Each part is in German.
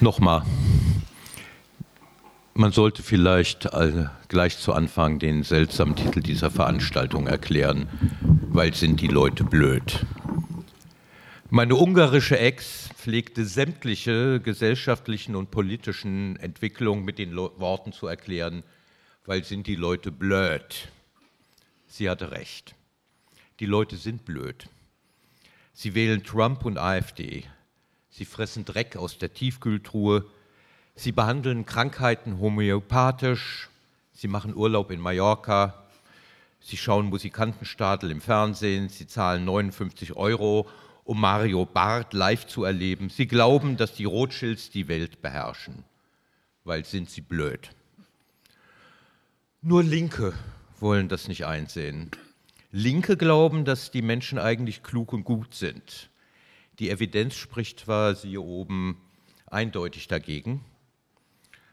Nochmal. Man sollte vielleicht gleich zu Anfang den seltsamen Titel dieser Veranstaltung erklären, weil sind die Leute blöd. Meine ungarische Ex pflegte sämtliche gesellschaftlichen und politischen Entwicklungen mit den Worten zu erklären, weil sind die Leute blöd. Sie hatte recht. Die Leute sind blöd. Sie wählen Trump und AfD. Sie fressen Dreck aus der Tiefkühltruhe. Sie behandeln Krankheiten homöopathisch. Sie machen Urlaub in Mallorca. Sie schauen Musikantenstadel im Fernsehen. Sie zahlen 59 Euro, um Mario Barth live zu erleben. Sie glauben, dass die Rothschilds die Welt beherrschen. Weil sind sie blöd. Nur Linke wollen das nicht einsehen. Linke glauben, dass die Menschen eigentlich klug und gut sind. Die Evidenz spricht zwar, siehe oben, eindeutig dagegen.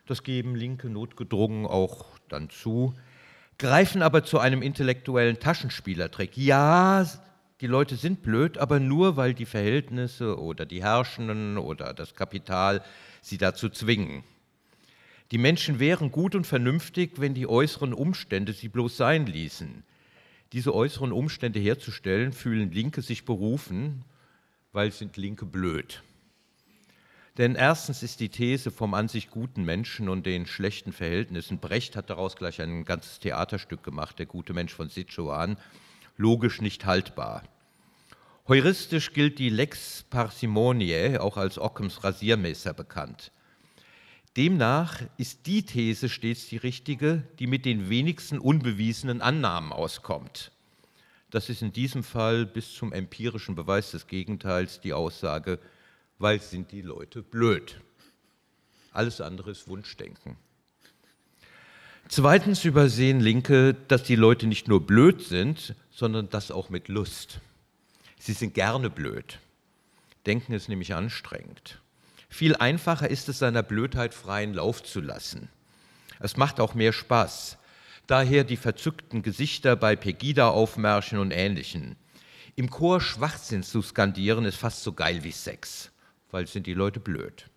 Das geben Linke notgedrungen auch dann zu, greifen aber zu einem intellektuellen Taschenspielertrick. Ja, die Leute sind blöd, aber nur weil die Verhältnisse oder die Herrschenden oder das Kapital sie dazu zwingen. Die Menschen wären gut und vernünftig, wenn die äußeren Umstände sie bloß sein ließen. Diese äußeren Umstände herzustellen, fühlen Linke sich berufen, weil sind Linke blöd. Denn erstens ist die These vom an sich guten Menschen und den schlechten Verhältnissen, Brecht hat daraus gleich ein ganzes Theaterstück gemacht, der gute Mensch von Sichuan, logisch nicht haltbar. Heuristisch gilt die Lex Parsimoniae auch als Ockhams Rasiermesser bekannt. Demnach ist die These stets die richtige, die mit den wenigsten unbewiesenen Annahmen auskommt. Das ist in diesem Fall bis zum empirischen Beweis des Gegenteils die Aussage, weil sind die Leute blöd. Alles andere ist Wunschdenken. Zweitens übersehen Linke, dass die Leute nicht nur blöd sind, sondern das auch mit Lust. Sie sind gerne blöd. Denken ist nämlich anstrengend. Viel einfacher ist es, seiner Blödheit freien Lauf zu lassen. Es macht auch mehr Spaß. Daher die verzückten Gesichter bei Pegida-Aufmärschen und Ähnlichen. Im Chor Schwachsinn zu skandieren ist fast so geil wie Sex, weil sind die Leute blöd.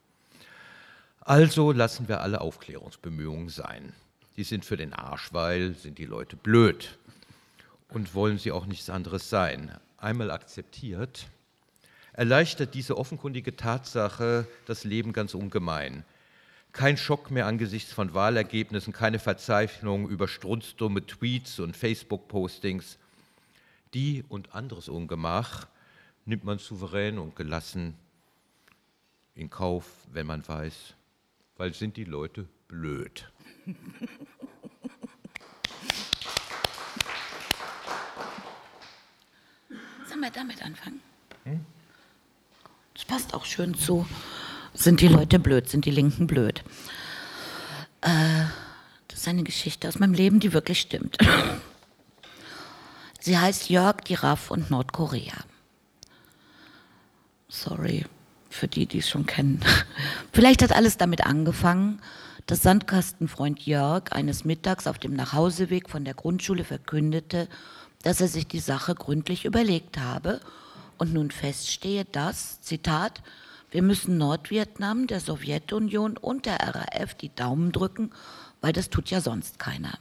Also lassen wir alle Aufklärungsbemühungen sein. Die sind für den Arsch, weil sind die Leute blöd und wollen sie auch nichts anderes sein. Einmal akzeptiert, erleichtert diese offenkundige Tatsache das Leben ganz ungemein. Kein Schock mehr angesichts von Wahlergebnissen, keine Verzeichnung über strunzdumme Tweets und Facebook-Postings. Die und anderes Ungemach nimmt man souverän und gelassen in Kauf, wenn man weiß, weil sind die Leute blöd. Sollen wir damit anfangen? Hm? Das passt auch schön zu sind die Leute blöd, sind die Linken blöd. Äh, das ist eine Geschichte aus meinem Leben, die wirklich stimmt. Sie heißt Jörg, Giraffe und Nordkorea. Sorry für die, die es schon kennen. Vielleicht hat alles damit angefangen, dass Sandkastenfreund Jörg eines Mittags auf dem Nachhauseweg von der Grundschule verkündete, dass er sich die Sache gründlich überlegt habe und nun feststehe, dass, Zitat, wir müssen Nordvietnam, der Sowjetunion und der RAF die Daumen drücken, weil das tut ja sonst keiner.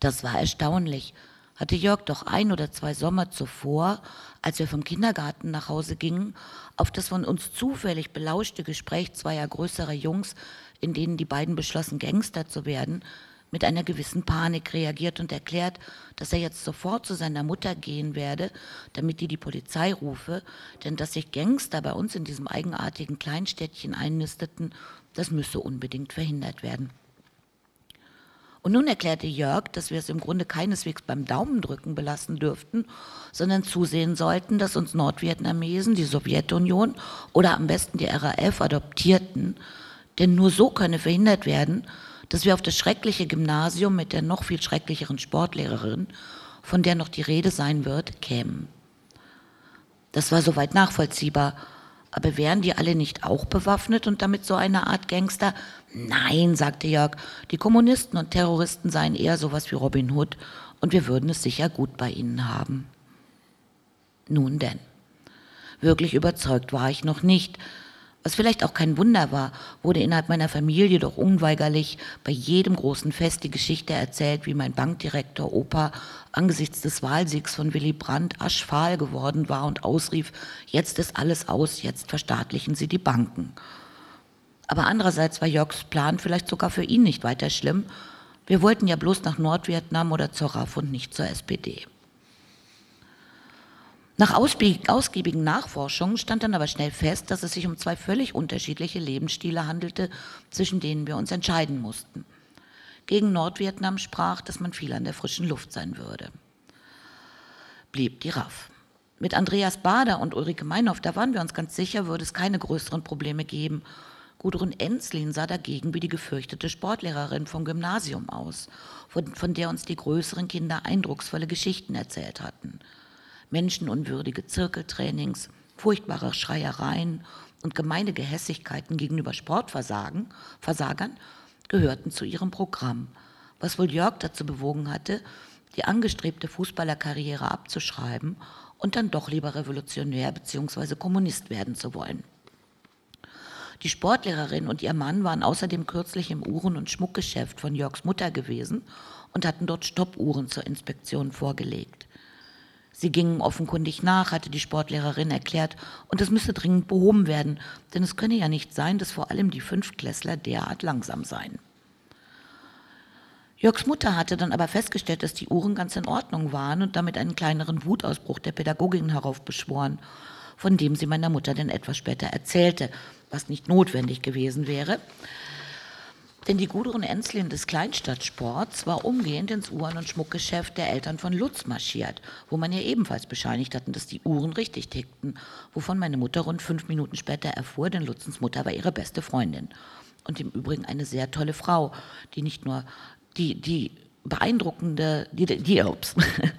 Das war erstaunlich. Hatte Jörg doch ein oder zwei Sommer zuvor, als wir vom Kindergarten nach Hause gingen, auf das von uns zufällig belauschte Gespräch zweier größerer Jungs, in denen die beiden beschlossen, Gangster zu werden, mit einer gewissen Panik reagiert und erklärt, dass er jetzt sofort zu seiner Mutter gehen werde, damit die die Polizei rufe, denn dass sich Gangster bei uns in diesem eigenartigen Kleinstädtchen einnisteten, das müsse unbedingt verhindert werden. Und nun erklärte Jörg, dass wir es im Grunde keineswegs beim Daumendrücken belassen dürften, sondern zusehen sollten, dass uns Nordvietnamesen die Sowjetunion oder am besten die RAF adoptierten, denn nur so könne verhindert werden, dass wir auf das schreckliche Gymnasium mit der noch viel schrecklicheren Sportlehrerin, von der noch die Rede sein wird, kämen. Das war soweit nachvollziehbar. Aber wären die alle nicht auch bewaffnet und damit so eine Art Gangster? Nein, sagte Jörg, die Kommunisten und Terroristen seien eher sowas wie Robin Hood und wir würden es sicher gut bei ihnen haben. Nun denn. Wirklich überzeugt war ich noch nicht, Was vielleicht auch kein Wunder war, wurde innerhalb meiner Familie doch unweigerlich bei jedem großen Fest die Geschichte erzählt, wie mein Bankdirektor Opa angesichts des Wahlsiegs von Willy Brandt aschfahl geworden war und ausrief, jetzt ist alles aus, jetzt verstaatlichen Sie die Banken. Aber andererseits war Jörgs Plan vielleicht sogar für ihn nicht weiter schlimm. Wir wollten ja bloß nach Nordvietnam oder zur RAF und nicht zur SPD. Nach ausgiebigen Nachforschungen stand dann aber schnell fest, dass es sich um zwei völlig unterschiedliche Lebensstile handelte, zwischen denen wir uns entscheiden mussten. Gegen Nordvietnam sprach, dass man viel an der frischen Luft sein würde. Blieb die RAF. Mit Andreas Bader und Ulrike Meinhoff, da waren wir uns ganz sicher, würde es keine größeren Probleme geben. Gudrun Enslin sah dagegen wie die gefürchtete Sportlehrerin vom Gymnasium aus, von der uns die größeren Kinder eindrucksvolle Geschichten erzählt hatten – menschenunwürdige Zirkeltrainings, furchtbare Schreiereien und gemeine Gehässigkeiten gegenüber Sportversagern gehörten zu ihrem Programm, was wohl Jörg dazu bewogen hatte, die angestrebte Fußballerkarriere abzuschreiben und dann doch lieber Revolutionär bzw. Kommunist werden zu wollen. Die Sportlehrerin und ihr Mann waren außerdem kürzlich im Uhren- und Schmuckgeschäft von Jörgs Mutter gewesen und hatten dort Stoppuhren zur Inspektion vorgelegt. Sie gingen offenkundig nach, hatte die Sportlehrerin erklärt, und es müsse dringend behoben werden, denn es könne ja nicht sein, dass vor allem die Fünftklässler derart langsam seien. Jörgs Mutter hatte dann aber festgestellt, dass die Uhren ganz in Ordnung waren und damit einen kleineren Wutausbruch der Pädagogin heraufbeschworen, von dem sie meiner Mutter dann etwas später erzählte, was nicht notwendig gewesen wäre. Denn die Gudrun Enslin des Kleinstadtsports war umgehend ins Uhren- und Schmuckgeschäft der Eltern von Lutz marschiert, wo man ihr ebenfalls bescheinigt hatten, dass die Uhren richtig tickten, wovon meine Mutter rund fünf Minuten später erfuhr, denn Lutzens Mutter war ihre beste Freundin. Und im Übrigen eine sehr tolle Frau, die nicht nur die, die beeindruckende, die, die, ups,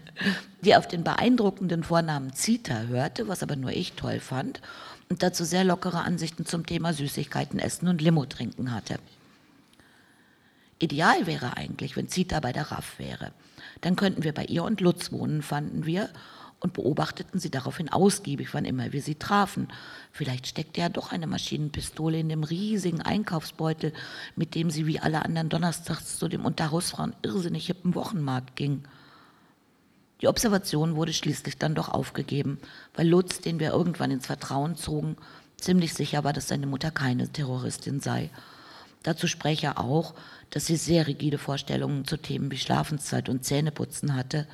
die auf den beeindruckenden Vornamen Zita hörte, was aber nur ich toll fand, und dazu sehr lockere Ansichten zum Thema Süßigkeiten essen und Limo trinken hatte. Ideal wäre eigentlich, wenn Zita bei der RAF wäre. Dann könnten wir bei ihr und Lutz wohnen, fanden wir, und beobachteten sie daraufhin ausgiebig, wann immer wir sie trafen. Vielleicht steckte ja doch eine Maschinenpistole in dem riesigen Einkaufsbeutel, mit dem sie wie alle anderen donnerstags zu dem unter Hausfrauen irrsinnig hippen Wochenmarkt ging. Die Observation wurde schließlich dann doch aufgegeben, weil Lutz, den wir irgendwann ins Vertrauen zogen, ziemlich sicher war, dass seine Mutter keine Terroristin sei. Dazu spreche auch, dass sie sehr rigide Vorstellungen zu Themen wie Schlafenszeit und Zähneputzen hatte,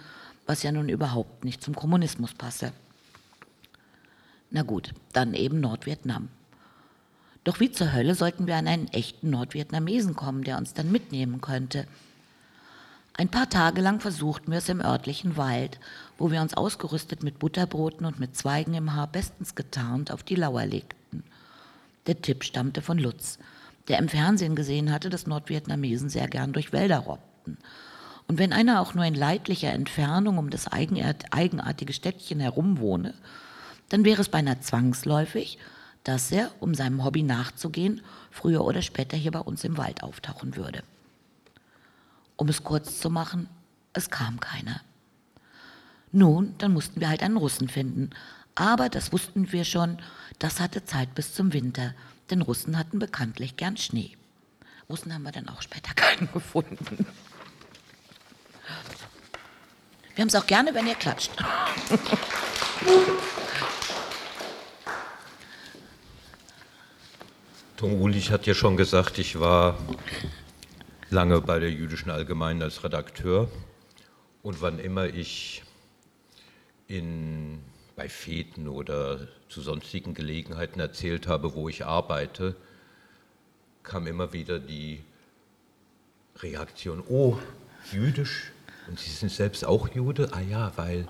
was ja nun überhaupt nicht zum Kommunismus passe. Na gut, dann eben Nordvietnam. Doch wie zur Hölle sollten wir an einen echten Nordvietnamesen kommen, der uns dann mitnehmen könnte? Ein paar Tage lang versuchten wir es im örtlichen Wald, wo wir uns ausgerüstet mit Butterbroten und mit Zweigen im Haar bestens getarnt auf die Lauer legten. Der Tipp stammte von Lutz, der im Fernsehen gesehen hatte, dass Nordvietnamesen sehr gern durch Wälder robbten. Und wenn einer auch nur in leidlicher Entfernung um das eigenartige Städtchen herum wohne, dann wäre es beinahe zwangsläufig, dass er, um seinem Hobby nachzugehen, früher oder später hier bei uns im Wald auftauchen würde. Um es kurz zu machen, es kam keiner. Nun, dann mussten wir halt einen Russen finden. Aber das wussten wir schon, das hatte Zeit bis zum Winter denn Russen hatten bekanntlich gern Schnee. Russen haben wir dann auch später keinen gefunden. Wir haben es auch gerne, wenn ihr klatscht. Tom Ulich hat ja schon gesagt, ich war lange bei der Jüdischen Allgemeinen als Redakteur und wann immer ich in bei Feten oder zu sonstigen Gelegenheiten erzählt habe, wo ich arbeite, kam immer wieder die Reaktion, oh, jüdisch, und Sie sind selbst auch Jude? Ah ja, weil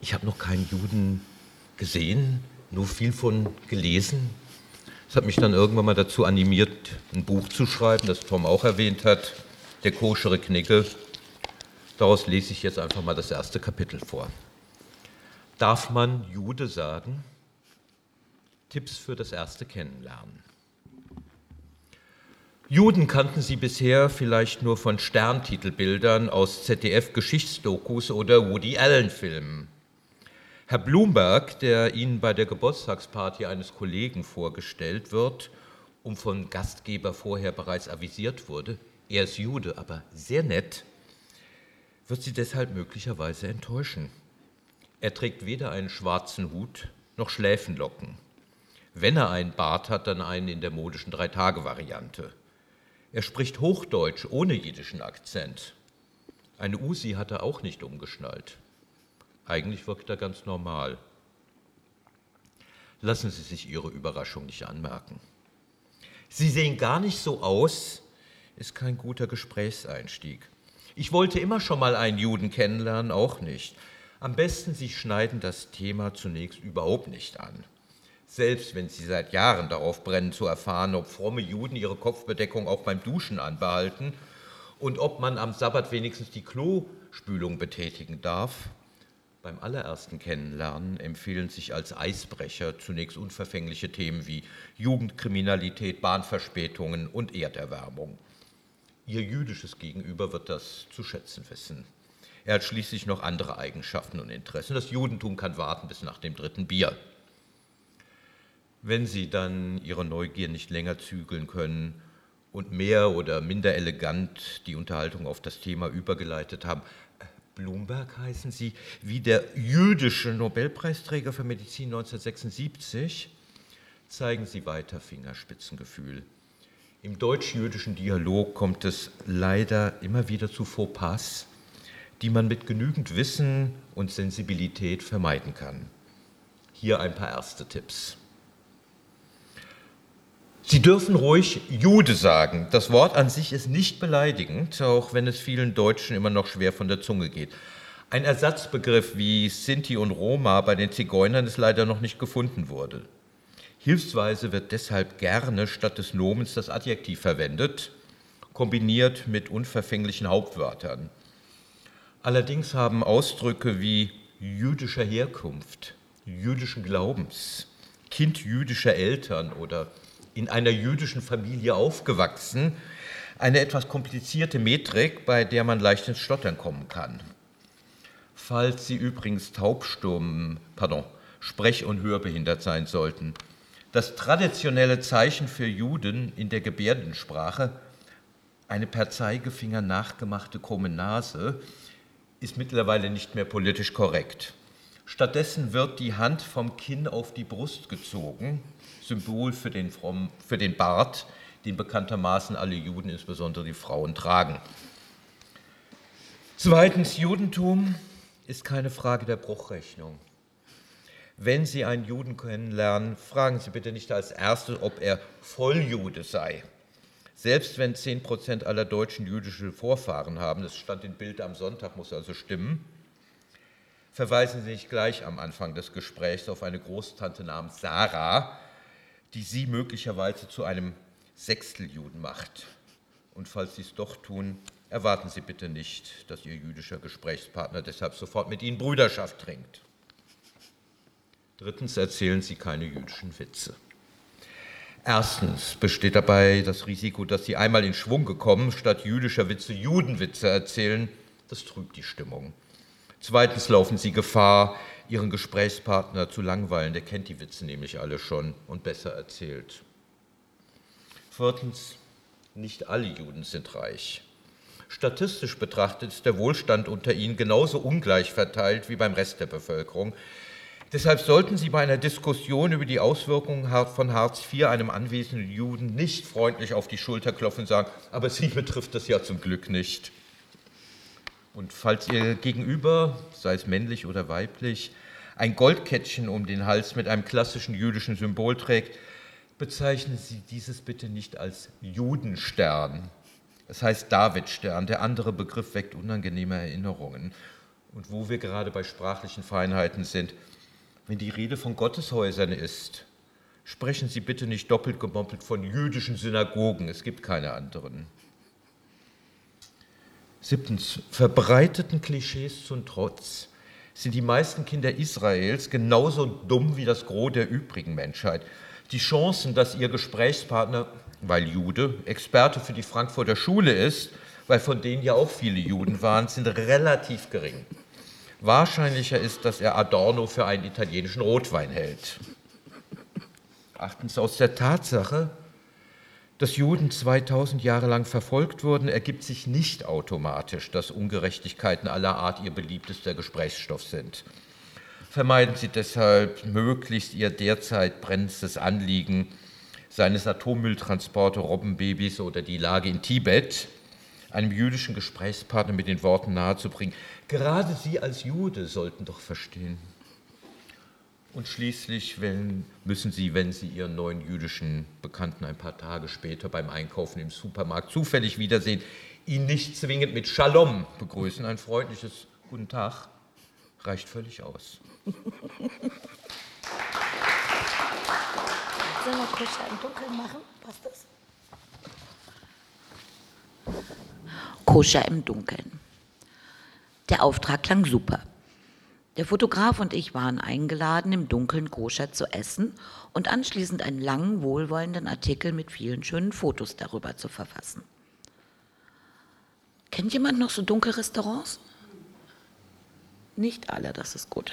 ich habe noch keinen Juden gesehen, nur viel von gelesen. Das hat mich dann irgendwann mal dazu animiert, ein Buch zu schreiben, das Tom auch erwähnt hat, Der koschere Knicke. Daraus lese ich jetzt einfach mal das erste Kapitel vor. Darf man Jude sagen? Tipps für das erste Kennenlernen. Juden kannten Sie bisher vielleicht nur von Sterntitelbildern aus ZDF-Geschichtsdokus oder Woody Allen-Filmen. Herr Bloomberg, der Ihnen bei der Geburtstagsparty eines Kollegen vorgestellt wird, um von Gastgeber vorher bereits avisiert wurde, er ist Jude, aber sehr nett, wird Sie deshalb möglicherweise enttäuschen. Er trägt weder einen schwarzen Hut noch Schläfenlocken. Wenn er einen Bart hat, dann einen in der modischen Drei-Tage-Variante. Er spricht Hochdeutsch ohne jiddischen Akzent. Eine Usi hat er auch nicht umgeschnallt. Eigentlich wirkt er ganz normal. Lassen Sie sich Ihre Überraschung nicht anmerken. Sie sehen gar nicht so aus, ist kein guter Gesprächseinstieg. Ich wollte immer schon mal einen Juden kennenlernen, auch nicht. Am besten, Sie schneiden das Thema zunächst überhaupt nicht an. Selbst wenn Sie seit Jahren darauf brennen zu erfahren, ob fromme Juden ihre Kopfbedeckung auch beim Duschen anbehalten und ob man am Sabbat wenigstens die Klospülung betätigen darf. Beim allerersten Kennenlernen empfehlen sich als Eisbrecher zunächst unverfängliche Themen wie Jugendkriminalität, Bahnverspätungen und Erderwärmung. Ihr jüdisches Gegenüber wird das zu schätzen wissen. Er hat schließlich noch andere Eigenschaften und Interessen. Das Judentum kann warten bis nach dem dritten Bier. Wenn Sie dann Ihre Neugier nicht länger zügeln können und mehr oder minder elegant die Unterhaltung auf das Thema übergeleitet haben, Bloomberg heißen Sie, wie der jüdische Nobelpreisträger für Medizin 1976, zeigen Sie weiter Fingerspitzengefühl. Im deutsch-jüdischen Dialog kommt es leider immer wieder zu Fauxpas, die man mit genügend Wissen und Sensibilität vermeiden kann. Hier ein paar erste Tipps. Sie dürfen ruhig Jude sagen. Das Wort an sich ist nicht beleidigend, auch wenn es vielen Deutschen immer noch schwer von der Zunge geht. Ein Ersatzbegriff wie Sinti und Roma bei den Zigeunern ist leider noch nicht gefunden worden. Hilfsweise wird deshalb gerne statt des Nomens das Adjektiv verwendet, kombiniert mit unverfänglichen Hauptwörtern. Allerdings haben Ausdrücke wie jüdischer Herkunft, jüdischen Glaubens, Kind jüdischer Eltern oder in einer jüdischen Familie aufgewachsen, eine etwas komplizierte Metrik, bei der man leicht ins Stottern kommen kann. Falls Sie übrigens taubsturm, pardon, sprech- und hörbehindert sein sollten, das traditionelle Zeichen für Juden in der Gebärdensprache, eine per Zeigefinger nachgemachte krumme Nase, ist mittlerweile nicht mehr politisch korrekt. Stattdessen wird die Hand vom Kinn auf die Brust gezogen, Symbol für den, für den Bart, den bekanntermaßen alle Juden, insbesondere die Frauen, tragen. Zweitens, Judentum ist keine Frage der Bruchrechnung. Wenn Sie einen Juden kennenlernen, fragen Sie bitte nicht als erstes, ob er Volljude sei. Selbst wenn 10 Prozent aller Deutschen jüdische Vorfahren haben, das stand in Bild am Sonntag, muss also stimmen, verweisen Sie nicht gleich am Anfang des Gesprächs auf eine Großtante namens Sarah, die Sie möglicherweise zu einem Sechsteljuden macht. Und falls Sie es doch tun, erwarten Sie bitte nicht, dass Ihr jüdischer Gesprächspartner deshalb sofort mit Ihnen Brüderschaft trinkt. Drittens erzählen Sie keine jüdischen Witze. Erstens besteht dabei das Risiko, dass Sie einmal in Schwung gekommen, statt jüdischer Witze Judenwitze erzählen. Das trübt die Stimmung. Zweitens laufen Sie Gefahr, Ihren Gesprächspartner zu langweilen. Der kennt die Witze nämlich alle schon und besser erzählt. Viertens, nicht alle Juden sind reich. Statistisch betrachtet ist der Wohlstand unter ihnen genauso ungleich verteilt wie beim Rest der Bevölkerung. Deshalb sollten Sie bei einer Diskussion über die Auswirkungen von Hartz IV einem anwesenden Juden nicht freundlich auf die Schulter klopfen und sagen, aber Sie betrifft das ja zum Glück nicht. Und falls Ihr Gegenüber, sei es männlich oder weiblich, ein Goldkettchen um den Hals mit einem klassischen jüdischen Symbol trägt, bezeichnen Sie dieses bitte nicht als Judenstern. Das heißt Davidstern. Der andere Begriff weckt unangenehme Erinnerungen. Und wo wir gerade bei sprachlichen Feinheiten sind, wenn die Rede von Gotteshäusern ist, sprechen Sie bitte nicht doppelt gemoppelt von jüdischen Synagogen, es gibt keine anderen. Siebtens, verbreiteten Klischees zum Trotz sind die meisten Kinder Israels genauso dumm wie das Gros der übrigen Menschheit. Die Chancen, dass ihr Gesprächspartner, weil Jude, Experte für die Frankfurter Schule ist, weil von denen ja auch viele Juden waren, sind relativ gering. Wahrscheinlicher ist, dass er Adorno für einen italienischen Rotwein hält. Achtens aus der Tatsache, dass Juden 2000 Jahre lang verfolgt wurden, ergibt sich nicht automatisch, dass Ungerechtigkeiten aller Art ihr beliebtester Gesprächsstoff sind. Vermeiden Sie deshalb möglichst Ihr derzeit brennendstes Anliegen seines Atommülltransporter Robbenbabys oder die Lage in Tibet einem jüdischen Gesprächspartner mit den Worten nahezubringen. Gerade Sie als Jude sollten doch verstehen. Und schließlich wenn, müssen Sie, wenn Sie Ihren neuen jüdischen Bekannten ein paar Tage später beim Einkaufen im Supermarkt zufällig wiedersehen, ihn nicht zwingend mit Shalom begrüßen. Ein freundliches Guten Tag reicht völlig aus. Sollen wir Kusche im Dunkeln machen? Passt das? Koscher im Dunkeln. Der Auftrag klang super. Der Fotograf und ich waren eingeladen, im Dunkeln koscher zu essen und anschließend einen langen, wohlwollenden Artikel mit vielen schönen Fotos darüber zu verfassen. Kennt jemand noch so dunkle Restaurants? Nicht alle, das ist gut.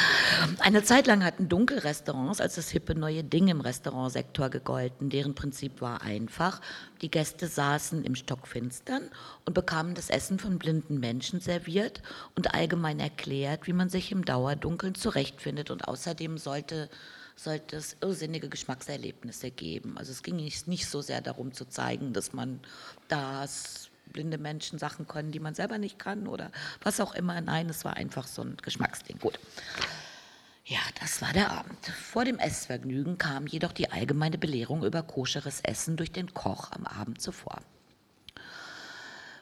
Eine Zeit lang hatten Dunkelrestaurants als das hippe neue Ding im Restaurantsektor gegolten. Deren Prinzip war einfach. Die Gäste saßen im Stockfinstern und bekamen das Essen von blinden Menschen serviert und allgemein erklärt, wie man sich im Dauerdunkeln zurechtfindet. Und außerdem sollte sollte es irrsinnige Geschmackserlebnisse geben. Also es ging nicht, nicht so sehr darum zu zeigen, dass man das blinde Menschen Sachen können, die man selber nicht kann oder was auch immer. Nein, es war einfach so ein Geschmacksding. Gut. Ja, das war der Abend. Vor dem Essvergnügen kam jedoch die allgemeine Belehrung über koscheres Essen durch den Koch am Abend zuvor.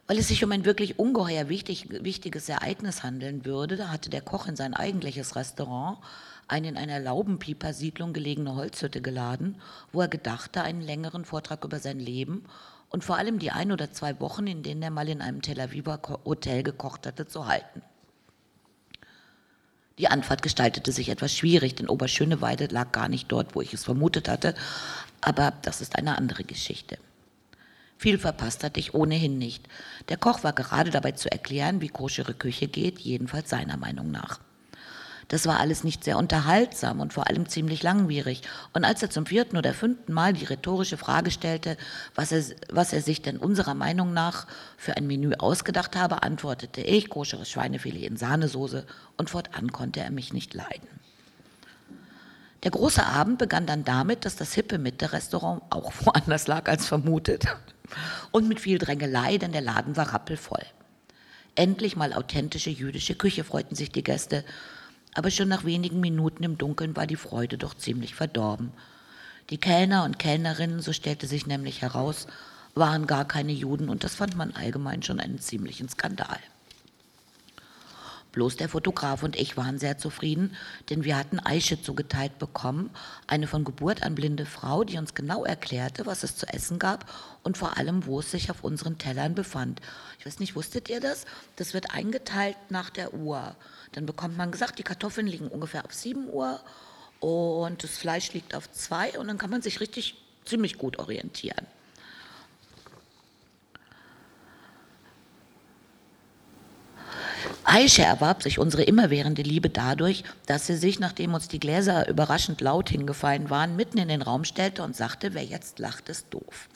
Weil es sich um ein wirklich ungeheuer wichtig, wichtiges Ereignis handeln würde, da hatte der Koch in sein eigentliches Restaurant eine in einer Laubenpieper-Siedlung gelegene Holzhütte geladen, wo er gedachte, einen längeren Vortrag über sein Leben und vor allem die ein oder zwei Wochen, in denen er mal in einem Tel Aviver Hotel gekocht hatte, zu halten. Die Anfahrt gestaltete sich etwas schwierig, denn Oberschöneweide lag gar nicht dort, wo ich es vermutet hatte, aber das ist eine andere Geschichte. Viel verpasst hatte ich ohnehin nicht. Der Koch war gerade dabei zu erklären, wie koschere Küche geht, jedenfalls seiner Meinung nach. Das war alles nicht sehr unterhaltsam und vor allem ziemlich langwierig. Und als er zum vierten oder fünften Mal die rhetorische Frage stellte, was er, was er sich denn unserer Meinung nach für ein Menü ausgedacht habe, antwortete ich, koscheres Schweinefilet in Sahnesoße und fortan konnte er mich nicht leiden. Der große Abend begann dann damit, dass das hippe Mitte-Restaurant auch woanders lag als vermutet. Und mit viel Drängelei, denn der Laden war rappelvoll. Endlich mal authentische jüdische Küche freuten sich die Gäste aber schon nach wenigen Minuten im Dunkeln war die Freude doch ziemlich verdorben. Die Kellner und Kellnerinnen, so stellte sich nämlich heraus, waren gar keine Juden und das fand man allgemein schon einen ziemlichen Skandal. Bloß der Fotograf und ich waren sehr zufrieden, denn wir hatten Aische zugeteilt bekommen, eine von Geburt an blinde Frau, die uns genau erklärte, was es zu essen gab und vor allem, wo es sich auf unseren Tellern befand. Ich weiß nicht, wusstet ihr das? Das wird eingeteilt nach der Uhr. Dann bekommt man gesagt, die Kartoffeln liegen ungefähr auf 7 Uhr und das Fleisch liegt auf 2 und dann kann man sich richtig ziemlich gut orientieren. Aisha erwarb sich unsere immerwährende Liebe dadurch, dass sie sich, nachdem uns die Gläser überraschend laut hingefallen waren, mitten in den Raum stellte und sagte, wer jetzt lacht, ist doof.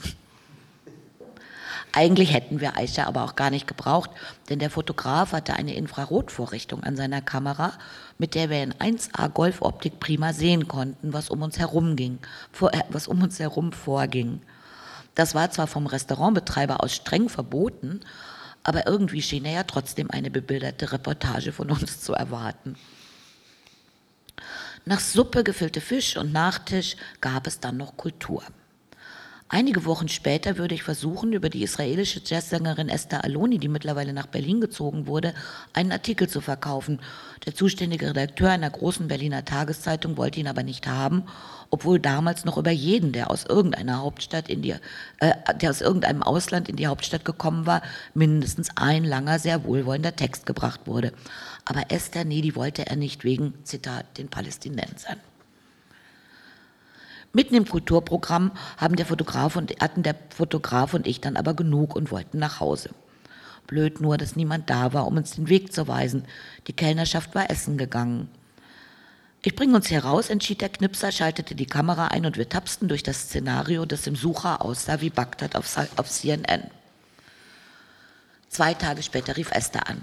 Eigentlich hätten wir Aisha aber auch gar nicht gebraucht, denn der Fotograf hatte eine Infrarotvorrichtung an seiner Kamera, mit der wir in 1A Golfoptik prima sehen konnten, was um uns herum ging, äh, was um uns herum vorging. Das war zwar vom Restaurantbetreiber aus streng verboten, aber irgendwie schien er ja trotzdem eine bebilderte Reportage von uns zu erwarten. Nach Suppe gefüllte Fisch und Nachtisch gab es dann noch Kultur. Einige Wochen später würde ich versuchen, über die israelische Jazzsängerin Esther Aloni, die mittlerweile nach Berlin gezogen wurde, einen Artikel zu verkaufen. Der zuständige Redakteur einer großen Berliner Tageszeitung wollte ihn aber nicht haben, obwohl damals noch über jeden, der aus irgendeiner Hauptstadt in die, äh, der aus irgendeinem Ausland in die Hauptstadt gekommen war, mindestens ein langer, sehr wohlwollender Text gebracht wurde. Aber Esther, nee, die wollte er nicht wegen, Zitat, den Palästinensern. Mitten im Kulturprogramm haben der Fotograf und, hatten der Fotograf und ich dann aber genug und wollten nach Hause. Blöd nur, dass niemand da war, um uns den Weg zu weisen. Die Kellnerschaft war essen gegangen. Ich bringe uns hier raus, entschied der Knipser, schaltete die Kamera ein und wir tapsten durch das Szenario, das im Sucher aussah wie Bagdad auf CNN. Zwei Tage später rief Esther an.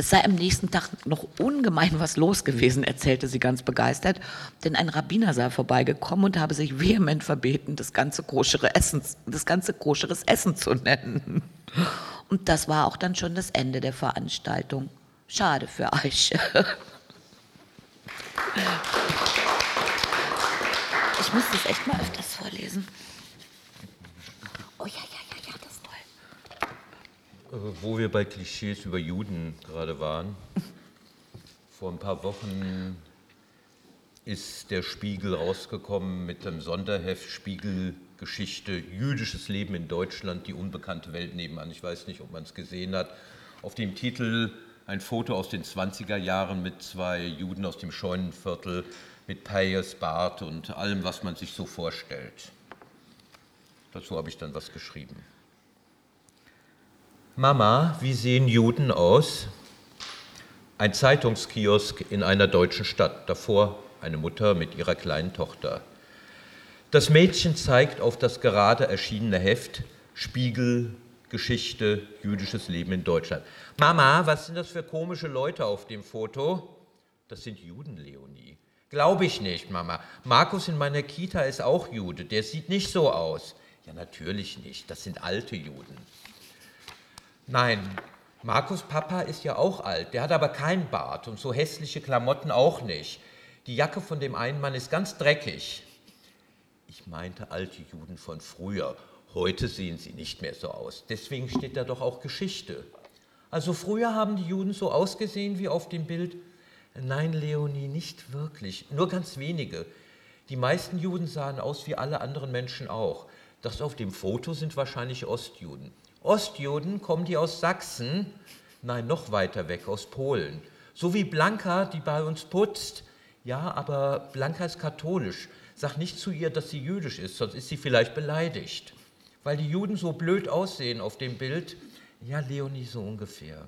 Es sei am nächsten Tag noch ungemein was los gewesen, erzählte sie ganz begeistert, denn ein Rabbiner sei vorbeigekommen und habe sich vehement verbeten, das ganze koschere Essen, das ganze koscheres Essen zu nennen. Und das war auch dann schon das Ende der Veranstaltung. Schade für euch. Ich muss das echt mal öfters vorlesen. Oh ja, ja, ja, ja, das ist toll. Äh, wo wir bei Klischees über Juden gerade waren. Vor ein paar Wochen ist der Spiegel rausgekommen mit dem Sonderheft Spiegelgeschichte Jüdisches Leben in Deutschland, die unbekannte Welt nebenan. Ich weiß nicht, ob man es gesehen hat. Auf dem Titel ein Foto aus den 20er Jahren mit zwei Juden aus dem Scheunenviertel mit Payes, Bart und allem, was man sich so vorstellt. Dazu habe ich dann was geschrieben. Mama, wie sehen Juden aus? Ein Zeitungskiosk in einer deutschen Stadt, davor eine Mutter mit ihrer kleinen Tochter. Das Mädchen zeigt auf das gerade erschienene Heft Spiegel, Geschichte, jüdisches Leben in Deutschland. Mama, was sind das für komische Leute auf dem Foto? Das sind Juden, Leonie. Glaube ich nicht, Mama. Markus in meiner Kita ist auch Jude. Der sieht nicht so aus. Ja, natürlich nicht. Das sind alte Juden. Nein, Markus Papa ist ja auch alt. Der hat aber keinen Bart und so hässliche Klamotten auch nicht. Die Jacke von dem einen Mann ist ganz dreckig. Ich meinte alte Juden von früher. Heute sehen sie nicht mehr so aus. Deswegen steht da doch auch Geschichte. Also früher haben die Juden so ausgesehen wie auf dem Bild. Nein, Leonie, nicht wirklich. Nur ganz wenige. Die meisten Juden sahen aus wie alle anderen Menschen auch. Das auf dem Foto sind wahrscheinlich Ostjuden. Ostjuden kommen die aus Sachsen, nein, noch weiter weg, aus Polen. So wie Blanka, die bei uns putzt. Ja, aber Blanka ist katholisch. Sag nicht zu ihr, dass sie jüdisch ist, sonst ist sie vielleicht beleidigt weil die Juden so blöd aussehen auf dem Bild. Ja, Leonie, so ungefähr.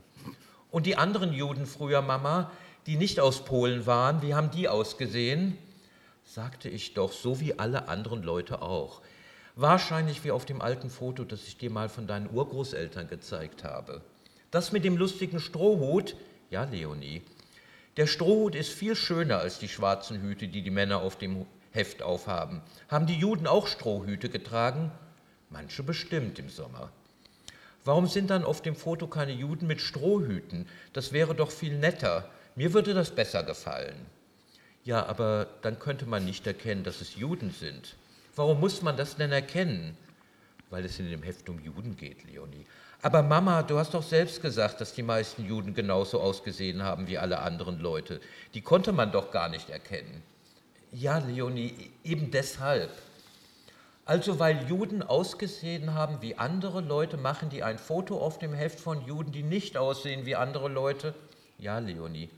Und die anderen Juden früher, Mama, die nicht aus Polen waren, wie haben die ausgesehen? Sagte ich doch, so wie alle anderen Leute auch. Wahrscheinlich wie auf dem alten Foto, das ich dir mal von deinen Urgroßeltern gezeigt habe. Das mit dem lustigen Strohhut, ja, Leonie. Der Strohhut ist viel schöner als die schwarzen Hüte, die die Männer auf dem Heft aufhaben. Haben die Juden auch Strohhüte getragen? Manche bestimmt im Sommer. Warum sind dann auf dem Foto keine Juden mit Strohhüten? Das wäre doch viel netter. Mir würde das besser gefallen. Ja, aber dann könnte man nicht erkennen, dass es Juden sind. Warum muss man das denn erkennen? Weil es in dem Heft um Juden geht, Leonie. Aber Mama, du hast doch selbst gesagt, dass die meisten Juden genauso ausgesehen haben wie alle anderen Leute. Die konnte man doch gar nicht erkennen. Ja, Leonie, eben deshalb. Also weil Juden ausgesehen haben wie andere Leute, machen die ein Foto auf dem Heft von Juden, die nicht aussehen wie andere Leute? Ja, Leonie.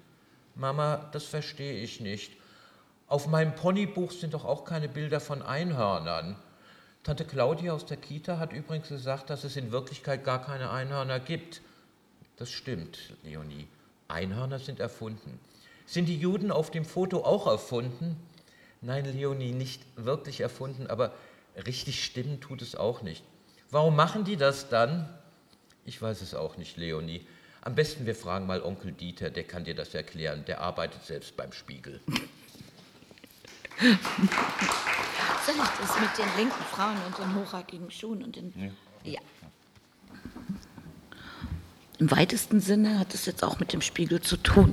Mama, das verstehe ich nicht. Auf meinem Ponybuch sind doch auch keine Bilder von Einhörnern. Tante Claudia aus der Kita hat übrigens gesagt, dass es in Wirklichkeit gar keine Einhörner gibt. Das stimmt, Leonie. Einhörner sind erfunden. Sind die Juden auf dem Foto auch erfunden? Nein, Leonie, nicht wirklich erfunden, aber richtig stimmen tut es auch nicht. Warum machen die das dann? Ich weiß es auch nicht, Leonie. Am besten wir fragen mal Onkel Dieter, der kann dir das erklären. Der arbeitet selbst beim Spiegel. Soll ich das mit den linken Frauen und den hochhackigen Schuhen und den. Ja. ja. Im weitesten Sinne hat es jetzt auch mit dem Spiegel zu tun.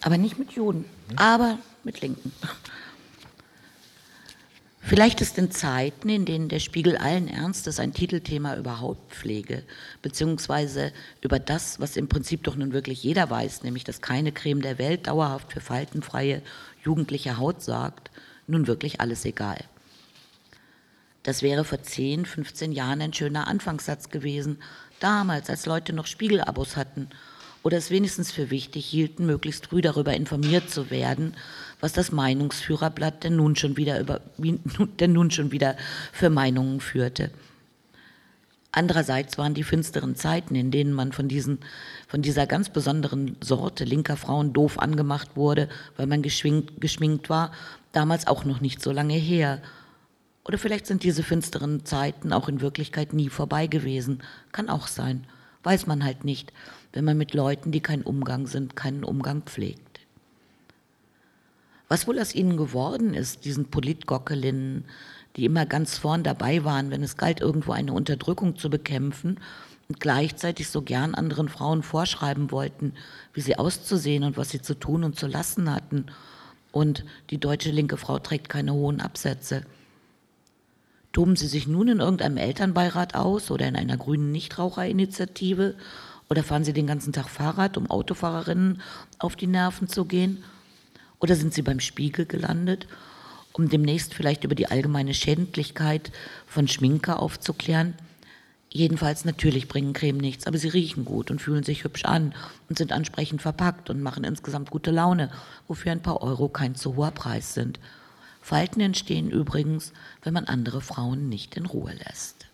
Aber nicht mit Juden, hm? aber mit Linken. Vielleicht ist in Zeiten, in denen der Spiegel allen Ernstes ein Titelthema über Hautpflege, beziehungsweise über das, was im Prinzip doch nun wirklich jeder weiß, nämlich dass keine Creme der Welt dauerhaft für faltenfreie jugendliche Haut sorgt, nun wirklich alles egal. Das wäre vor 10, 15 Jahren ein schöner Anfangssatz gewesen, damals, als Leute noch Spiegelabos hatten oder es wenigstens für wichtig hielten, möglichst früh darüber informiert zu werden, was das Meinungsführerblatt denn nun schon wieder, über, denn nun schon wieder für Meinungen führte. Andererseits waren die finsteren Zeiten, in denen man von, diesen, von dieser ganz besonderen Sorte linker Frauen doof angemacht wurde, weil man geschminkt, geschminkt war, damals auch noch nicht so lange her. Oder vielleicht sind diese finsteren Zeiten auch in Wirklichkeit nie vorbei gewesen. Kann auch sein. Weiß man halt nicht, wenn man mit Leuten, die kein Umgang sind, keinen Umgang pflegt. Was wohl aus ihnen geworden ist, diesen Politgockelinnen, die immer ganz vorn dabei waren, wenn es galt, irgendwo eine Unterdrückung zu bekämpfen und gleichzeitig so gern anderen Frauen vorschreiben wollten, wie sie auszusehen und was sie zu tun und zu lassen hatten. Und die deutsche linke Frau trägt keine hohen Absätze. Toben sie sich nun in irgendeinem Elternbeirat aus oder in einer grünen Nichtraucherinitiative oder fahren sie den ganzen Tag Fahrrad, um Autofahrerinnen auf die Nerven zu gehen? Oder sind sie beim Spiegel gelandet um demnächst vielleicht über die allgemeine Schädlichkeit von Schminke aufzuklären. Jedenfalls natürlich bringen Creme nichts, aber sie riechen gut und fühlen sich hübsch an und sind ansprechend verpackt und machen insgesamt gute Laune, wofür ein paar Euro kein zu hoher Preis sind. Falten entstehen übrigens, wenn man andere Frauen nicht in Ruhe lässt.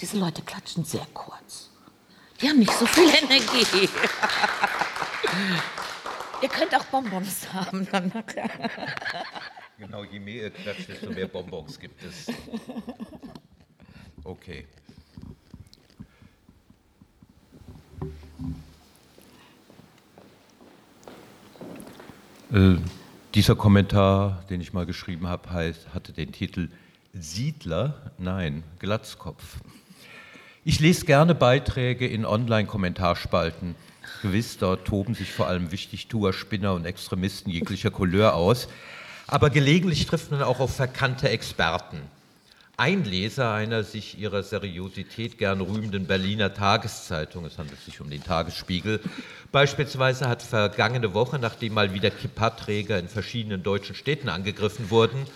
Diese Leute klatschen sehr kurz. Die haben nicht so viel Energie. ihr könnt auch Bonbons haben. Dann genau, je mehr ihr klatscht, desto mehr Bonbons gibt es. Okay. Äh, dieser Kommentar, den ich mal geschrieben habe, heißt, hatte den Titel Siedler, nein, Glatzkopf. Ich lese gerne Beiträge in Online-Kommentarspalten. Gewiss, dort toben sich vor allem Wichtigtuer, Spinner und Extremisten jeglicher Couleur aus. Aber gelegentlich trifft man auch auf verkannte Experten. Ein Leser einer sich ihrer Seriosität gern rühmenden Berliner Tageszeitung, es handelt sich um den Tagesspiegel, beispielsweise hat vergangene Woche, nachdem mal wieder Kippa-Träger in verschiedenen deutschen Städten angegriffen wurden,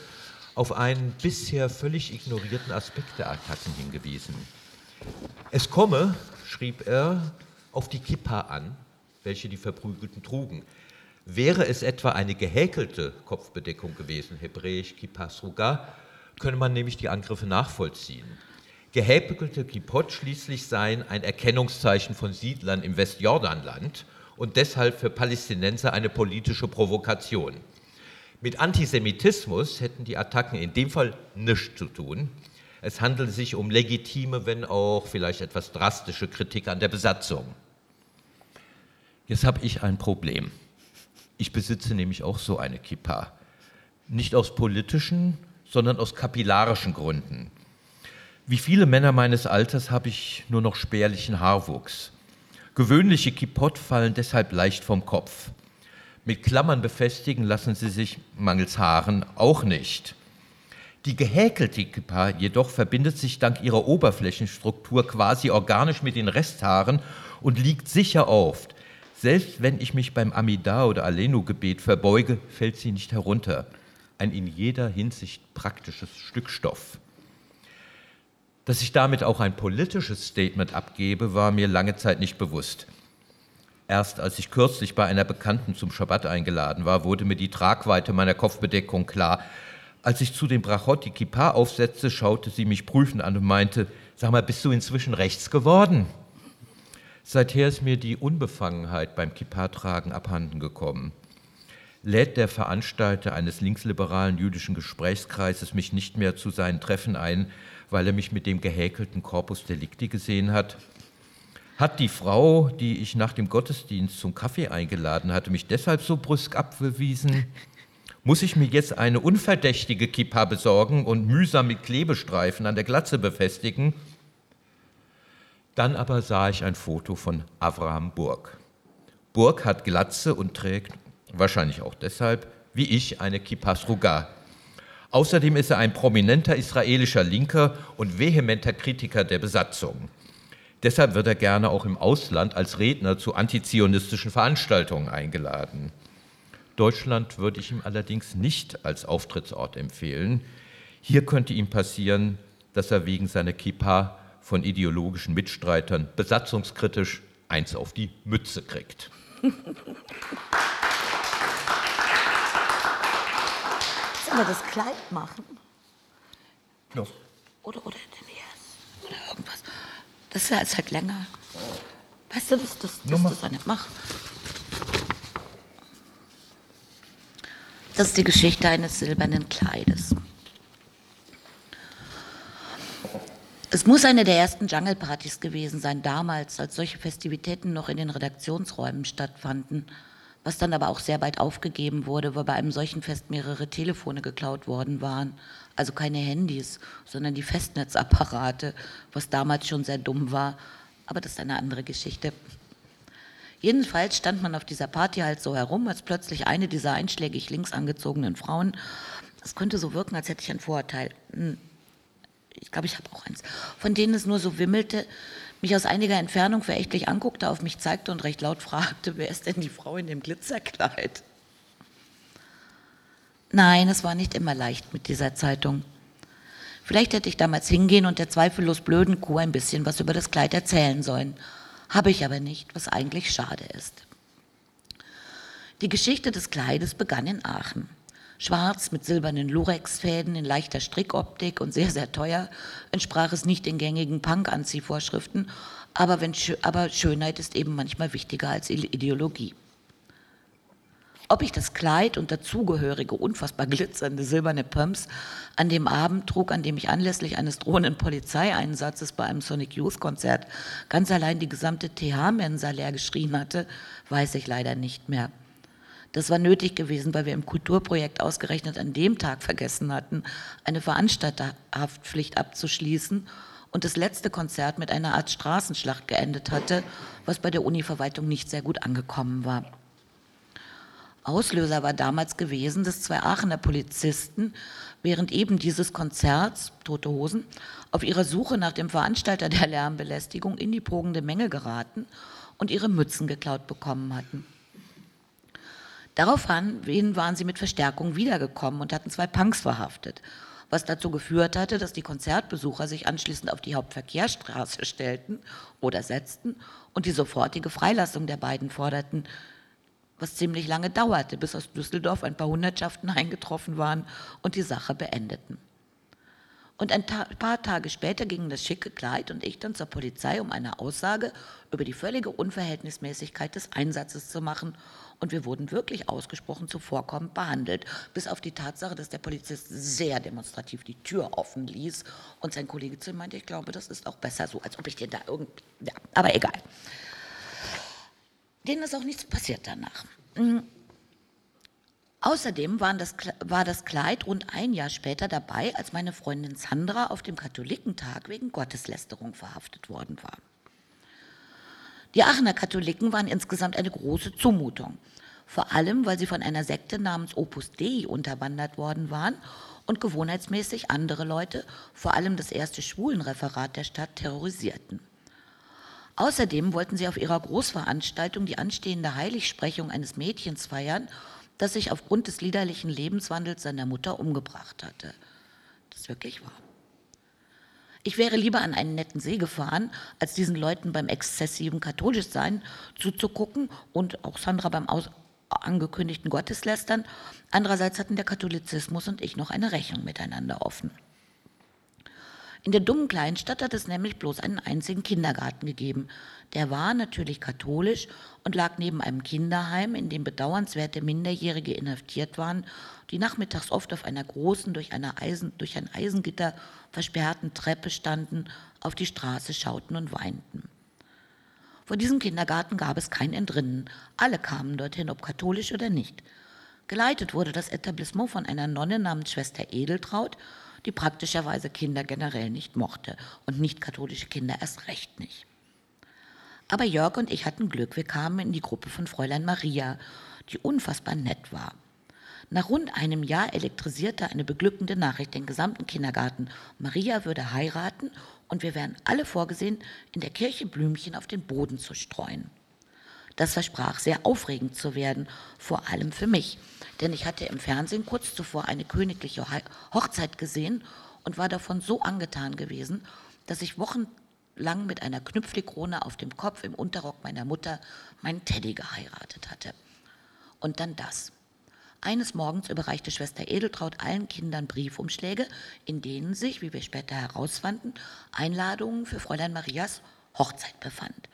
auf einen bisher völlig ignorierten Aspekt der Attacken hingewiesen. Es komme, schrieb er, auf die Kippa an, welche die Verprügelten trugen. Wäre es etwa eine gehäkelte Kopfbedeckung gewesen, hebräisch Kippasruga, könne man nämlich die Angriffe nachvollziehen. Gehäkelte Kippot schließlich seien ein Erkennungszeichen von Siedlern im Westjordanland und deshalb für Palästinenser eine politische Provokation. Mit Antisemitismus hätten die Attacken in dem Fall nichts zu tun. Es handelt sich um legitime, wenn auch vielleicht etwas drastische Kritik an der Besatzung. Jetzt habe ich ein Problem. Ich besitze nämlich auch so eine Kippa. Nicht aus politischen, sondern aus kapillarischen Gründen. Wie viele Männer meines Alters habe ich nur noch spärlichen Haarwuchs. Gewöhnliche Kippot fallen deshalb leicht vom Kopf. Mit Klammern befestigen lassen sie sich mangels Haaren auch nicht. Die gehäkelte Kippa jedoch verbindet sich dank ihrer Oberflächenstruktur quasi organisch mit den Resthaaren und liegt sicher auf. Selbst wenn ich mich beim Amida- oder Aleno-Gebet verbeuge, fällt sie nicht herunter. Ein in jeder Hinsicht praktisches Stück Stoff. Dass ich damit auch ein politisches Statement abgebe, war mir lange Zeit nicht bewusst. Erst als ich kürzlich bei einer Bekannten zum Schabbat eingeladen war, wurde mir die Tragweite meiner Kopfbedeckung klar. Als ich zu dem Brachot die Kippa aufsetzte, schaute sie mich prüfend an und meinte, sag mal, bist du inzwischen rechts geworden? Seither ist mir die Unbefangenheit beim Kippa-Tragen abhanden gekommen. Lädt der Veranstalter eines linksliberalen jüdischen Gesprächskreises mich nicht mehr zu seinen Treffen ein, weil er mich mit dem gehäkelten Corpus Delicti gesehen hat? Hat die Frau, die ich nach dem Gottesdienst zum Kaffee eingeladen hatte, mich deshalb so brüsk abgewiesen? Muss ich mir jetzt eine unverdächtige Kippa besorgen und mühsam mit Klebestreifen an der Glatze befestigen? Dann aber sah ich ein Foto von Avraham Burg. Burg hat Glatze und trägt, wahrscheinlich auch deshalb, wie ich, eine Kippas Ruga. Außerdem ist er ein prominenter israelischer Linker und vehementer Kritiker der Besatzung. Deshalb wird er gerne auch im Ausland als Redner zu antizionistischen Veranstaltungen eingeladen. Deutschland würde ich ihm allerdings nicht als Auftrittsort empfehlen. Hier könnte ihm passieren, dass er wegen seiner Kippa von ideologischen Mitstreitern besatzungskritisch eins auf die Mütze kriegt. Sollen wir das Kleid machen? Los. Oder, oder den erst. Oder irgendwas. Das ist ja jetzt halt länger. Weißt du, dass das, das, das, das nicht macht? Das ist die Geschichte eines silbernen Kleides. Es muss eine der ersten Jungle-Partys gewesen sein, damals, als solche Festivitäten noch in den Redaktionsräumen stattfanden, was dann aber auch sehr bald aufgegeben wurde, weil bei einem solchen Fest mehrere Telefone geklaut worden waren. Also keine Handys, sondern die Festnetzapparate, was damals schon sehr dumm war. Aber das ist eine andere Geschichte. Jedenfalls stand man auf dieser Party halt so herum, als plötzlich eine dieser einschlägig links angezogenen Frauen, das könnte so wirken, als hätte ich ein Vorurteil, hm, ich glaube, ich habe auch eins, von denen es nur so wimmelte, mich aus einiger Entfernung verächtlich anguckte, auf mich zeigte und recht laut fragte, wer ist denn die Frau in dem Glitzerkleid? Nein, es war nicht immer leicht mit dieser Zeitung. Vielleicht hätte ich damals hingehen und der zweifellos blöden Kuh ein bisschen was über das Kleid erzählen sollen. Habe ich aber nicht, was eigentlich schade ist. Die Geschichte des Kleides begann in Aachen. Schwarz mit silbernen Lurex-Fäden in leichter Strickoptik und sehr, sehr teuer, entsprach es nicht den gängigen Punk-Anziehvorschriften, aber, aber Schönheit ist eben manchmal wichtiger als Ideologie. Ob ich das Kleid und dazugehörige unfassbar glitzernde silberne Pumps an dem Abend trug, an dem ich anlässlich eines drohenden Polizeieinsatzes bei einem Sonic Youth Konzert ganz allein die gesamte TH-Mensa leer geschrien hatte, weiß ich leider nicht mehr. Das war nötig gewesen, weil wir im Kulturprojekt ausgerechnet an dem Tag vergessen hatten, eine Veranstalterhaftpflicht abzuschließen und das letzte Konzert mit einer Art Straßenschlacht geendet hatte, was bei der Univerwaltung nicht sehr gut angekommen war. Auslöser war damals gewesen, dass zwei Aachener Polizisten während eben dieses Konzerts, Tote Hosen, auf ihrer Suche nach dem Veranstalter der Lärmbelästigung in die progende Menge geraten und ihre Mützen geklaut bekommen hatten. Daraufhin waren sie mit Verstärkung wiedergekommen und hatten zwei Punks verhaftet, was dazu geführt hatte, dass die Konzertbesucher sich anschließend auf die Hauptverkehrsstraße stellten oder setzten und die sofortige Freilassung der beiden forderten, was ziemlich lange dauerte, bis aus Düsseldorf ein paar Hundertschaften eingetroffen waren und die Sache beendeten. Und ein Ta paar Tage später gingen das schicke Kleid und ich dann zur Polizei, um eine Aussage über die völlige Unverhältnismäßigkeit des Einsatzes zu machen und wir wurden wirklich ausgesprochen zuvorkommend behandelt, bis auf die Tatsache, dass der Polizist sehr demonstrativ die Tür offen ließ und sein Kollege zu ihm meinte, ich glaube, das ist auch besser so, als ob ich dir da irgendwie, ja, aber egal. Denen ist auch nichts passiert danach. Mhm. Außerdem das, war das Kleid rund ein Jahr später dabei, als meine Freundin Sandra auf dem Katholikentag wegen Gotteslästerung verhaftet worden war. Die Aachener Katholiken waren insgesamt eine große Zumutung. Vor allem, weil sie von einer Sekte namens Opus Dei unterwandert worden waren und gewohnheitsmäßig andere Leute, vor allem das erste Schwulenreferat der Stadt, terrorisierten. Außerdem wollten sie auf ihrer Großveranstaltung die anstehende Heiligsprechung eines Mädchens feiern, das sich aufgrund des liederlichen Lebenswandels seiner Mutter umgebracht hatte. Das ist wirklich wahr. Ich wäre lieber an einen netten See gefahren, als diesen Leuten beim exzessiven Katholischsein zuzugucken und auch Sandra beim aus angekündigten Gotteslästern. Andererseits hatten der Katholizismus und ich noch eine Rechnung miteinander offen. In der dummen Kleinstadt hat es nämlich bloß einen einzigen Kindergarten gegeben. Der war natürlich katholisch und lag neben einem Kinderheim, in dem bedauernswerte Minderjährige inhaftiert waren, die nachmittags oft auf einer großen, durch, eine Eisen, durch ein Eisengitter versperrten Treppe standen, auf die Straße schauten und weinten. Vor diesem Kindergarten gab es kein Entrinnen. Alle kamen dorthin, ob katholisch oder nicht. Geleitet wurde das Etablissement von einer Nonne namens Schwester Edeltraut, die praktischerweise Kinder generell nicht mochte und nicht katholische Kinder erst recht nicht. Aber Jörg und ich hatten Glück, wir kamen in die Gruppe von Fräulein Maria, die unfassbar nett war. Nach rund einem Jahr elektrisierte eine beglückende Nachricht den gesamten Kindergarten. Maria würde heiraten und wir wären alle vorgesehen, in der Kirche Blümchen auf den Boden zu streuen. Das versprach sehr aufregend zu werden, vor allem für mich, denn ich hatte im Fernsehen kurz zuvor eine königliche Hochzeit gesehen und war davon so angetan gewesen, dass ich wochenlang mit einer Knüpflikrone auf dem Kopf im Unterrock meiner Mutter meinen Teddy geheiratet hatte. Und dann das. Eines Morgens überreichte Schwester Edeltraut allen Kindern Briefumschläge, in denen sich, wie wir später herausfanden, Einladungen für Fräulein Marias Hochzeit befand.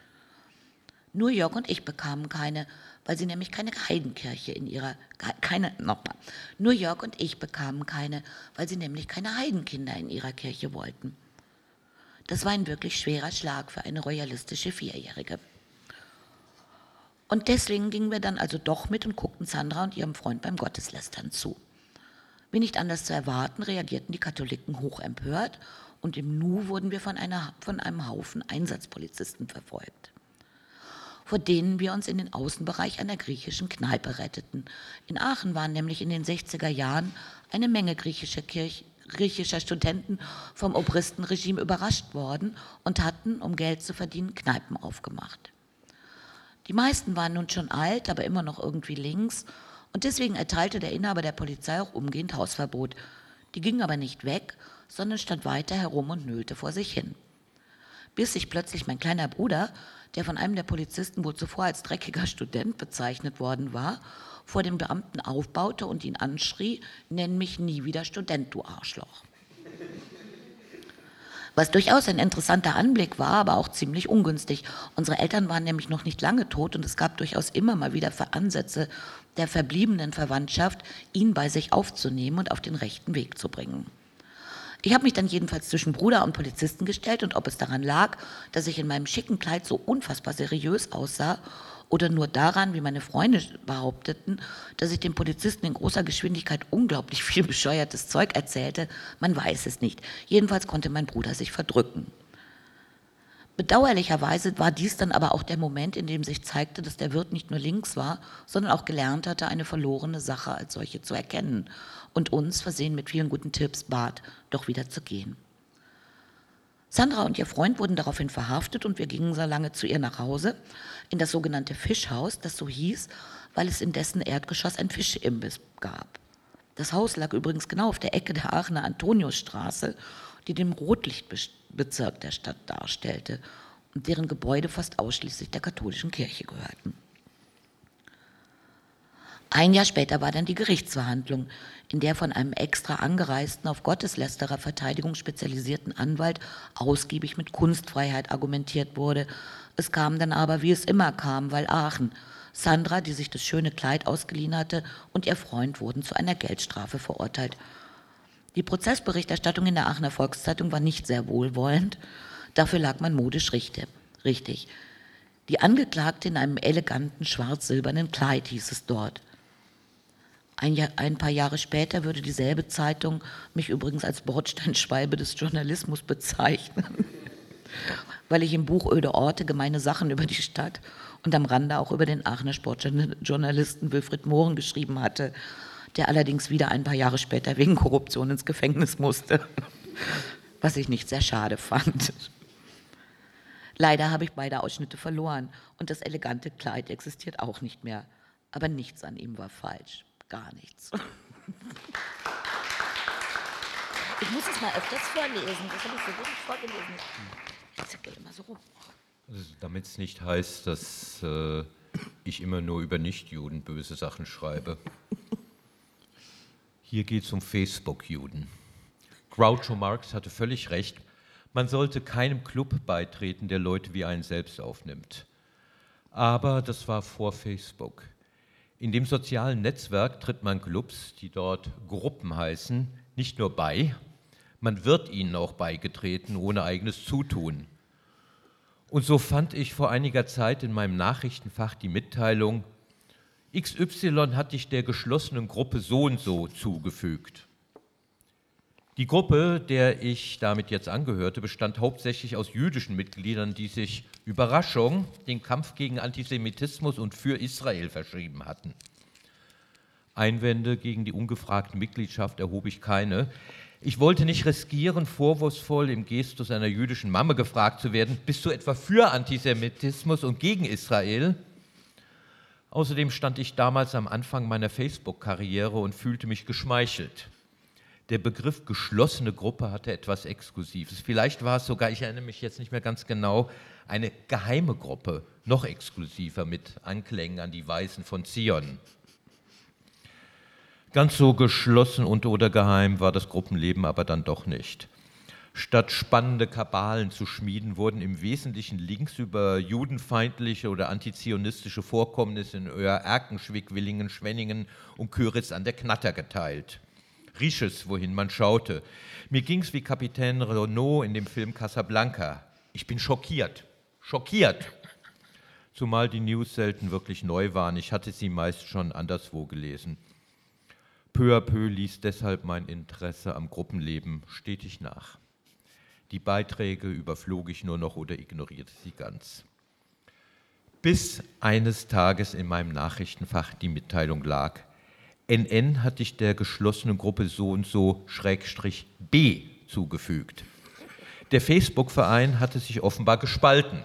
Nur Jörg und ich bekamen keine, weil sie nämlich keine Heidenkirche in ihrer, keine, nochmal, nur Jörg und ich bekamen keine, weil sie nämlich keine Heidenkinder in ihrer Kirche wollten. Das war ein wirklich schwerer Schlag für eine royalistische Vierjährige. Und deswegen gingen wir dann also doch mit und guckten Sandra und ihrem Freund beim Gotteslästern zu. Wie nicht anders zu erwarten, reagierten die Katholiken hoch empört und im Nu wurden wir von, einer, von einem Haufen Einsatzpolizisten verfolgt, vor denen wir uns in den Außenbereich einer griechischen Kneipe retteten. In Aachen waren nämlich in den 60er Jahren eine Menge griechischer, Kirch, griechischer Studenten vom Obristenregime überrascht worden und hatten, um Geld zu verdienen, Kneipen aufgemacht. Die meisten waren nun schon alt, aber immer noch irgendwie links. Und deswegen erteilte der Inhaber der Polizei auch umgehend Hausverbot. Die ging aber nicht weg, sondern stand weiter herum und nölte vor sich hin. Bis sich plötzlich mein kleiner Bruder, der von einem der Polizisten wohl zuvor als dreckiger Student bezeichnet worden war, vor dem Beamten aufbaute und ihn anschrie, nenn mich nie wieder Student, du Arschloch was durchaus ein interessanter Anblick war, aber auch ziemlich ungünstig. Unsere Eltern waren nämlich noch nicht lange tot und es gab durchaus immer mal wieder Ansätze der verbliebenen Verwandtschaft, ihn bei sich aufzunehmen und auf den rechten Weg zu bringen. Ich habe mich dann jedenfalls zwischen Bruder und Polizisten gestellt und ob es daran lag, dass ich in meinem schicken Kleid so unfassbar seriös aussah oder nur daran, wie meine Freunde behaupteten, dass ich den Polizisten in großer Geschwindigkeit unglaublich viel bescheuertes Zeug erzählte, man weiß es nicht. Jedenfalls konnte mein Bruder sich verdrücken. Bedauerlicherweise war dies dann aber auch der Moment, in dem sich zeigte, dass der Wirt nicht nur links war, sondern auch gelernt hatte, eine verlorene Sache als solche zu erkennen und uns, versehen mit vielen guten Tipps, bat, doch wieder zu gehen. Sandra und ihr Freund wurden daraufhin verhaftet und wir gingen so lange zu ihr nach Hause, in das sogenannte Fischhaus, das so hieß, weil es in dessen Erdgeschoss ein Fischimbiss gab. Das Haus lag übrigens genau auf der Ecke der Aachener Antoniusstraße, die den Rotlichtbezirk der Stadt darstellte und deren Gebäude fast ausschließlich der katholischen Kirche gehörten. Ein Jahr später war dann die Gerichtsverhandlung, in der von einem extra angereisten, auf Gotteslästerer Verteidigung spezialisierten Anwalt ausgiebig mit Kunstfreiheit argumentiert wurde. Es kam dann aber, wie es immer kam, weil Aachen. Sandra, die sich das schöne Kleid ausgeliehen hatte, und ihr Freund wurden zu einer Geldstrafe verurteilt. Die Prozessberichterstattung in der Aachener Volkszeitung war nicht sehr wohlwollend. Dafür lag man modisch richtig. richtig. Die Angeklagte in einem eleganten schwarz-silbernen Kleid hieß es dort. Ein, Jahr, ein, paar Jahre später würde dieselbe Zeitung mich übrigens als Bordsteinschwalbe des Journalismus bezeichnen, weil ich im Buch Öde Orte gemeine Sachen über die Stadt und am Rande auch über den Aachener Sportjournalisten Wilfried Mohren geschrieben hatte, der allerdings wieder ein paar Jahre später wegen Korruption ins Gefängnis musste, was ich nicht sehr schade fand. Leider habe ich beide Ausschnitte verloren und das elegante Kleid existiert auch nicht mehr, aber nichts an ihm war falsch gar nichts. Ich muss es mal öfters vorlesen. Das habe ich so gut vorgelesen. Das geht immer so rum. Also, Damit es nicht heißt, dass äh, ich immer nur über Nichtjuden böse Sachen schreibe. Hier geht es um Facebook-Juden. Groucho Marx hatte völlig recht. Man sollte keinem Club beitreten, der Leute wie einen selbst aufnimmt. Aber das war vor Facebook. In dem sozialen Netzwerk tritt man Clubs, die dort Gruppen heißen, nicht nur bei, man wird ihnen auch beigetreten ohne eigenes Zutun. Und so fand ich vor einiger Zeit in meinem Nachrichtenfach die Mitteilung, XY hat dich der geschlossenen Gruppe so und so zugefügt. Die Gruppe, der ich damit jetzt angehörte, bestand hauptsächlich aus jüdischen Mitgliedern, die sich Überraschung den Kampf gegen Antisemitismus und für Israel verschrieben hatten. Einwände gegen die ungefragte Mitgliedschaft erhob ich keine. Ich wollte nicht riskieren, vorwurfsvoll im Gestus einer jüdischen Mamme gefragt zu werden, bist du etwa für Antisemitismus und gegen Israel? Außerdem stand ich damals am Anfang meiner Facebook-Karriere und fühlte mich geschmeichelt der Begriff geschlossene Gruppe hatte etwas Exklusives. Vielleicht war es sogar, ich erinnere mich jetzt nicht mehr ganz genau, eine geheime Gruppe, noch exklusiver mit Anklängen an die Weisen von Zion. Ganz so geschlossen und oder geheim war das Gruppenleben aber dann doch nicht. Statt spannende Kabalen zu schmieden, wurden im Wesentlichen Links über judenfeindliche oder antizionistische Vorkommnisse in Öhr, Erkenschwick, Willingen, Schwenningen und Küritz an der Knatter geteilt. Riches, wohin man schaute. Mir ging es wie Kapitän Renault in dem Film Casablanca. Ich bin schockiert. Schockiert. Zumal die News selten wirklich neu waren. Ich hatte sie meist schon anderswo gelesen. Peu à peu ließ deshalb mein Interesse am Gruppenleben stetig nach. Die Beiträge überflog ich nur noch oder ignorierte sie ganz. Bis eines Tages in meinem Nachrichtenfach die Mitteilung lag, NN hat dich der geschlossenen Gruppe so und so Schrägstrich B zugefügt. Der Facebook-Verein hatte sich offenbar gespalten.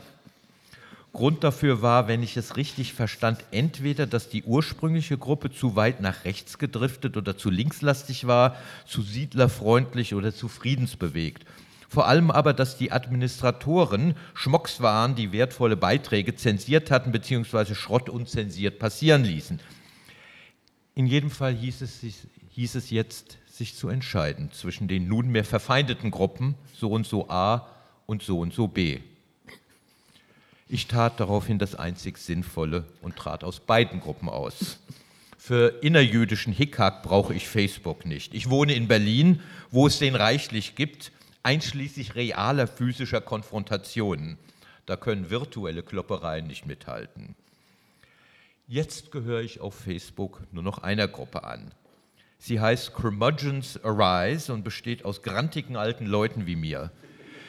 Grund dafür war, wenn ich es richtig verstand, entweder, dass die ursprüngliche Gruppe zu weit nach rechts gedriftet oder zu linkslastig war, zu siedlerfreundlich oder zu friedensbewegt vor allem aber, dass die Administratoren Schmocks waren, die wertvolle Beiträge zensiert hatten bzw. Schrott unzensiert passieren ließen. In jedem Fall hieß es, hieß es jetzt, sich zu entscheiden zwischen den nunmehr verfeindeten Gruppen so und so A und so und so B. Ich tat daraufhin das einzig Sinnvolle und trat aus beiden Gruppen aus. Für innerjüdischen Hickhack brauche ich Facebook nicht. Ich wohne in Berlin, wo es den reichlich gibt einschließlich realer physischer Konfrontationen. Da können virtuelle Kloppereien nicht mithalten. Jetzt gehöre ich auf Facebook nur noch einer Gruppe an. Sie heißt Curmudgeons Arise und besteht aus grantigen alten Leuten wie mir.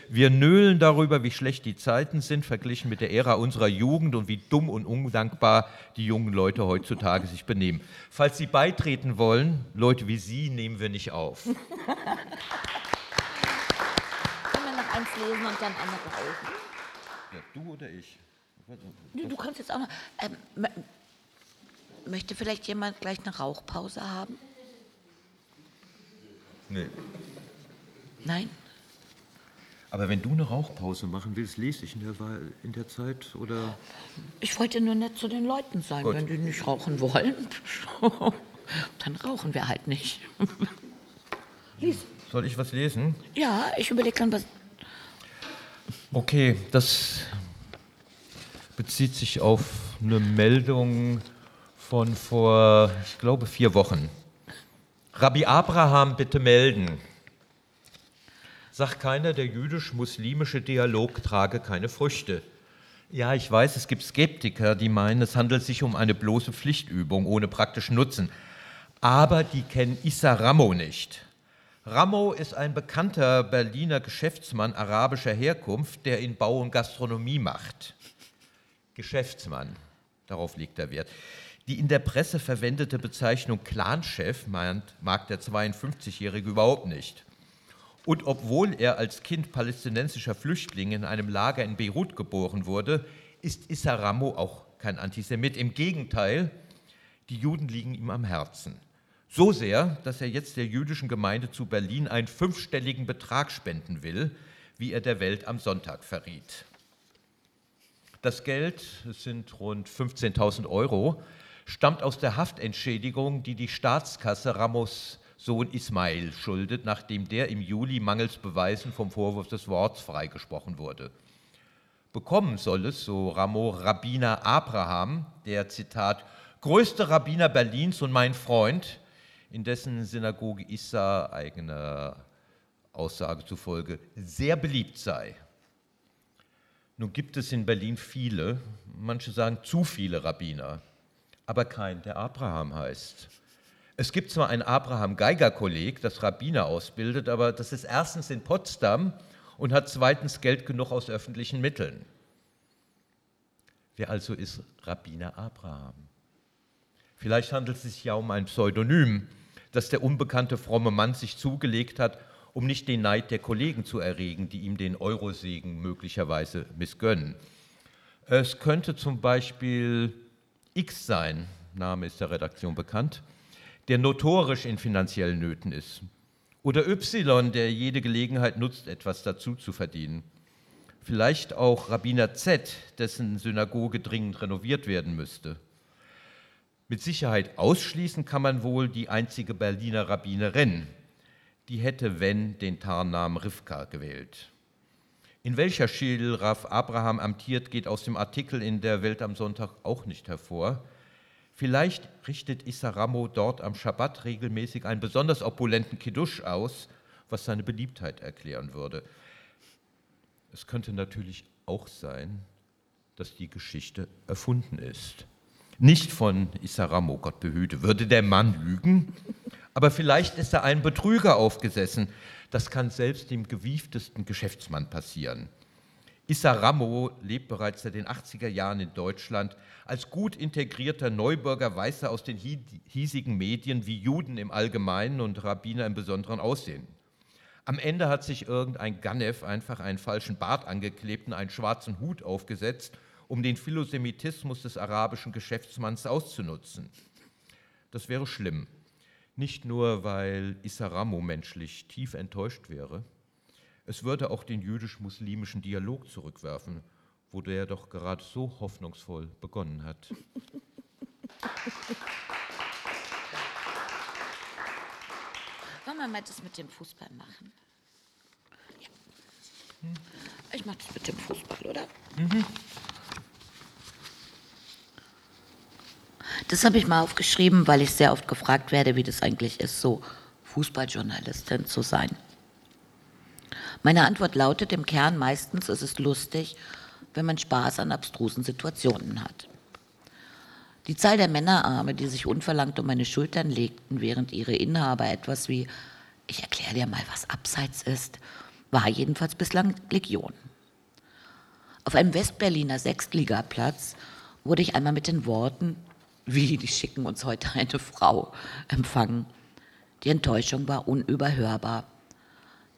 Wir nölen darüber, wie schlecht die Zeiten sind, verglichen mit der Ära unserer Jugend und wie dumm und undankbar die jungen Leute heutzutage sich benehmen. Falls Sie beitreten wollen, Leute wie Sie nehmen wir nicht auf. eins lesen und dann einmal rauchen. Ja, du oder ich? Du, du kannst jetzt auch noch. Ähm, möchte vielleicht jemand gleich eine Rauchpause haben? Nee. Nein? Aber wenn du eine Rauchpause machen willst, lese ich in der, in der Zeit oder? Ich wollte nur nett zu den Leuten sein. Gut. Wenn die nicht rauchen wollen, dann rauchen wir halt nicht. Lies. Soll ich was lesen? Ja, ich überlege dann was. Okay, das bezieht sich auf eine Meldung von vor, ich glaube, vier Wochen. Rabbi Abraham, bitte melden. Sagt keiner, der jüdisch-muslimische Dialog trage keine Früchte. Ja, ich weiß, es gibt Skeptiker, die meinen, es handelt sich um eine bloße Pflichtübung ohne praktischen Nutzen. Aber die kennen Issa Ramo nicht. Ramo ist ein bekannter Berliner Geschäftsmann arabischer Herkunft, der in Bau und Gastronomie macht. Geschäftsmann, darauf liegt der Wert. Die in der Presse verwendete Bezeichnung Clanchef mag der 52-Jährige überhaupt nicht. Und obwohl er als Kind palästinensischer Flüchtlinge in einem Lager in Beirut geboren wurde, ist Issa Ramo auch kein Antisemit. Im Gegenteil, die Juden liegen ihm am Herzen. So sehr, dass er jetzt der jüdischen Gemeinde zu Berlin einen fünfstelligen Betrag spenden will, wie er der Welt am Sonntag verriet. Das Geld, es sind rund 15.000 Euro, stammt aus der Haftentschädigung, die die Staatskasse Ramos Sohn Ismail schuldet, nachdem der im Juli mangels Beweisen vom Vorwurf des Worts freigesprochen wurde. Bekommen soll es, so Ramo Rabbiner Abraham, der Zitat größte Rabbiner Berlins und mein Freund, in dessen Synagoge Issa eigener Aussage zufolge sehr beliebt sei. Nun gibt es in Berlin viele, manche sagen zu viele Rabbiner, aber kein, der Abraham heißt. Es gibt zwar ein Abraham-Geiger-Kolleg, das Rabbiner ausbildet, aber das ist erstens in Potsdam und hat zweitens Geld genug aus öffentlichen Mitteln. Wer also ist Rabbiner Abraham? Vielleicht handelt es sich ja um ein Pseudonym, das der unbekannte fromme Mann sich zugelegt hat, um nicht den Neid der Kollegen zu erregen, die ihm den Eurosegen möglicherweise missgönnen. Es könnte zum Beispiel X sein, Name ist der Redaktion bekannt, der notorisch in finanziellen Nöten ist. Oder Y, der jede Gelegenheit nutzt, etwas dazu zu verdienen. Vielleicht auch Rabbiner Z, dessen Synagoge dringend renoviert werden müsste. Mit Sicherheit ausschließen kann man wohl die einzige Berliner Rabbinerin. Die hätte, wenn, den Tarnnamen Rivka gewählt. In welcher Schädel Raff Abraham amtiert, geht aus dem Artikel in der Welt am Sonntag auch nicht hervor. Vielleicht richtet Issa Ramo dort am Schabbat regelmäßig einen besonders opulenten Kiddush aus, was seine Beliebtheit erklären würde. Es könnte natürlich auch sein, dass die Geschichte erfunden ist. Nicht von Issa Ramo, Gott behüte, würde der Mann lügen, aber vielleicht ist er ein Betrüger aufgesessen. Das kann selbst dem gewieftesten Geschäftsmann passieren. Issa Ramo lebt bereits seit den 80er Jahren in Deutschland. Als gut integrierter Neubürger weiß er aus den hiesigen Medien, wie Juden im Allgemeinen und Rabbiner im Besonderen aussehen. Am Ende hat sich irgendein Ganef einfach einen falschen Bart angeklebt und einen schwarzen Hut aufgesetzt, um den Philosemitismus des arabischen Geschäftsmanns auszunutzen. Das wäre schlimm. Nicht nur, weil Issa Ramo menschlich tief enttäuscht wäre, es würde auch den jüdisch-muslimischen Dialog zurückwerfen, wo der doch gerade so hoffnungsvoll begonnen hat. Wollen wir mal das mit dem Fußball machen? Ja. Ich mache das mit dem Fußball, oder? Mhm. Das habe ich mal aufgeschrieben, weil ich sehr oft gefragt werde, wie das eigentlich ist, so Fußballjournalistin zu sein. Meine Antwort lautet im Kern meistens, es ist lustig, wenn man Spaß an abstrusen Situationen hat. Die Zahl der Männerarme, die sich unverlangt um meine Schultern legten, während ihre Inhaber etwas wie ich erkläre dir mal, was abseits ist, war jedenfalls bislang Legion. Auf einem Westberliner Sechstligaplatz wurde ich einmal mit den Worten, wie, die schicken uns heute eine Frau, empfangen. Die Enttäuschung war unüberhörbar.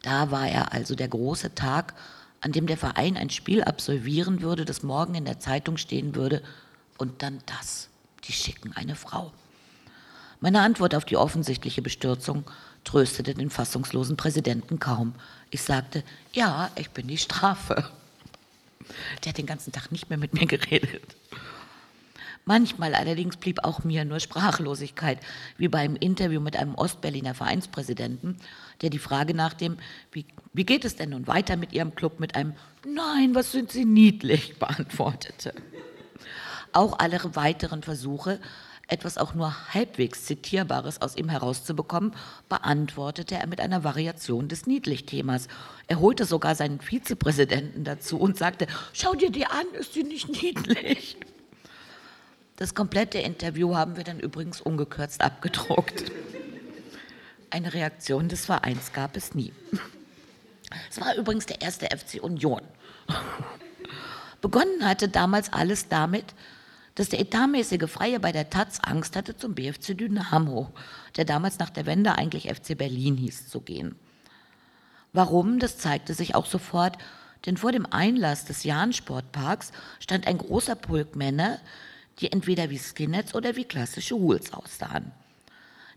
Da war er also der große Tag, an dem der Verein ein Spiel absolvieren würde, das morgen in der Zeitung stehen würde. Und dann das. Die schicken eine Frau. Meine Antwort auf die offensichtliche Bestürzung tröstete den fassungslosen Präsidenten kaum. Ich sagte, ja, ich bin die Strafe. Der hat den ganzen Tag nicht mehr mit mir geredet. Manchmal allerdings blieb auch mir nur Sprachlosigkeit, wie beim Interview mit einem Ostberliner Vereinspräsidenten, der die Frage nach dem, wie, wie geht es denn nun weiter mit Ihrem Club, mit einem Nein, was sind Sie niedlich beantwortete. Auch alle weiteren Versuche, etwas auch nur halbwegs Zitierbares aus ihm herauszubekommen, beantwortete er mit einer Variation des Niedlich-Themas. Er holte sogar seinen Vizepräsidenten dazu und sagte, schau dir die an, ist sie nicht niedlich? Das komplette Interview haben wir dann übrigens ungekürzt abgedruckt. Eine Reaktion des Vereins gab es nie. Es war übrigens der erste FC Union. Begonnen hatte damals alles damit, dass der etatmäßige Freie bei der Taz Angst hatte, zum BFC Dynamo, der damals nach der Wende eigentlich FC Berlin hieß, zu gehen. Warum, das zeigte sich auch sofort, denn vor dem Einlass des Jahn-Sportparks stand ein großer Pulk Männer, die entweder wie Skinheads oder wie klassische Hools aussahen.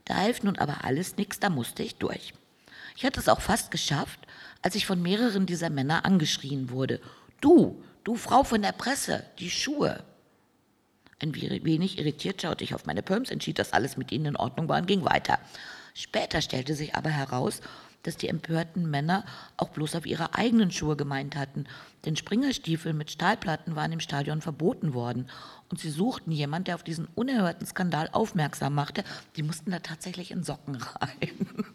Da half nun aber alles nichts, da musste ich durch. Ich hatte es auch fast geschafft, als ich von mehreren dieser Männer angeschrien wurde. Du, du Frau von der Presse, die Schuhe. Ein wenig irritiert schaute ich auf meine Pumps, entschied, dass alles mit ihnen in Ordnung war und ging weiter. Später stellte sich aber heraus, dass die empörten Männer auch bloß auf ihre eigenen Schuhe gemeint hatten, denn Springerstiefel mit Stahlplatten waren im Stadion verboten worden und sie suchten jemanden, der auf diesen unerhörten Skandal aufmerksam machte. Die mussten da tatsächlich in Socken rein.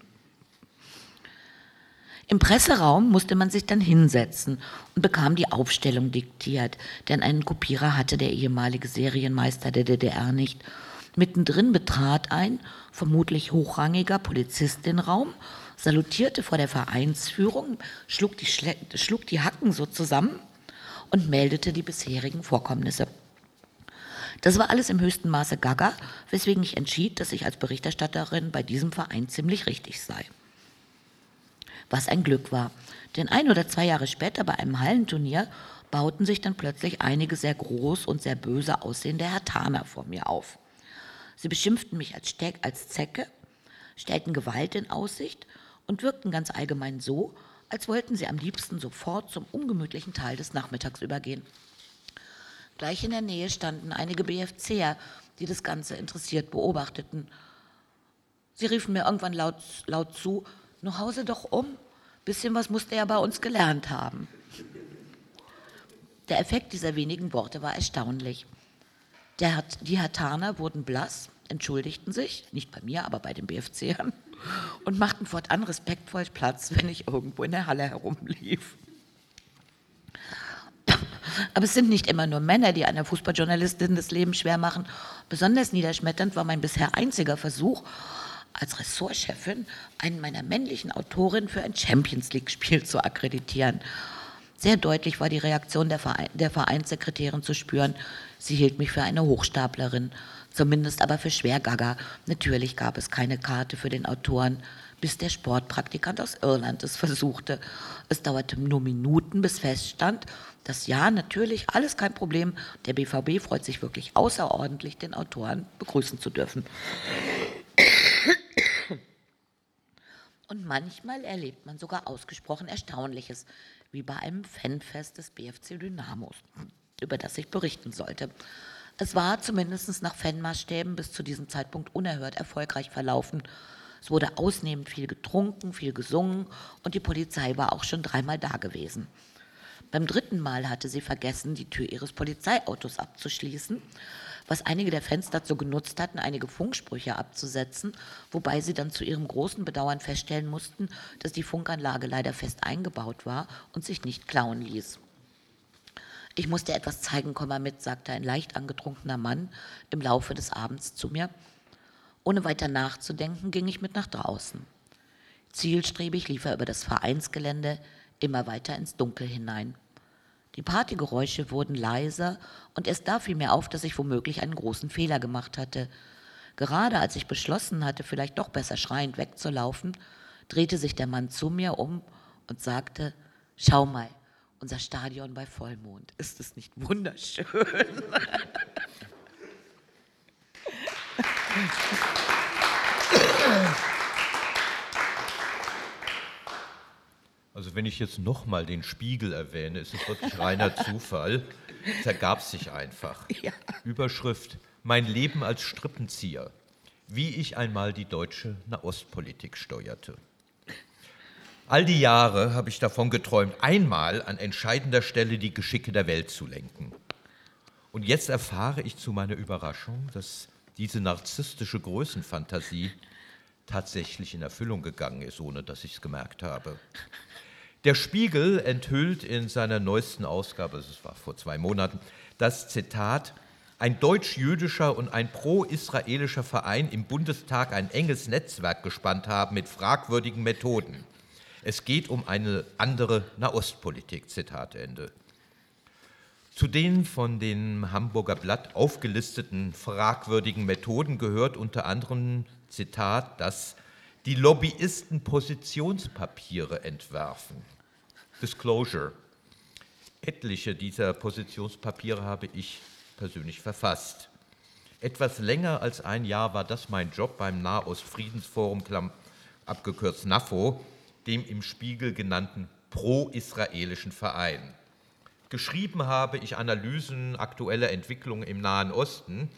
Im Presseraum musste man sich dann hinsetzen und bekam die Aufstellung diktiert, denn einen Kopierer hatte der ehemalige Serienmeister der DDR nicht. Mittendrin betrat ein, vermutlich hochrangiger Polizist den Raum, salutierte vor der Vereinsführung, schlug die, Schle schlug die Hacken so zusammen und meldete die bisherigen Vorkommnisse. Das war alles im höchsten Maße gaga, weswegen ich entschied, dass ich als Berichterstatterin bei diesem Verein ziemlich richtig sei was ein Glück war. Denn ein oder zwei Jahre später bei einem Hallenturnier bauten sich dann plötzlich einige sehr groß und sehr böse aussehende Hertaner vor mir auf. Sie beschimpften mich als, Steck, als Zecke, stellten Gewalt in Aussicht und wirkten ganz allgemein so, als wollten sie am liebsten sofort zum ungemütlichen Teil des Nachmittags übergehen. Gleich in der Nähe standen einige BFCer, die das Ganze interessiert beobachteten. Sie riefen mir irgendwann laut, laut zu, nur Hause doch um, bisschen was musste er bei uns gelernt haben. Der Effekt dieser wenigen Worte war erstaunlich. Der, die Hatana wurden blass, entschuldigten sich, nicht bei mir, aber bei den BFCern, und machten fortan respektvoll Platz, wenn ich irgendwo in der Halle herumlief. Aber es sind nicht immer nur Männer, die einer Fußballjournalistin das Leben schwer machen. Besonders niederschmetternd war mein bisher einziger Versuch, als Ressortchefin einen meiner männlichen Autorinnen für ein Champions League-Spiel zu akkreditieren. Sehr deutlich war die Reaktion der, Verein, der Vereinssekretärin zu spüren. Sie hielt mich für eine Hochstaplerin, zumindest aber für Schwergagger. Natürlich gab es keine Karte für den Autoren, bis der Sportpraktikant aus Irland es versuchte. Es dauerte nur Minuten, bis feststand, dass ja, natürlich, alles kein Problem. Der BVB freut sich wirklich außerordentlich, den Autoren begrüßen zu dürfen. Und manchmal erlebt man sogar ausgesprochen Erstaunliches, wie bei einem Fanfest des BFC Dynamos, über das ich berichten sollte. Es war zumindest nach Fanmaßstäben bis zu diesem Zeitpunkt unerhört erfolgreich verlaufen. Es wurde ausnehmend viel getrunken, viel gesungen und die Polizei war auch schon dreimal da gewesen. Beim dritten Mal hatte sie vergessen, die Tür ihres Polizeiautos abzuschließen was einige der Fans dazu genutzt hatten, einige Funksprüche abzusetzen, wobei sie dann zu ihrem großen Bedauern feststellen mussten, dass die Funkanlage leider fest eingebaut war und sich nicht klauen ließ. Ich musste etwas zeigen, komm mal mit, sagte ein leicht angetrunkener Mann im Laufe des Abends zu mir. Ohne weiter nachzudenken, ging ich mit nach draußen. Zielstrebig lief er über das Vereinsgelände immer weiter ins Dunkel hinein. Die Partygeräusche wurden leiser und erst da fiel mir auf, dass ich womöglich einen großen Fehler gemacht hatte. Gerade als ich beschlossen hatte, vielleicht doch besser schreiend wegzulaufen, drehte sich der Mann zu mir um und sagte, schau mal, unser Stadion bei Vollmond, ist es nicht wunderschön? Also wenn ich jetzt nochmal den Spiegel erwähne, ist es wirklich reiner Zufall. Es ergab sich einfach. Ja. Überschrift, mein Leben als Strippenzieher. Wie ich einmal die deutsche Nahostpolitik steuerte. All die Jahre habe ich davon geträumt, einmal an entscheidender Stelle die Geschicke der Welt zu lenken. Und jetzt erfahre ich zu meiner Überraschung, dass diese narzisstische Größenfantasie tatsächlich in Erfüllung gegangen ist, ohne dass ich es gemerkt habe. Der Spiegel enthüllt in seiner neuesten Ausgabe, das war vor zwei Monaten, das Zitat, ein deutsch-jüdischer und ein pro-israelischer Verein im Bundestag ein enges Netzwerk gespannt haben mit fragwürdigen Methoden. Es geht um eine andere Nahostpolitik. Zitat Ende. Zu den von dem Hamburger Blatt aufgelisteten fragwürdigen Methoden gehört unter anderem, Zitat, das die Lobbyisten Positionspapiere entwerfen. Disclosure. Etliche dieser Positionspapiere habe ich persönlich verfasst. Etwas länger als ein Jahr war das mein Job beim Nahostfriedensforum, abgekürzt NAFO, dem im Spiegel genannten pro-israelischen Verein. Geschrieben habe ich Analysen aktueller Entwicklungen im Nahen Osten,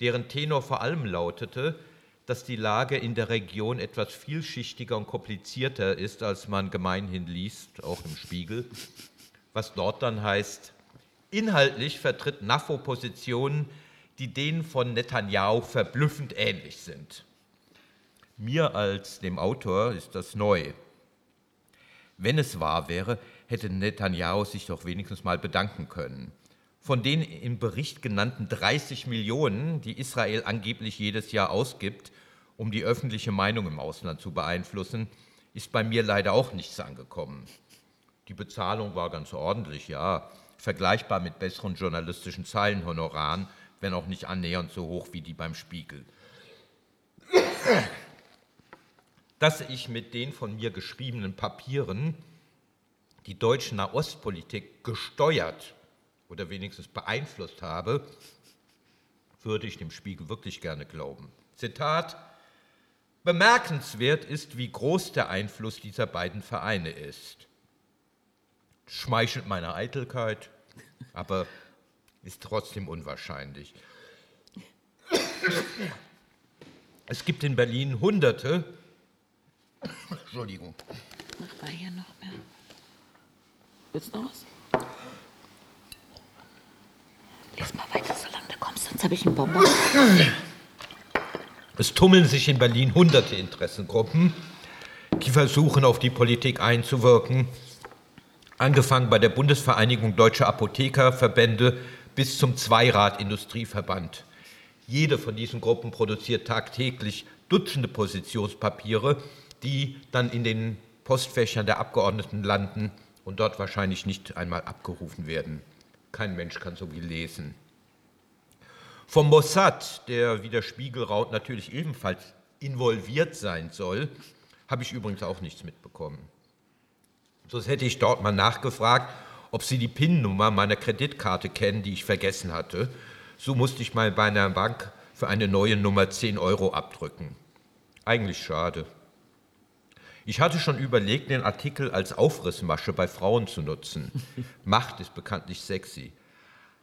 deren Tenor vor allem lautete, dass die Lage in der Region etwas vielschichtiger und komplizierter ist, als man gemeinhin liest, auch im Spiegel. Was dort dann heißt, inhaltlich vertritt NAFO Positionen, die denen von Netanyahu verblüffend ähnlich sind. Mir als dem Autor ist das neu. Wenn es wahr wäre, hätte Netanyahu sich doch wenigstens mal bedanken können. Von den im Bericht genannten 30 Millionen, die Israel angeblich jedes Jahr ausgibt, um die öffentliche Meinung im Ausland zu beeinflussen, ist bei mir leider auch nichts angekommen. Die Bezahlung war ganz ordentlich, ja, vergleichbar mit besseren journalistischen Zeilenhonoraren, wenn auch nicht annähernd so hoch wie die beim Spiegel. Dass ich mit den von mir geschriebenen Papieren die deutsche Nahostpolitik gesteuert oder wenigstens beeinflusst habe, würde ich dem Spiegel wirklich gerne glauben. Zitat, bemerkenswert ist, wie groß der Einfluss dieser beiden Vereine ist. Schmeichelt meiner Eitelkeit, aber ist trotzdem unwahrscheinlich. Es gibt in Berlin Hunderte. Entschuldigung. Mach mal hier noch mehr. Willst du noch was? Lies mal weiter, solange du kommst, sonst habe ich einen Bonbon. Es tummeln sich in Berlin hunderte Interessengruppen, die versuchen, auf die Politik einzuwirken. Angefangen bei der Bundesvereinigung Deutscher Apothekerverbände bis zum Zweirad-Industrieverband. Jede von diesen Gruppen produziert tagtäglich Dutzende Positionspapiere, die dann in den Postfächern der Abgeordneten landen und dort wahrscheinlich nicht einmal abgerufen werden. Kein Mensch kann so viel lesen. Vom Mossad, der wie der Spiegelraut natürlich ebenfalls involviert sein soll, habe ich übrigens auch nichts mitbekommen. Sonst hätte ich dort mal nachgefragt, ob Sie die PIN-Nummer meiner Kreditkarte kennen, die ich vergessen hatte. So musste ich mal bei einer Bank für eine neue Nummer 10 Euro abdrücken. Eigentlich schade. Ich hatte schon überlegt, den Artikel als Aufrissmasche bei Frauen zu nutzen. Macht ist bekanntlich sexy.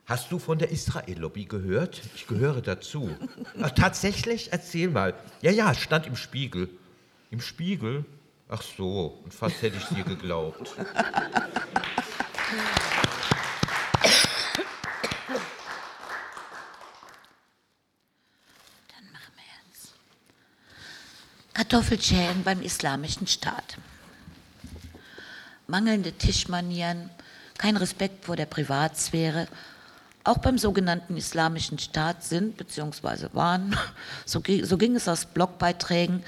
Hast du von der Israel-Lobby gehört? Ich gehöre dazu. Ach, tatsächlich? Erzähl mal. Ja, ja, stand im Spiegel. Im Spiegel? Ach so, und fast hätte ich dir geglaubt. Kartoffelschälen beim Islamischen Staat. Mangelnde Tischmanieren, kein Respekt vor der Privatsphäre, auch beim sogenannten Islamischen Staat sind bzw. waren, so, so ging es aus Blogbeiträgen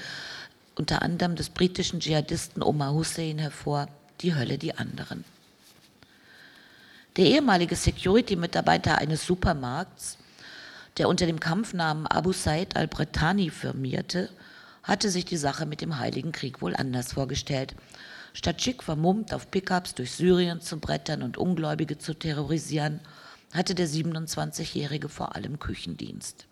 unter anderem des britischen Dschihadisten Omar Hussein hervor, die Hölle die anderen. Der ehemalige Security-Mitarbeiter eines Supermarkts, der unter dem Kampfnamen Abu Said al-Bretani firmierte, hatte sich die Sache mit dem Heiligen Krieg wohl anders vorgestellt. Statt schick vermummt auf Pickups durch Syrien zu brettern und Ungläubige zu terrorisieren, hatte der 27-Jährige vor allem Küchendienst.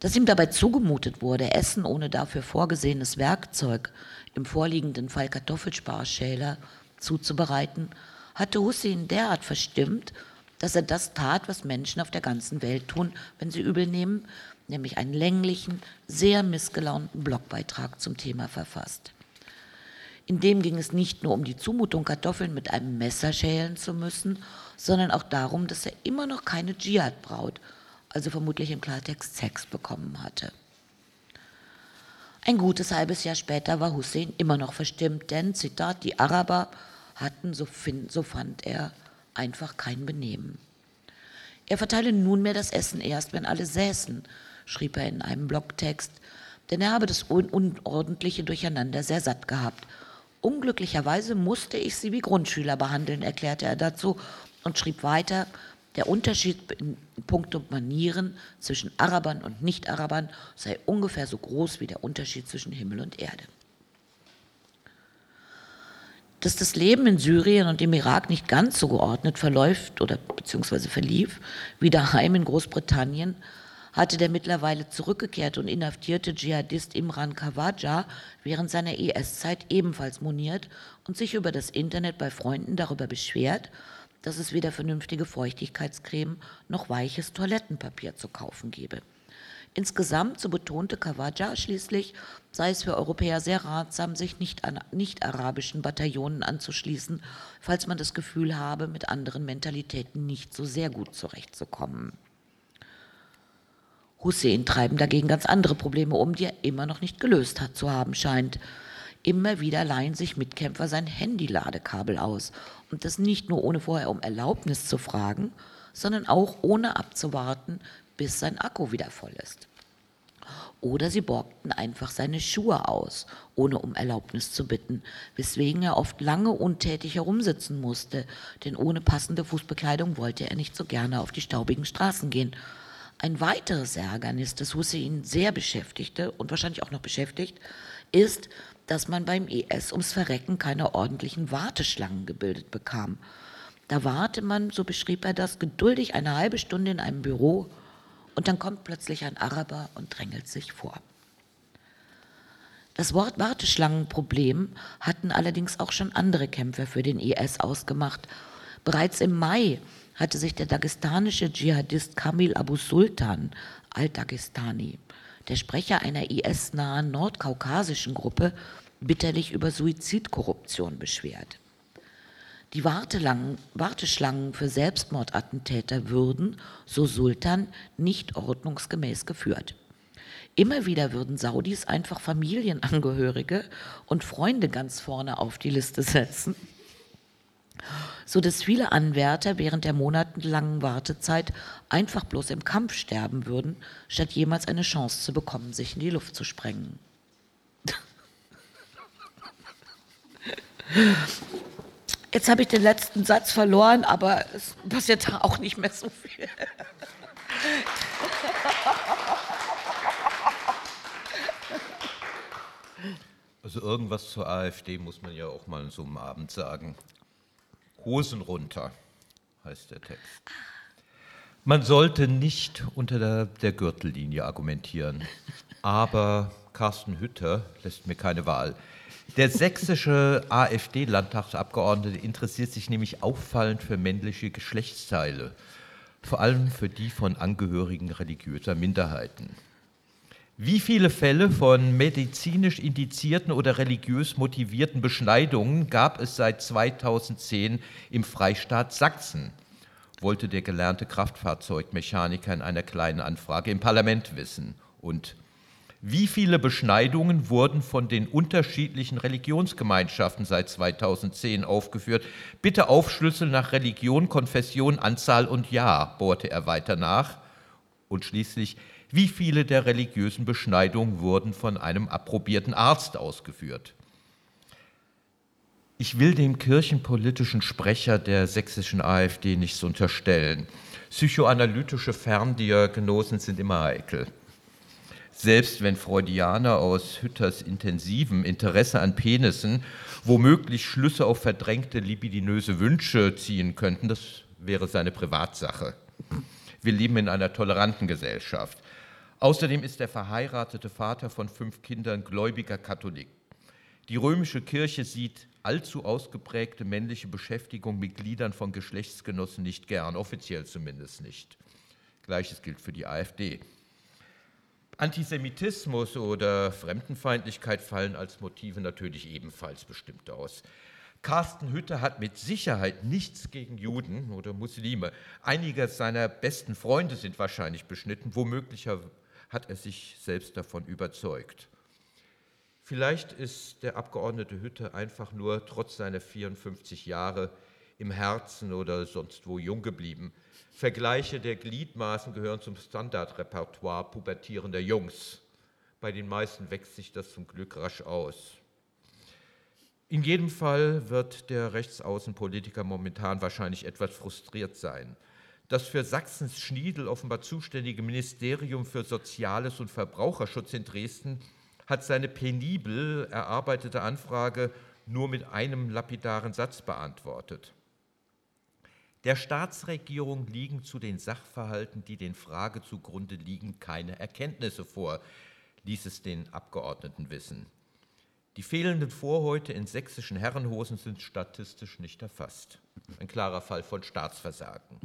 Dass ihm dabei zugemutet wurde, Essen ohne dafür vorgesehenes Werkzeug, im vorliegenden Fall Kartoffelsparschäler, zuzubereiten, hatte Hussein derart verstimmt, dass er das tat, was Menschen auf der ganzen Welt tun, wenn sie übel nehmen, nämlich einen länglichen, sehr missgelaunten Blogbeitrag zum Thema verfasst. In dem ging es nicht nur um die Zumutung, Kartoffeln mit einem Messer schälen zu müssen, sondern auch darum, dass er immer noch keine Dschihad-Braut, also vermutlich im Klartext Sex, bekommen hatte. Ein gutes halbes Jahr später war Hussein immer noch verstimmt, denn, Zitat, die Araber hatten, so, find, so fand er, einfach kein Benehmen. Er verteile nunmehr das Essen erst, wenn alle säßen, schrieb er in einem Blogtext, denn er habe das unordentliche Durcheinander sehr satt gehabt. Unglücklicherweise musste ich sie wie Grundschüler behandeln, erklärte er dazu und schrieb weiter, der Unterschied in puncto Manieren zwischen Arabern und Nicht-Arabern sei ungefähr so groß wie der Unterschied zwischen Himmel und Erde. Dass das Leben in Syrien und im Irak nicht ganz so geordnet verläuft oder beziehungsweise verlief wie daheim in Großbritannien, hatte der mittlerweile zurückgekehrte und inhaftierte Dschihadist Imran Kawaja während seiner IS-Zeit ebenfalls moniert und sich über das Internet bei Freunden darüber beschwert, dass es weder vernünftige Feuchtigkeitscreme noch weiches Toilettenpapier zu kaufen gebe. Insgesamt, so betonte Kawaja schließlich, sei es für Europäer sehr ratsam, sich nicht an nicht-arabischen Bataillonen anzuschließen, falls man das Gefühl habe, mit anderen Mentalitäten nicht so sehr gut zurechtzukommen. Hussein treiben dagegen ganz andere Probleme um, die er immer noch nicht gelöst hat zu haben scheint. Immer wieder leihen sich Mitkämpfer sein Handy-Ladekabel aus und das nicht nur ohne vorher um Erlaubnis zu fragen, sondern auch ohne abzuwarten, bis sein Akku wieder voll ist. Oder sie borgten einfach seine Schuhe aus, ohne um Erlaubnis zu bitten, weswegen er oft lange untätig herumsitzen musste, denn ohne passende Fußbekleidung wollte er nicht so gerne auf die staubigen Straßen gehen ein weiteres Ärgernis, das Hussein sehr beschäftigte und wahrscheinlich auch noch beschäftigt, ist, dass man beim IS ums Verrecken keine ordentlichen Warteschlangen gebildet bekam. Da warte man, so beschrieb er das, geduldig eine halbe Stunde in einem Büro und dann kommt plötzlich ein Araber und drängelt sich vor. Das Wort Warteschlangenproblem hatten allerdings auch schon andere Kämpfer für den IS ausgemacht. Bereits im Mai hatte sich der dagestanische Dschihadist Kamil Abu Sultan al-Dagestani, der Sprecher einer IS-nahen nordkaukasischen Gruppe, bitterlich über Suizidkorruption beschwert. Die Warteschlangen für Selbstmordattentäter würden, so Sultan, nicht ordnungsgemäß geführt. Immer wieder würden Saudis einfach Familienangehörige und Freunde ganz vorne auf die Liste setzen, so dass viele Anwärter während der monatelangen Wartezeit einfach bloß im Kampf sterben würden, statt jemals eine Chance zu bekommen, sich in die Luft zu sprengen. Jetzt habe ich den letzten Satz verloren, aber es passiert auch nicht mehr so viel. Also irgendwas zur AfD muss man ja auch mal so am Abend sagen. Hosen runter heißt der Text. Man sollte nicht unter der, der Gürtellinie argumentieren, aber Carsten Hütter lässt mir keine Wahl. Der sächsische AfD-Landtagsabgeordnete interessiert sich nämlich auffallend für männliche Geschlechtsteile, vor allem für die von Angehörigen religiöser Minderheiten. Wie viele Fälle von medizinisch indizierten oder religiös motivierten Beschneidungen gab es seit 2010 im Freistaat Sachsen? wollte der gelernte Kraftfahrzeugmechaniker in einer kleinen Anfrage im Parlament wissen. Und wie viele Beschneidungen wurden von den unterschiedlichen Religionsgemeinschaften seit 2010 aufgeführt? Bitte aufschlüsseln nach Religion, Konfession, Anzahl und Jahr, bohrte er weiter nach. Und schließlich, wie viele der religiösen Beschneidungen wurden von einem approbierten Arzt ausgeführt? Ich will dem kirchenpolitischen Sprecher der sächsischen AfD nichts unterstellen. Psychoanalytische Ferndiagnosen sind immer heikel selbst wenn Freudianer aus Hütters intensivem Interesse an Penissen womöglich Schlüsse auf verdrängte libidinöse Wünsche ziehen könnten, das wäre seine Privatsache. Wir leben in einer toleranten Gesellschaft. Außerdem ist der verheiratete Vater von fünf Kindern gläubiger Katholik. Die römische Kirche sieht allzu ausgeprägte männliche Beschäftigung mit Gliedern von Geschlechtsgenossen nicht gern, offiziell zumindest nicht. Gleiches gilt für die AfD. Antisemitismus oder Fremdenfeindlichkeit fallen als Motive natürlich ebenfalls bestimmt aus. Carsten Hütter hat mit Sicherheit nichts gegen Juden oder Muslime. Einige seiner besten Freunde sind wahrscheinlich beschnitten, womöglich hat er sich selbst davon überzeugt. Vielleicht ist der Abgeordnete Hütter einfach nur trotz seiner 54 Jahre im Herzen oder sonst wo jung geblieben. Vergleiche der Gliedmaßen gehören zum Standardrepertoire pubertierender Jungs. Bei den meisten wächst sich das zum Glück rasch aus. In jedem Fall wird der Rechtsaußenpolitiker momentan wahrscheinlich etwas frustriert sein. Das für Sachsens Schniedel offenbar zuständige Ministerium für Soziales und Verbraucherschutz in Dresden hat seine penibel erarbeitete Anfrage nur mit einem lapidaren Satz beantwortet. Der Staatsregierung liegen zu den Sachverhalten, die den Frage zugrunde liegen, keine Erkenntnisse vor, ließ es den Abgeordneten wissen. Die fehlenden Vorhäute in sächsischen Herrenhosen sind statistisch nicht erfasst. Ein klarer Fall von Staatsversagen.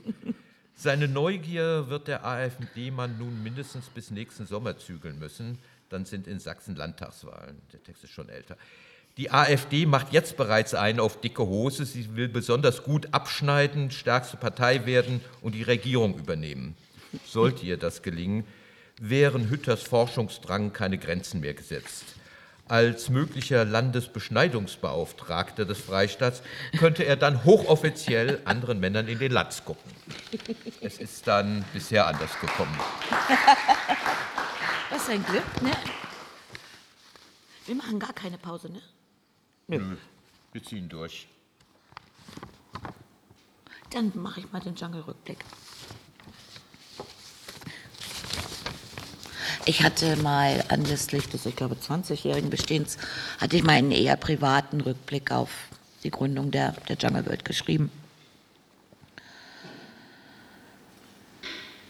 Seine Neugier wird der AfD-Mann nun mindestens bis nächsten Sommer zügeln müssen. Dann sind in Sachsen Landtagswahlen. Der Text ist schon älter. Die AfD macht jetzt bereits einen auf dicke Hose. Sie will besonders gut abschneiden, stärkste Partei werden und die Regierung übernehmen. Sollte ihr das gelingen, wären Hütters Forschungsdrang keine Grenzen mehr gesetzt. Als möglicher Landesbeschneidungsbeauftragter des Freistaats könnte er dann hochoffiziell anderen Männern in den Latz gucken. Es ist dann bisher anders gekommen. Was ein Glück, ne? Wir machen gar keine Pause, ne? Nö, wir ziehen durch. Dann mache ich mal den Jungle-Rückblick. Ich hatte mal anlässlich des, ich glaube, 20-jährigen Bestehens, hatte ich mal einen eher privaten Rückblick auf die Gründung der, der Jungle World geschrieben.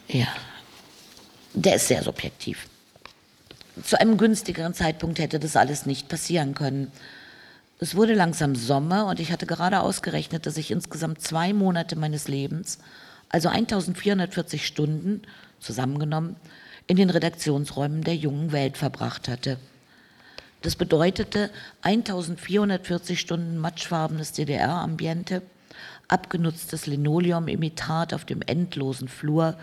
Ja, der ist sehr subjektiv. Zu einem günstigeren Zeitpunkt hätte das alles nicht passieren können. Es wurde langsam Sommer und ich hatte gerade ausgerechnet, dass ich insgesamt zwei Monate meines Lebens also 1440 Stunden zusammengenommen, in den Redaktionsräumen der jungen Welt verbracht hatte. Das bedeutete 1440 Stunden matschfarbenes DDR-Ambiente, abgenutztes Linoleum-Imitat auf dem endlosen Flur,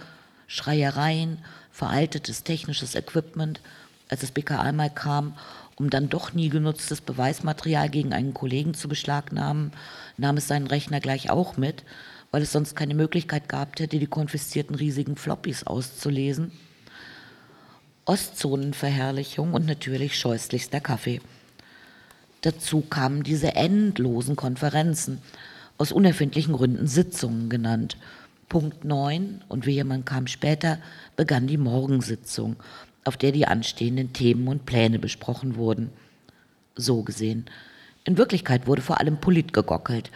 Schreiereien, veraltetes technisches Equipment, als das BKA mal kam, um dann doch nie genutztes Beweismaterial gegen einen Kollegen zu beschlagnahmen, nahm es seinen Rechner gleich auch mit, weil es sonst keine Möglichkeit gehabt hätte, die konfiszierten riesigen Floppies auszulesen. Ostzonenverherrlichung und natürlich scheußlichster Kaffee. Dazu kamen diese endlosen Konferenzen, aus unerfindlichen Gründen Sitzungen genannt. Punkt 9, und wie jemand kam später, begann die Morgensitzung, auf der die anstehenden Themen und Pläne besprochen wurden. So gesehen. In Wirklichkeit wurde vor allem Polit gegockelt.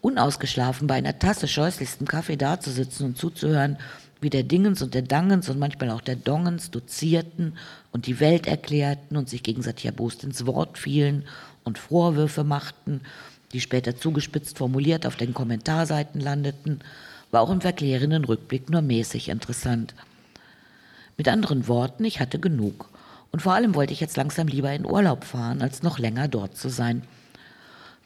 Unausgeschlafen bei einer Tasse scheußlichsten Kaffee dazusitzen und zuzuhören, wie der Dingens und der Dangens und manchmal auch der Dongens dozierten und die Welt erklärten und sich gegenseitig erbost ins Wort fielen und Vorwürfe machten, die später zugespitzt formuliert auf den Kommentarseiten landeten, war auch im verklärenden Rückblick nur mäßig interessant. Mit anderen Worten, ich hatte genug. Und vor allem wollte ich jetzt langsam lieber in Urlaub fahren, als noch länger dort zu sein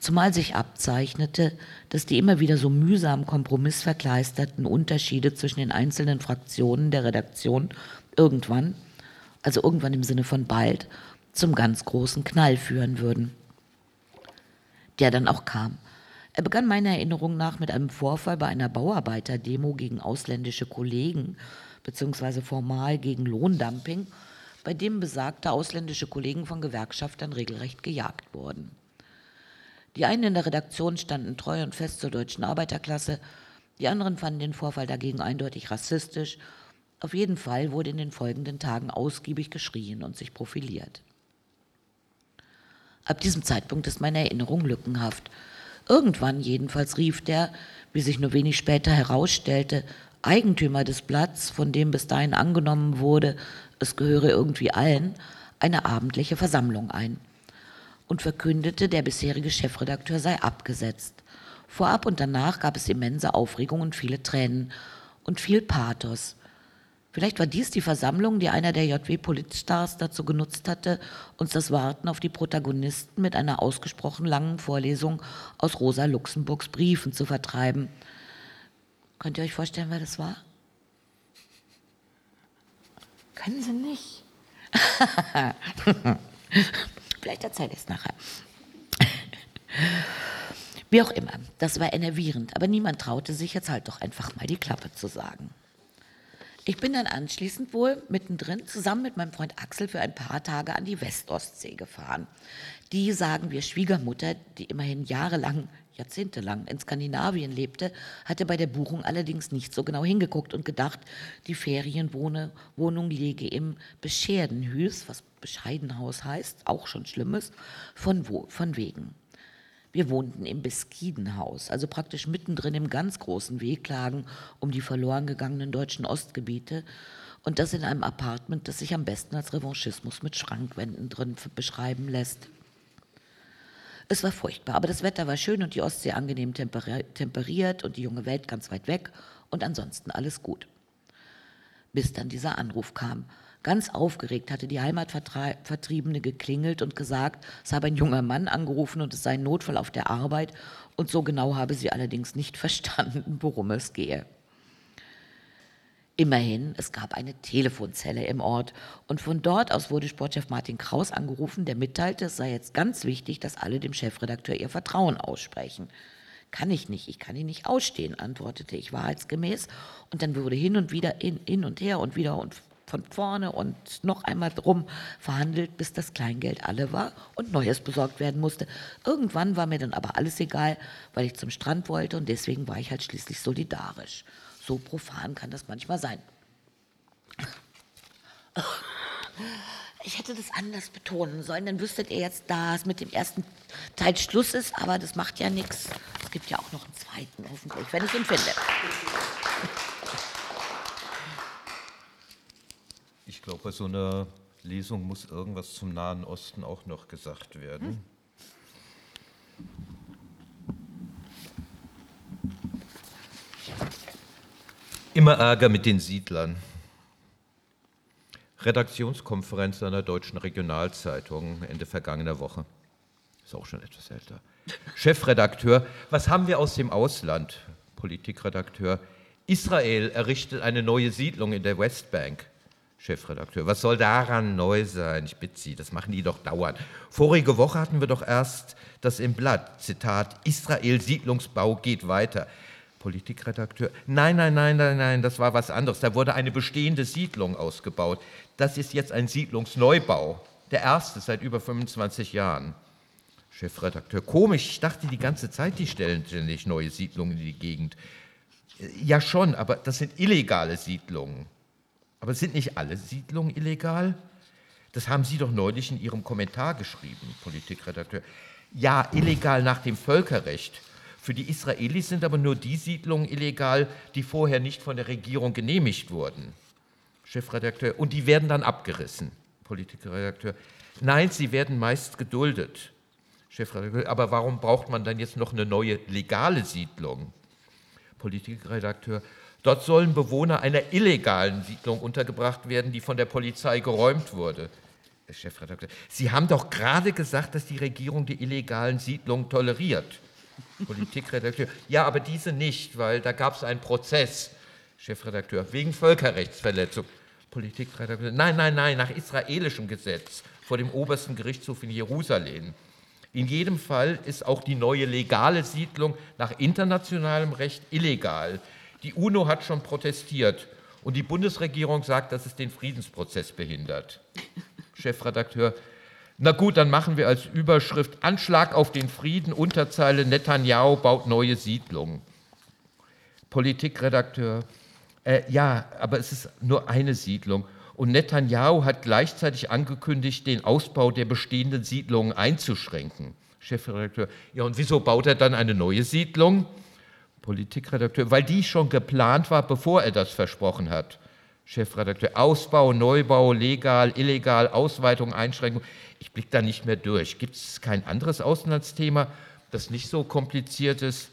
zumal sich abzeichnete, dass die immer wieder so mühsam kompromissverkleisterten Unterschiede zwischen den einzelnen Fraktionen der Redaktion irgendwann, also irgendwann im Sinne von bald, zum ganz großen Knall führen würden. Der dann auch kam. Er begann meiner Erinnerung nach mit einem Vorfall bei einer Bauarbeiterdemo gegen ausländische Kollegen, beziehungsweise formal gegen Lohndumping, bei dem besagte ausländische Kollegen von Gewerkschaftern regelrecht gejagt wurden. Die einen in der Redaktion standen treu und fest zur deutschen Arbeiterklasse, die anderen fanden den Vorfall dagegen eindeutig rassistisch. Auf jeden Fall wurde in den folgenden Tagen ausgiebig geschrien und sich profiliert. Ab diesem Zeitpunkt ist meine Erinnerung lückenhaft. Irgendwann jedenfalls rief der, wie sich nur wenig später herausstellte, Eigentümer des Blatts, von dem bis dahin angenommen wurde, es gehöre irgendwie allen, eine abendliche Versammlung ein und verkündete, der bisherige Chefredakteur sei abgesetzt. Vorab und danach gab es immense Aufregung und viele Tränen und viel Pathos. Vielleicht war dies die Versammlung, die einer der JW-Politstars dazu genutzt hatte, uns das Warten auf die Protagonisten mit einer ausgesprochen langen Vorlesung aus Rosa Luxemburgs Briefen zu vertreiben. Könnt ihr euch vorstellen, wer das war? Können Sie nicht. Vielleicht erzähle ich es nachher. Wie auch immer, das war enervierend, aber niemand traute sich jetzt halt doch einfach mal die Klappe zu sagen. Ich bin dann anschließend wohl mittendrin zusammen mit meinem Freund Axel für ein paar Tage an die Westostsee gefahren. Die, sagen wir, Schwiegermutter, die immerhin jahrelang jahrzehntelang in Skandinavien lebte, hatte bei der Buchung allerdings nicht so genau hingeguckt und gedacht, die Ferienwohnung liege im Bescherdenhüs, was Bescheidenhaus heißt, auch schon Schlimmes, von, wo, von wegen. Wir wohnten im Beskidenhaus, also praktisch mittendrin im ganz großen Wehklagen um die verloren gegangenen deutschen Ostgebiete und das in einem Apartment, das sich am besten als Revanchismus mit Schrankwänden drin beschreiben lässt. Es war furchtbar, aber das Wetter war schön und die Ostsee angenehm temperiert und die junge Welt ganz weit weg und ansonsten alles gut. Bis dann dieser Anruf kam. Ganz aufgeregt hatte die Heimatvertriebene geklingelt und gesagt, es habe ein junger Mann angerufen und es sei ein Notfall auf der Arbeit und so genau habe sie allerdings nicht verstanden, worum es gehe. Immerhin, es gab eine Telefonzelle im Ort und von dort aus wurde Sportchef Martin Kraus angerufen, der mitteilte, es sei jetzt ganz wichtig, dass alle dem Chefredakteur ihr Vertrauen aussprechen. Kann ich nicht, ich kann ihn nicht ausstehen, antwortete ich wahrheitsgemäß und dann wurde hin und wieder in, hin und her und wieder und von vorne und noch einmal drum verhandelt, bis das Kleingeld alle war und Neues besorgt werden musste. Irgendwann war mir dann aber alles egal, weil ich zum Strand wollte und deswegen war ich halt schließlich solidarisch. So profan kann das manchmal sein. Ich hätte das anders betonen sollen, dann wüsstet ihr jetzt, dass mit dem ersten Teil Schluss ist, aber das macht ja nichts. Es gibt ja auch noch einen zweiten, hoffentlich, wenn ich ihn finde. Ich glaube, bei so einer Lesung muss irgendwas zum Nahen Osten auch noch gesagt werden. Hm? Immer Ärger mit den Siedlern. Redaktionskonferenz einer deutschen Regionalzeitung Ende vergangener Woche. Ist auch schon etwas älter. Chefredakteur, was haben wir aus dem Ausland? Politikredakteur, Israel errichtet eine neue Siedlung in der Westbank. Chefredakteur, was soll daran neu sein? Ich bitte Sie, das machen die doch dauernd. Vorige Woche hatten wir doch erst das im Blatt, Zitat, Israel Siedlungsbau geht weiter. Politikredakteur, nein, nein, nein, nein, nein, das war was anderes. Da wurde eine bestehende Siedlung ausgebaut. Das ist jetzt ein Siedlungsneubau, der erste seit über 25 Jahren. Chefredakteur, komisch, ich dachte die ganze Zeit, die stellen ständig neue Siedlungen in die Gegend. Ja schon, aber das sind illegale Siedlungen. Aber sind nicht alle Siedlungen illegal? Das haben Sie doch neulich in Ihrem Kommentar geschrieben, Politikredakteur. Ja, illegal nach dem Völkerrecht. Für die Israelis sind aber nur die Siedlungen illegal, die vorher nicht von der Regierung genehmigt wurden. Chefredakteur, und die werden dann abgerissen. Politikredakteur, nein, sie werden meist geduldet. Chefredakteur, aber warum braucht man dann jetzt noch eine neue legale Siedlung? Politikredakteur, dort sollen Bewohner einer illegalen Siedlung untergebracht werden, die von der Polizei geräumt wurde. Chefredakteur, Sie haben doch gerade gesagt, dass die Regierung die illegalen Siedlungen toleriert. Politikredakteur, ja, aber diese nicht, weil da gab es einen Prozess. Chefredakteur, wegen Völkerrechtsverletzung. Politikredakteur, nein, nein, nein, nach israelischem Gesetz vor dem obersten Gerichtshof in Jerusalem. In jedem Fall ist auch die neue legale Siedlung nach internationalem Recht illegal. Die UNO hat schon protestiert und die Bundesregierung sagt, dass es den Friedensprozess behindert. Chefredakteur, na gut, dann machen wir als Überschrift Anschlag auf den Frieden, Unterzeile Netanyahu baut neue Siedlungen. Politikredakteur, äh, ja, aber es ist nur eine Siedlung. Und Netanyahu hat gleichzeitig angekündigt, den Ausbau der bestehenden Siedlungen einzuschränken. Chefredakteur, ja, und wieso baut er dann eine neue Siedlung? Politikredakteur, weil die schon geplant war, bevor er das versprochen hat. Chefredakteur, Ausbau, Neubau, legal, illegal, Ausweitung, Einschränkung. Ich blicke da nicht mehr durch. Gibt es kein anderes Auslandsthema, das nicht so kompliziert ist?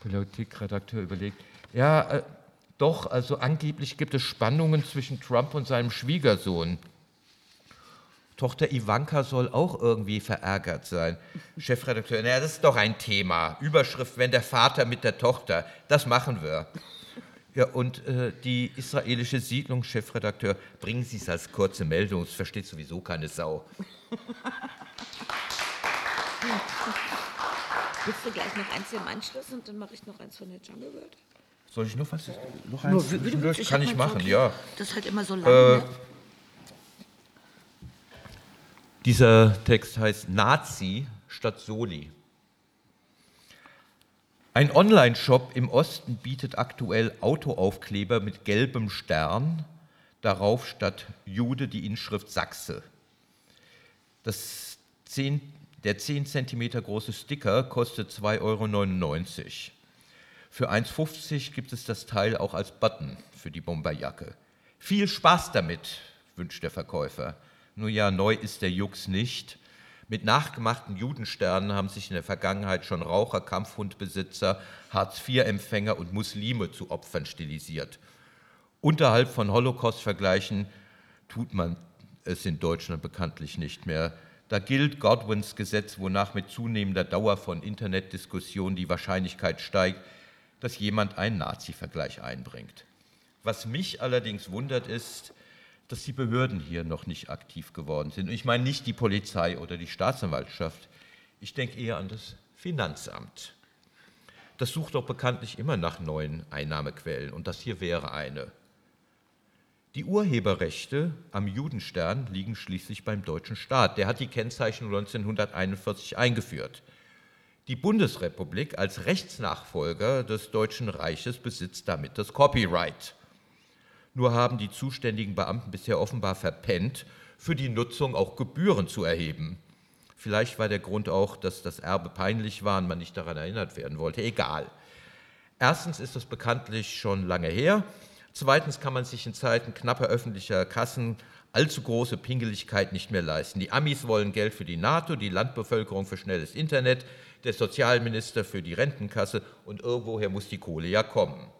Politikredakteur überlegt, ja, äh, doch, also angeblich gibt es Spannungen zwischen Trump und seinem Schwiegersohn. Tochter Ivanka soll auch irgendwie verärgert sein. Chefredakteur, naja, das ist doch ein Thema. Überschrift, wenn der Vater mit der Tochter, das machen wir. Ja, und äh, die israelische Siedlungschefredakteur, bringen Sie es als kurze Meldung, es versteht sowieso keine Sau. Willst du gleich noch eins im Anschluss und dann mache ich noch eins von der Jungle World? Soll ich noch was? Noch eins? Nur, wie, wie, ich kann ich machen, ja. Das ist halt immer so lang. Äh, ne? Dieser Text heißt Nazi statt Soli. Ein Online-Shop im Osten bietet aktuell Autoaufkleber mit gelbem Stern, darauf statt Jude die Inschrift Sachse. Das 10, der 10 cm große Sticker kostet 2,99 Euro. Für 1,50 gibt es das Teil auch als Button für die Bomberjacke. Viel Spaß damit, wünscht der Verkäufer. Nur ja, neu ist der Jux nicht. Mit nachgemachten Judensternen haben sich in der Vergangenheit schon Raucher, Kampfhundbesitzer, Hartz-IV-Empfänger und Muslime zu Opfern stilisiert. Unterhalb von Holocaust-Vergleichen tut man es in Deutschland bekanntlich nicht mehr. Da gilt Godwins Gesetz, wonach mit zunehmender Dauer von Internetdiskussionen die Wahrscheinlichkeit steigt, dass jemand einen Nazi-Vergleich einbringt. Was mich allerdings wundert ist, dass die Behörden hier noch nicht aktiv geworden sind. ich meine nicht die Polizei oder die Staatsanwaltschaft. Ich denke eher an das Finanzamt. Das sucht doch bekanntlich immer nach neuen Einnahmequellen und das hier wäre eine. Die Urheberrechte am Judenstern liegen schließlich beim deutschen Staat. Der hat die Kennzeichnung 1941 eingeführt. Die Bundesrepublik als Rechtsnachfolger des Deutschen Reiches besitzt damit das Copyright. Nur haben die zuständigen Beamten bisher offenbar verpennt, für die Nutzung auch Gebühren zu erheben. Vielleicht war der Grund auch, dass das Erbe peinlich war und man nicht daran erinnert werden wollte. Egal. Erstens ist das bekanntlich schon lange her. Zweitens kann man sich in Zeiten knapper öffentlicher Kassen allzu große Pingeligkeit nicht mehr leisten. Die Amis wollen Geld für die NATO, die Landbevölkerung für schnelles Internet, der Sozialminister für die Rentenkasse und irgendwoher muss die Kohle ja kommen.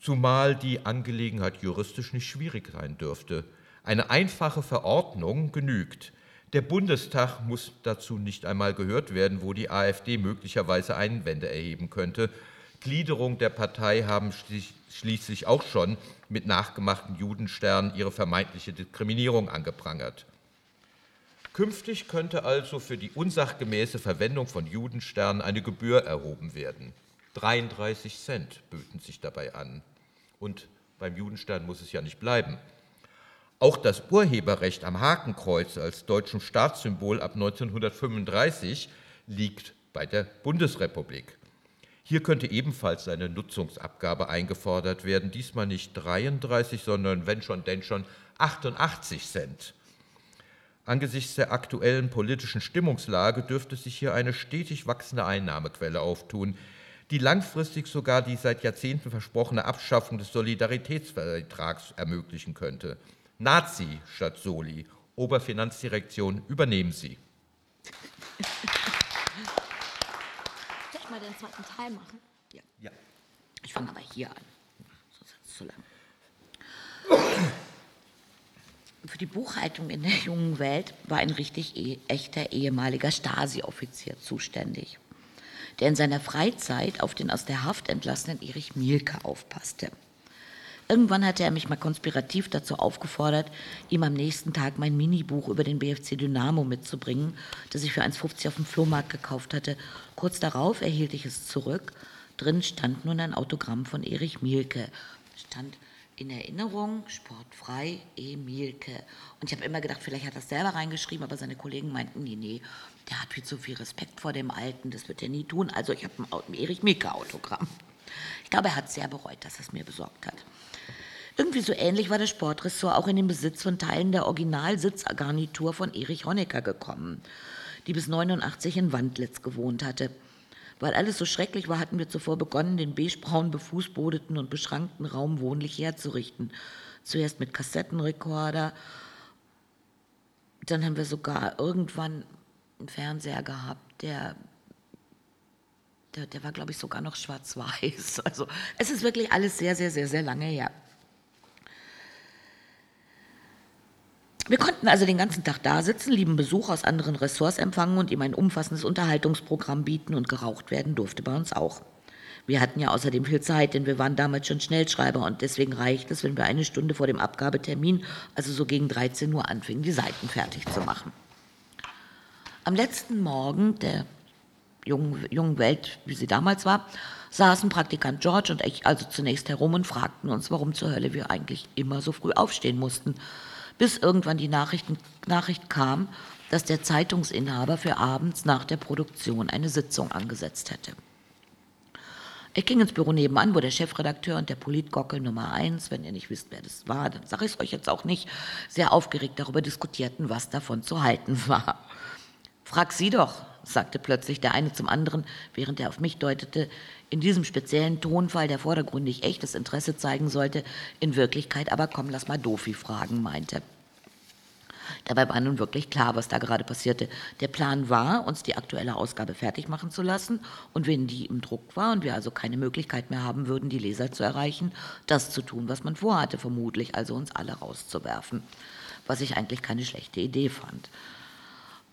Zumal die Angelegenheit juristisch nicht schwierig sein dürfte. Eine einfache Verordnung genügt. Der Bundestag muss dazu nicht einmal gehört werden, wo die AfD möglicherweise Einwände erheben könnte. Gliederung der Partei haben schließlich auch schon mit nachgemachten Judensternen ihre vermeintliche Diskriminierung angeprangert. Künftig könnte also für die unsachgemäße Verwendung von Judensternen eine Gebühr erhoben werden. 33 Cent böten sich dabei an. Und beim Judenstern muss es ja nicht bleiben. Auch das Urheberrecht am Hakenkreuz als deutschem Staatssymbol ab 1935 liegt bei der Bundesrepublik. Hier könnte ebenfalls eine Nutzungsabgabe eingefordert werden, diesmal nicht 33, sondern wenn schon, denn schon 88 Cent. Angesichts der aktuellen politischen Stimmungslage dürfte sich hier eine stetig wachsende Einnahmequelle auftun, die langfristig sogar die seit Jahrzehnten versprochene Abschaffung des Solidaritätsvertrags ermöglichen könnte. Nazi statt Soli. Oberfinanzdirektion, übernehmen Sie. Soll ich mal den zweiten Teil machen? Ja. ja. Ich fange aber hier an. Sonst ist es zu lang. Für die Buchhaltung in der jungen Welt war ein richtig e echter ehemaliger Stasi-Offizier zuständig, der in seiner Freizeit auf den aus der Haft entlassenen Erich Mielke aufpasste. Irgendwann hatte er mich mal konspirativ dazu aufgefordert, ihm am nächsten Tag mein Minibuch über den BFC Dynamo mitzubringen, das ich für 1,50 auf dem Flohmarkt gekauft hatte. Kurz darauf erhielt ich es zurück. Drin stand nun ein Autogramm von Erich Mielke. Stand in Erinnerung, sportfrei, E. Mielke. Und ich habe immer gedacht, vielleicht hat er das selber reingeschrieben, aber seine Kollegen meinten, nee, nee, der hat viel zu viel Respekt vor dem Alten, das wird er nie tun. Also ich habe ein Erich Mielke Autogramm. Ich glaube, er hat sehr bereut, dass er es mir besorgt hat. Irgendwie so ähnlich war das Sportressort auch in den Besitz von Teilen der Originalsitzgarnitur von Erich Honecker gekommen, die bis 89 in Wandlitz gewohnt hatte. Weil alles so schrecklich war, hatten wir zuvor begonnen, den beigebraun befußbodeten und beschrankten Raum wohnlich herzurichten. Zuerst mit Kassettenrekorder, dann haben wir sogar irgendwann einen Fernseher gehabt, der der, der war, glaube ich, sogar noch schwarz-weiß. Also es ist wirklich alles sehr, sehr, sehr, sehr lange her. Wir konnten also den ganzen Tag da sitzen, lieben Besuch aus anderen Ressorts empfangen und ihm ein umfassendes Unterhaltungsprogramm bieten und geraucht werden durfte bei uns auch. Wir hatten ja außerdem viel Zeit, denn wir waren damals schon Schnellschreiber und deswegen reicht es, wenn wir eine Stunde vor dem Abgabetermin, also so gegen 13 Uhr, anfingen, die Seiten fertig zu machen. Am letzten Morgen der jungen, jungen Welt, wie sie damals war, saßen Praktikant George und ich also zunächst herum und fragten uns, warum zur Hölle wir eigentlich immer so früh aufstehen mussten bis irgendwann die Nachrichten, Nachricht kam, dass der Zeitungsinhaber für abends nach der Produktion eine Sitzung angesetzt hätte. Ich ging ins Büro nebenan, wo der Chefredakteur und der Politgockel Nummer eins, wenn ihr nicht wisst, wer das war, dann sage ich es euch jetzt auch nicht, sehr aufgeregt darüber diskutierten, was davon zu halten war. Frag Sie doch, sagte plötzlich der eine zum anderen, während er auf mich deutete, in diesem speziellen Tonfall, der vordergründig echtes Interesse zeigen sollte, in Wirklichkeit aber komm, lass mal Dofi fragen, meinte. Dabei war nun wirklich klar, was da gerade passierte. Der Plan war, uns die aktuelle Ausgabe fertig machen zu lassen und wenn die im Druck war und wir also keine Möglichkeit mehr haben würden, die Leser zu erreichen, das zu tun, was man vorhatte, vermutlich, also uns alle rauszuwerfen. Was ich eigentlich keine schlechte Idee fand.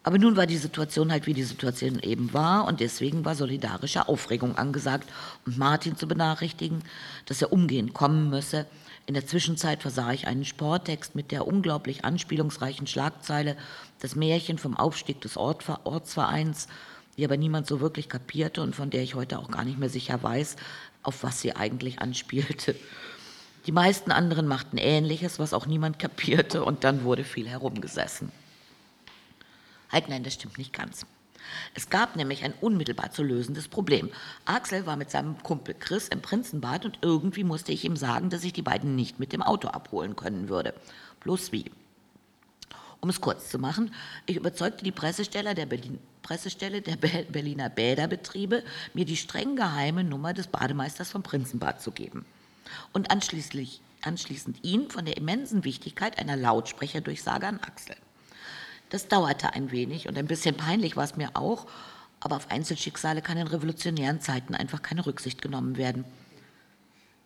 Aber nun war die Situation halt, wie die Situation eben war und deswegen war solidarische Aufregung angesagt und Martin zu benachrichtigen, dass er umgehend kommen müsse. In der Zwischenzeit versah ich einen Sporttext mit der unglaublich anspielungsreichen Schlagzeile Das Märchen vom Aufstieg des Ortsvereins, die aber niemand so wirklich kapierte und von der ich heute auch gar nicht mehr sicher weiß, auf was sie eigentlich anspielte. Die meisten anderen machten Ähnliches, was auch niemand kapierte, und dann wurde viel herumgesessen. Halt, nein, das stimmt nicht ganz. Es gab nämlich ein unmittelbar zu lösendes Problem. Axel war mit seinem Kumpel Chris im Prinzenbad und irgendwie musste ich ihm sagen, dass ich die beiden nicht mit dem Auto abholen können würde. Bloß wie. Um es kurz zu machen, ich überzeugte die Pressestelle der, Berlin, Pressestelle der Berliner Bäderbetriebe, mir die streng geheime Nummer des Bademeisters vom Prinzenbad zu geben. Und anschließend, anschließend ihn von der immensen Wichtigkeit einer Lautsprecherdurchsage an Axel. Das dauerte ein wenig und ein bisschen peinlich war es mir auch, aber auf Einzelschicksale kann in revolutionären Zeiten einfach keine Rücksicht genommen werden.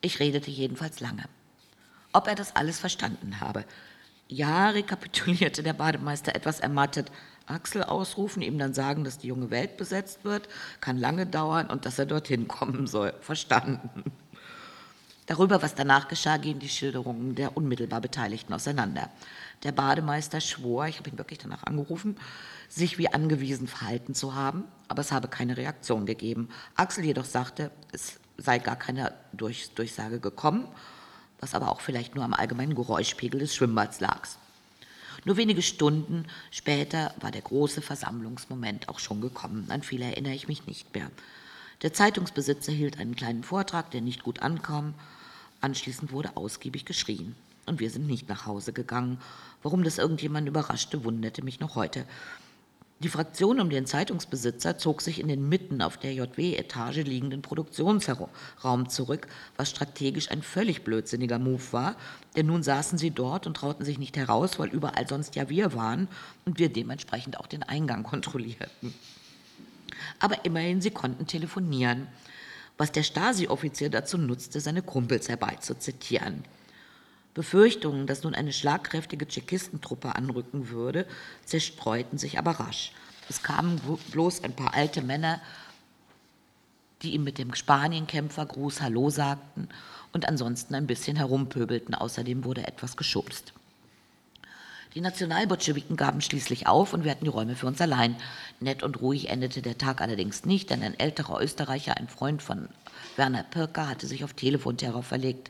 Ich redete jedenfalls lange. Ob er das alles verstanden habe. Ja, rekapitulierte der Bademeister etwas ermattet. Axel ausrufen, ihm dann sagen, dass die junge Welt besetzt wird, kann lange dauern und dass er dorthin kommen soll. Verstanden. Darüber, was danach geschah, gehen die Schilderungen der unmittelbar Beteiligten auseinander. Der Bademeister schwor, ich habe ihn wirklich danach angerufen, sich wie angewiesen verhalten zu haben, aber es habe keine Reaktion gegeben. Axel jedoch sagte, es sei gar keine Durch Durchsage gekommen, was aber auch vielleicht nur am allgemeinen Geräuschpegel des Schwimmbads lag. Nur wenige Stunden später war der große Versammlungsmoment auch schon gekommen. An viel erinnere ich mich nicht mehr. Der Zeitungsbesitzer hielt einen kleinen Vortrag, der nicht gut ankam. Anschließend wurde ausgiebig geschrien. Und wir sind nicht nach Hause gegangen. Warum das irgendjemand überraschte, wunderte mich noch heute. Die Fraktion um den Zeitungsbesitzer zog sich in den mitten auf der JW-Etage liegenden Produktionsraum zurück, was strategisch ein völlig blödsinniger Move war, denn nun saßen sie dort und trauten sich nicht heraus, weil überall sonst ja wir waren und wir dementsprechend auch den Eingang kontrollierten. Aber immerhin, sie konnten telefonieren, was der Stasi-Offizier dazu nutzte, seine Kumpels herbeizuzitieren. Befürchtungen, dass nun eine schlagkräftige Tschechistentruppe anrücken würde, zerstreuten sich aber rasch. Es kamen bloß ein paar alte Männer, die ihm mit dem Spanienkämpfer Gruß Hallo sagten und ansonsten ein bisschen herumpöbelten. Außerdem wurde etwas geschubst. Die Nationalbolschewiken gaben schließlich auf und wir hatten die Räume für uns allein. Nett und ruhig endete der Tag allerdings nicht, denn ein älterer Österreicher, ein Freund von Werner Pirker, hatte sich auf Telefonterror verlegt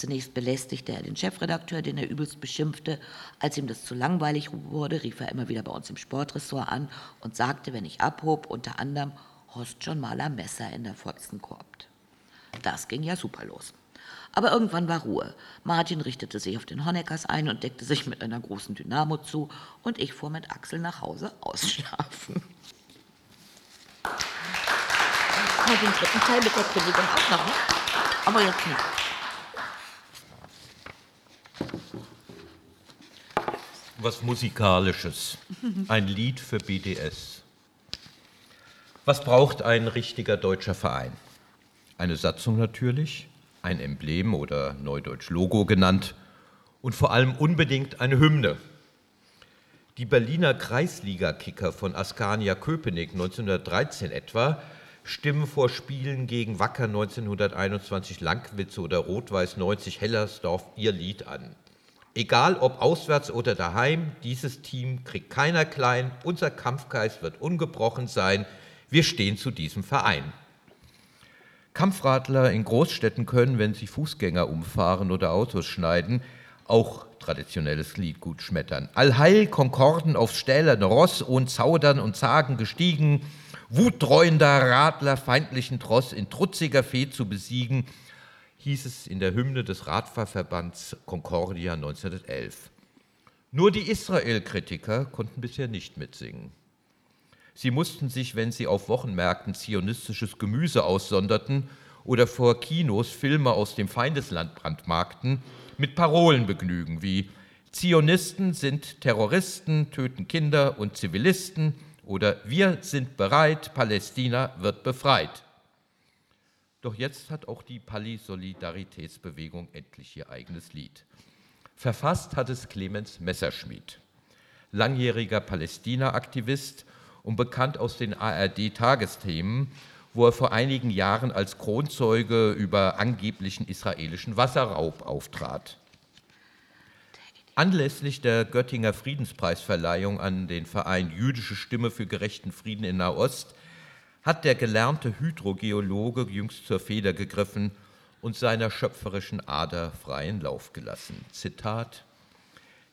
Zunächst belästigte er den Chefredakteur, den er übelst beschimpfte. Als ihm das zu langweilig wurde, rief er immer wieder bei uns im Sportressort an und sagte, wenn ich abhob, unter anderem, Horst schon mal ein Messer in der Fotzen korbt. Das ging ja super los. Aber irgendwann war Ruhe. Martin richtete sich auf den Honeckers ein und deckte sich mit einer großen Dynamo zu und ich fuhr mit Axel nach Hause ausschlafen. Den dritten Teil mit der Kündigung auch noch, ne? aber jetzt nicht. was Musikalisches. Ein Lied für BDS. Was braucht ein richtiger deutscher Verein? Eine Satzung natürlich, ein Emblem oder Neudeutsch Logo genannt und vor allem unbedingt eine Hymne. Die Berliner Kreisliga-Kicker von Askania Köpenick 1913 etwa stimmen vor Spielen gegen Wacker 1921 Langwitze oder Rot-Weiß 90 Hellersdorf ihr Lied an. Egal ob auswärts oder daheim, dieses Team kriegt keiner klein, unser Kampfgeist wird ungebrochen sein, wir stehen zu diesem Verein. Kampfradler in Großstädten können, wenn sie Fußgänger umfahren oder Autos schneiden, auch traditionelles Lied gut schmettern. Allheil Konkorden aufs stählerne Ross und zaudern und zagen gestiegen, wutdreuender Radler feindlichen Tross in trutziger Fee zu besiegen, hieß es in der Hymne des Radfahrverbands Concordia 1911. Nur die Israel-Kritiker konnten bisher nicht mitsingen. Sie mussten sich, wenn sie auf Wochenmärkten zionistisches Gemüse aussonderten oder vor Kinos Filme aus dem Feindesland brandmarkten, mit Parolen begnügen wie Zionisten sind Terroristen, töten Kinder und Zivilisten oder Wir sind bereit, Palästina wird befreit. Doch jetzt hat auch die Pali-Solidaritätsbewegung endlich ihr eigenes Lied. Verfasst hat es Clemens Messerschmidt, langjähriger Palästina-Aktivist und bekannt aus den ARD-Tagesthemen, wo er vor einigen Jahren als Kronzeuge über angeblichen israelischen Wasserraub auftrat. Anlässlich der Göttinger Friedenspreisverleihung an den Verein Jüdische Stimme für gerechten Frieden in Nahost hat der gelernte Hydrogeologe jüngst zur Feder gegriffen und seiner schöpferischen Ader freien Lauf gelassen. Zitat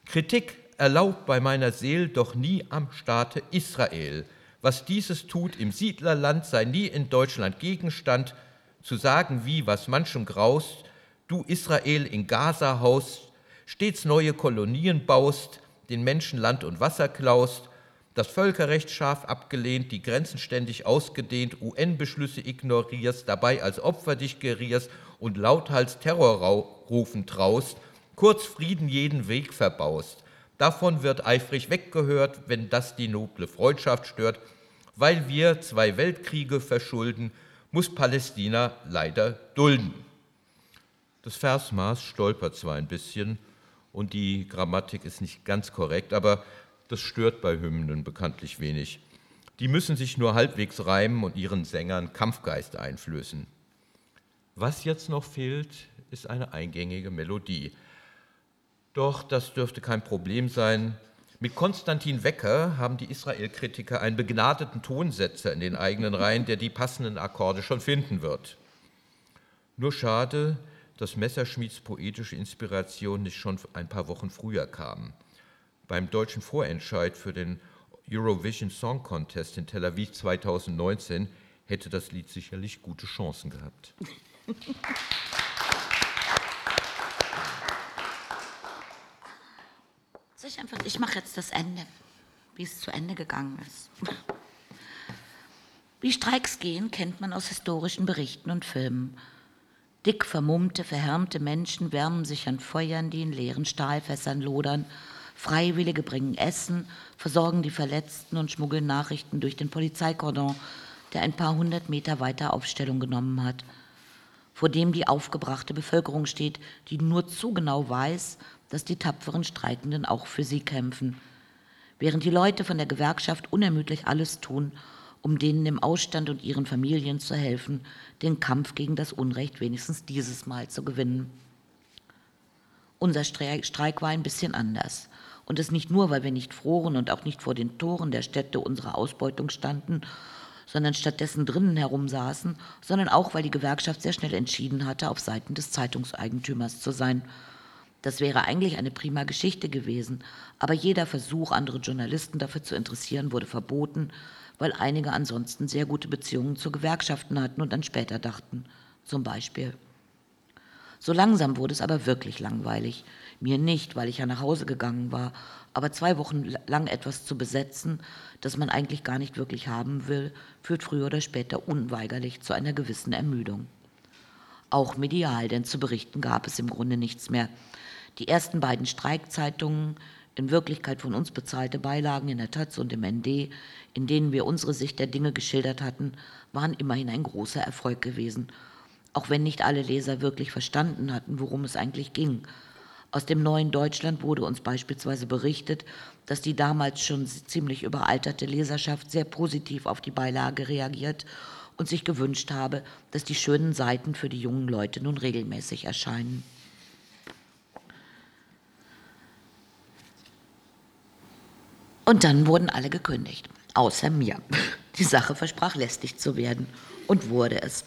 Kritik erlaubt bei meiner Seel doch nie am Staate Israel. Was dieses tut im Siedlerland, sei nie in Deutschland Gegenstand, zu sagen wie, was manchem graust, du Israel in Gaza haust, stets neue Kolonien baust, den Menschen Land und Wasser klaust, das Völkerrecht scharf abgelehnt, die Grenzen ständig ausgedehnt, UN-Beschlüsse ignorierst, dabei als Opfer dich gerierst und lauthals Terrorrufen traust, kurz Frieden jeden Weg verbaust. Davon wird eifrig weggehört, wenn das die noble Freundschaft stört. Weil wir zwei Weltkriege verschulden, muss Palästina leider dulden. Das Versmaß stolpert zwar ein bisschen und die Grammatik ist nicht ganz korrekt, aber das stört bei Hymnen bekanntlich wenig. Die müssen sich nur halbwegs reimen und ihren Sängern Kampfgeist einflößen. Was jetzt noch fehlt, ist eine eingängige Melodie. Doch das dürfte kein Problem sein. Mit Konstantin Wecker haben die Israel-Kritiker einen begnadeten Tonsetzer in den eigenen Reihen, der die passenden Akkorde schon finden wird. Nur schade, dass Messerschmieds poetische Inspiration nicht schon ein paar Wochen früher kam. Beim deutschen Vorentscheid für den Eurovision Song Contest in Tel Aviv 2019 hätte das Lied sicherlich gute Chancen gehabt. Ich, einfach, ich mache jetzt das Ende, wie es zu Ende gegangen ist. Wie Streiks gehen, kennt man aus historischen Berichten und Filmen. Dick vermummte, verhärmte Menschen wärmen sich an Feuern, die in leeren Stahlfässern lodern. Freiwillige bringen Essen, versorgen die Verletzten und schmuggeln Nachrichten durch den Polizeikordon, der ein paar hundert Meter weiter Aufstellung genommen hat, vor dem die aufgebrachte Bevölkerung steht, die nur zu genau weiß, dass die tapferen Streikenden auch für sie kämpfen, während die Leute von der Gewerkschaft unermüdlich alles tun, um denen im Ausstand und ihren Familien zu helfen, den Kampf gegen das Unrecht wenigstens dieses Mal zu gewinnen. Unser Streik war ein bisschen anders. Und es nicht nur, weil wir nicht froren und auch nicht vor den Toren der Städte unserer Ausbeutung standen, sondern stattdessen drinnen herumsaßen, sondern auch, weil die Gewerkschaft sehr schnell entschieden hatte, auf Seiten des Zeitungseigentümers zu sein. Das wäre eigentlich eine prima Geschichte gewesen, aber jeder Versuch, andere Journalisten dafür zu interessieren, wurde verboten, weil einige ansonsten sehr gute Beziehungen zu Gewerkschaften hatten und dann später dachten, zum Beispiel. So langsam wurde es aber wirklich langweilig. Mir nicht, weil ich ja nach Hause gegangen war, aber zwei Wochen lang etwas zu besetzen, das man eigentlich gar nicht wirklich haben will, führt früher oder später unweigerlich zu einer gewissen Ermüdung. Auch medial, denn zu berichten gab es im Grunde nichts mehr. Die ersten beiden Streikzeitungen, in Wirklichkeit von uns bezahlte Beilagen in der Taz und im ND, in denen wir unsere Sicht der Dinge geschildert hatten, waren immerhin ein großer Erfolg gewesen, auch wenn nicht alle Leser wirklich verstanden hatten, worum es eigentlich ging. Aus dem neuen Deutschland wurde uns beispielsweise berichtet, dass die damals schon ziemlich überalterte Leserschaft sehr positiv auf die Beilage reagiert und sich gewünscht habe, dass die schönen Seiten für die jungen Leute nun regelmäßig erscheinen. Und dann wurden alle gekündigt außer mir. Die Sache versprach lästig zu werden und wurde es.